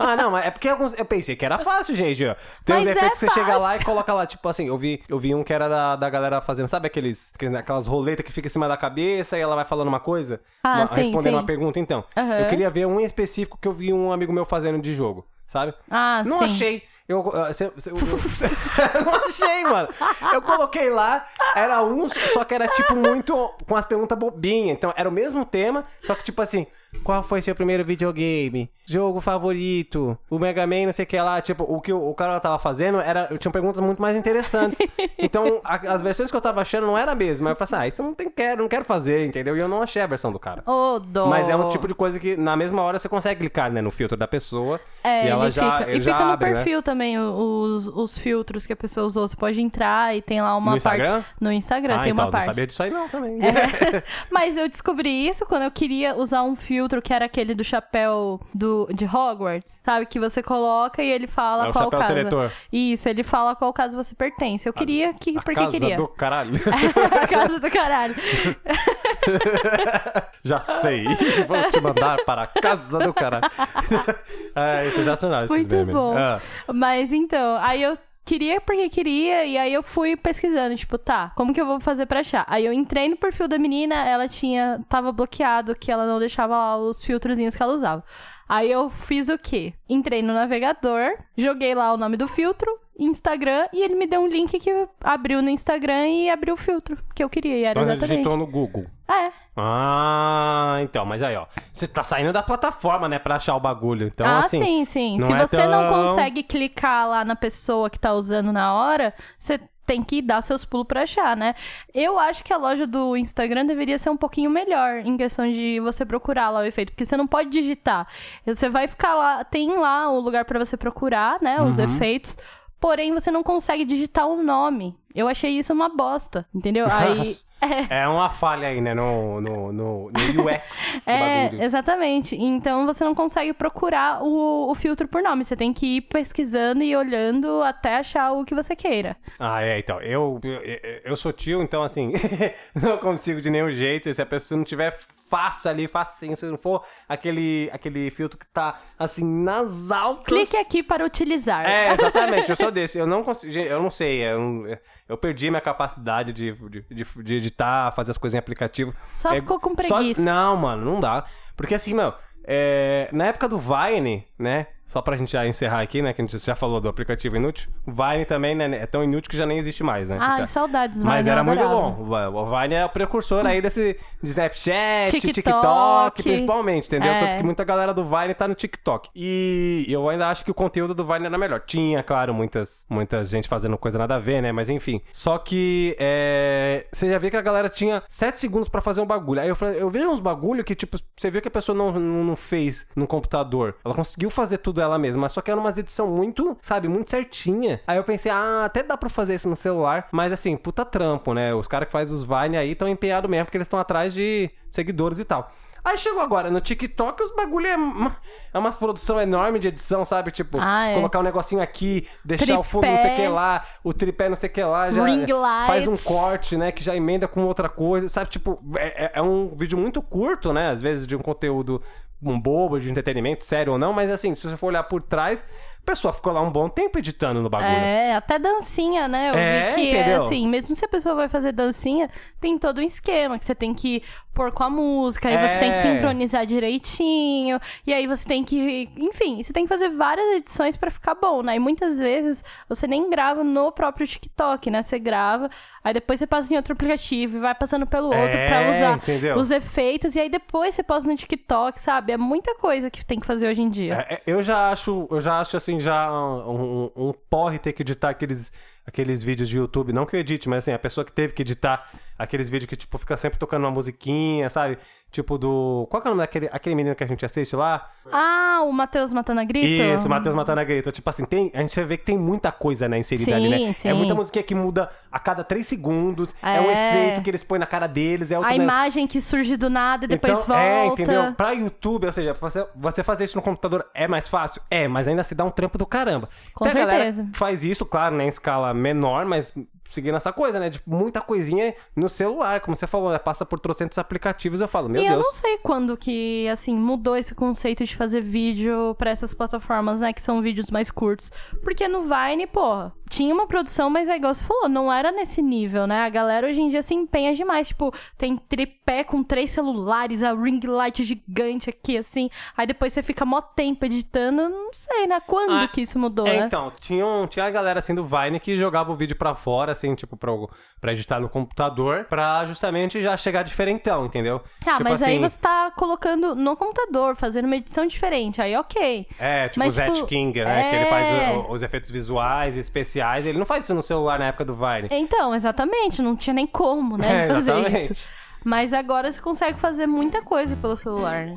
Ah, não, mas é porque alguns, eu pensei que era fácil, gente. ó. Tem Mas uns é que você chega fácil. lá e coloca lá, tipo assim, eu vi, eu vi um que era da, da galera fazendo, sabe aqueles, aquelas roletas que fica em cima da cabeça e ela vai falando uma coisa? Ah, Uma- sim, respondendo sim. uma pergunta, então. Aham. Eu queria ver um em específico que eu vi um amigo meu fazendo de jogo, sabe? Ah, Não sim. achei. Eu, eu, cê- cê- eu- eu não achei, mano. Eu coloquei lá, era um, só que era tipo muito com as perguntas bobinhas. Então era o mesmo tema, só que tipo assim, qual foi seu primeiro videogame? Jogo favorito? O Mega Man, não sei o que lá. Tipo, o que o, o cara tava fazendo era. Tinham perguntas muito mais interessantes. Então, a- as versões que eu tava achando não era a mesma. Eu falei assim, ah, isso eu não tem, quero, não quero fazer, entendeu? E eu não achei a versão do cara. Ô, dó. Mas é um tipo de coisa que na mesma hora você consegue clicar, né, no filtro da pessoa. É, e ela já, fica, e já fica no abre, né? perfil também o- os, os filtros que a pessoa usou. Você pode entrar e tem lá uma No parte. Instagram? No Instagram Ah, tem então, uma parte. não sabia disso aí não também. É. Mas eu descobri isso quando eu queria usar um filtro que era aquele do chapéu do, de Hogwarts, sabe? Que você coloca e ele fala É o qual chapéu casa. seletor. Isso, ele fala qual caso você pertence. Eu queria que. A porque casa queria. do caralho. a casa do caralho. Já sei. Vou te mandar para a casa do caralho. é sensacional esses Muito memes. bom. Ah, Mas então, aí eu queria porque queria, e aí eu fui pesquisando, tipo, tá, como que eu vou fazer pra achar? Aí eu entrei no perfil da menina, ela tinha, tava bloqueado, que ela não deixava lá os filtrozinhos que ela usava. Aí eu fiz o quê? Entrei no navegador, joguei lá o nome do filtro, Instagram, e ele me deu um link que abriu no Instagram e abriu o filtro que eu queria, e era então você exatamente. digitou no Google. É. Ah, então, mas aí, ó. Você tá saindo da plataforma, né, pra achar o bagulho. Então, ah, assim. sim, sim. não Se é você não tão- consegue clicar lá na pessoa que tá usando na hora, você tem que dar seus pulos pra achar, né? Eu acho que a loja do Instagram deveria ser um pouquinho melhor em questão de você procurar lá o efeito, porque você não pode digitar. Você vai ficar lá, tem lá o lugar pra você procurar, né, os Uhum. efeitos. Porém, você não consegue digitar o nome. Eu achei isso uma bosta, entendeu? Aí. É uma falha aí, né, no, no, no, no UX do É, exatamente. Então você não consegue procurar o, o filtro por nome. Você tem que ir pesquisando e olhando até achar o que você queira. Ah, é, então. Eu, eu, eu sou tio, então, assim, não consigo de nenhum jeito. Se a pessoa não tiver fácil ali, facinho, se não for aquele, aquele filtro que tá, assim, nas altas. Clique aqui para utilizar. É, exatamente, eu sou desse. Eu não consigo, eu não sei, eu, eu perdi minha capacidade de, de, de, de editar, fazer as coisas em aplicativo. Só É, ficou com só- preguiça. não, mano, não dá. Porque assim, meu, é, na época do Vine, né? Só pra gente já encerrar aqui, né? Que a gente já falou do aplicativo inútil. O Vine também né, é tão inútil que já nem existe mais, né? Ai, Então- saudades, mas Vine, eu era muito bom. O Vine é o precursor aí desse de Snapchat, TikTok. TikTok, principalmente, entendeu? É. Tanto que muita galera do Vine tá no TikTok. E eu ainda acho que o conteúdo do Vine era melhor. Tinha, claro, muitas, muita gente fazendo coisa nada a ver, né? Mas enfim. Só que é, você já vê que a galera tinha 7 segundos pra fazer um bagulho. Aí eu falei, eu vejo uns bagulho que, tipo, você viu que a pessoa não, não, não fez no computador. Ela conseguiu fazer tudo ela mesma, só que era umas edição muito, sabe, muito certinha. Aí eu pensei, ah, até dá pra fazer isso no celular, mas assim, puta trampo, né? Os caras que fazem os Vine aí estão empenhados mesmo, porque eles estão atrás de seguidores e tal. Aí chegou agora no TikTok, os bagulho é, uma- é umas produção enorme de edição, sabe? Tipo, Ah, é. colocar um negocinho aqui, deixar o fundo não sei o que Tripé. lá, o tripé não sei o que lá, já Ring faz um corte, né? Que já emenda com outra coisa, sabe? Tipo, é, é- é um vídeo muito curto, né? Às vezes de um conteúdo um bobo de entretenimento, sério ou não, mas assim, se você for olhar por trás, a pessoa ficou lá um bom tempo editando no bagulho. É, até dancinha, né? Eu É, vi que é entendeu? assim, mesmo se a pessoa vai fazer dancinha, tem todo um esquema que você tem que pôr com a música, aí você É. tem que sincronizar direitinho, e aí você tem que, enfim, você tem que fazer várias edições pra ficar bom, né? E muitas vezes você nem grava no próprio TikTok, né? Você grava, aí depois você passa em outro aplicativo e vai passando pelo outro É, pra usar entendeu? os efeitos, e aí depois você posta no TikTok, sabe? É muita coisa que tem que fazer hoje em dia. É, é, eu já acho, eu já acho assim, já um, um, um porre ter que editar aqueles, aqueles vídeos de YouTube. Não que eu edite, mas assim, a pessoa que teve que editar aqueles vídeos que, tipo, fica sempre tocando uma musiquinha, sabe? Tipo do. Qual que é o nome daquele aquele menino que a gente assiste lá? Ah, o Matheus Matando a Grito? Isso, Matheus Matando a Greta. Tipo assim, tem, a gente vê que tem muita coisa, né, inserida ali, né? Sim, sim. É muita musiquinha que muda a cada três segundos. É, um É. efeito que eles põem na cara deles. É outro A ne- imagem que surge do nada e depois então, volta. É, entendeu? Pra YouTube, ou seja, você, você fazer isso no computador é mais fácil? É, mas ainda se dá um trampo do caramba. Com Tem a galera certeza. faz isso, claro, né, em escala menor, mas seguindo essa coisa, né? De muita coisinha no celular, como você falou, né? Passa por trocentos aplicativos. Eu falo, meu e eu Deus. não sei quando que, assim, mudou esse conceito de fazer vídeo pra essas plataformas, né? Que são vídeos mais curtos. Porque no Vine, pô, tinha uma produção, mas é igual você falou, não era nesse nível, né? A galera hoje em dia se empenha demais. Tipo, tem tripé com três celulares, a ring light gigante aqui, assim. Aí depois você fica mó tempo editando. Não sei, né? Quando Ah, que isso mudou, É, né? então, tinha, um- tinha a galera assim do Vine que jogava o vídeo pra fora, assim, tipo, pra, pra editar no computador, pra justamente já chegar diferentão, entendeu? Ah, tipo mas assim, aí você tá colocando no computador, fazendo uma edição diferente. Aí, ok. É, tipo Mas, o Zet tipo, King, né? Que ele faz é. o- os efeitos visuais e especiais. Ele não faz isso no celular na época do Vine. Então, exatamente, não tinha nem como, né, É, fazer exatamente. isso. Mas agora você consegue fazer muita coisa pelo celular, né?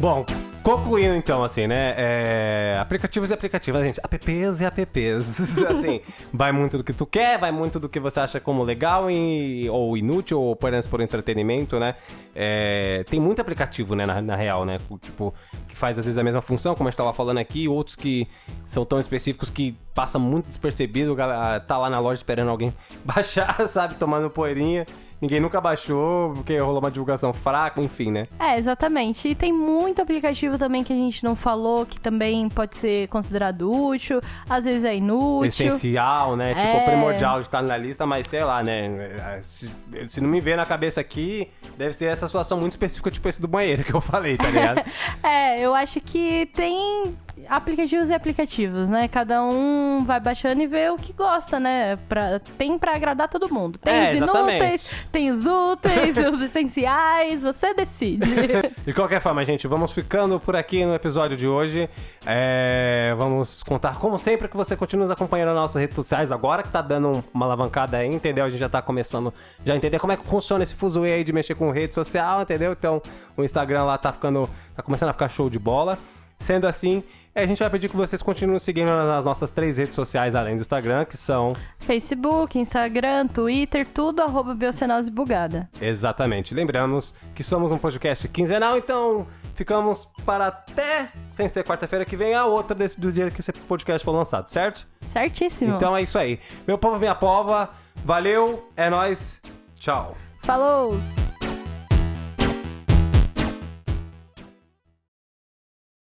Bom, concluindo então, assim, né? é, Aplicativos e aplicativos, gente. Apps e apps. assim, vai muito do que tu quer, vai muito do que você acha como legal e, ou inútil, ou apenas por entretenimento, né? É, tem muito aplicativo, né, na, na real, né? Tipo, que faz às vezes a mesma função, como a gente tava falando aqui, outros que são tão específicos que passa muito despercebido, galera tá lá na loja esperando alguém baixar, sabe? Tomando poeirinha. Ninguém nunca baixou, porque rolou uma divulgação fraca, enfim, né? É, exatamente. E tem muito aplicativo também que a gente não falou, que também pode ser considerado útil, às vezes é inútil. essencial, né? Tipo, É. primordial de estar na lista, mas sei lá, né? Se, se não me vê na cabeça aqui, deve ser essa situação muito específica, tipo esse do banheiro que eu falei, tá ligado? É, eu acho que tem aplicativos e aplicativos, né? Cada um vai baixando e vê o que gosta, né? Pra, tem pra agradar todo mundo. Tem É, os exatamente. inúteis, tem os úteis, os essenciais, você decide. De qualquer forma, gente, vamos ficando por aqui no episódio de hoje. É, vamos contar, como sempre, que você continue nos acompanhando nas nossas redes sociais. Agora que tá dando uma alavancada aí, entendeu? A gente já tá começando já a entender como é que funciona esse fuzuê aí de mexer com rede social, entendeu? Então, o Instagram lá tá ficando. tá começando a ficar show de bola. Sendo assim, a gente vai pedir que vocês continuem seguindo nas nossas três redes sociais, além do Instagram, que são Facebook, Instagram, Twitter, tudo arroba Biocenose Bugada. Exatamente. Lembramos que somos um podcast quinzenal, então ficamos para até, sem ser quarta-feira que vem, a outra desse, do dia que esse podcast for lançado, certo? Certíssimo. Então é isso aí. Meu povo, minha pova, valeu, é nóis, tchau. Falou!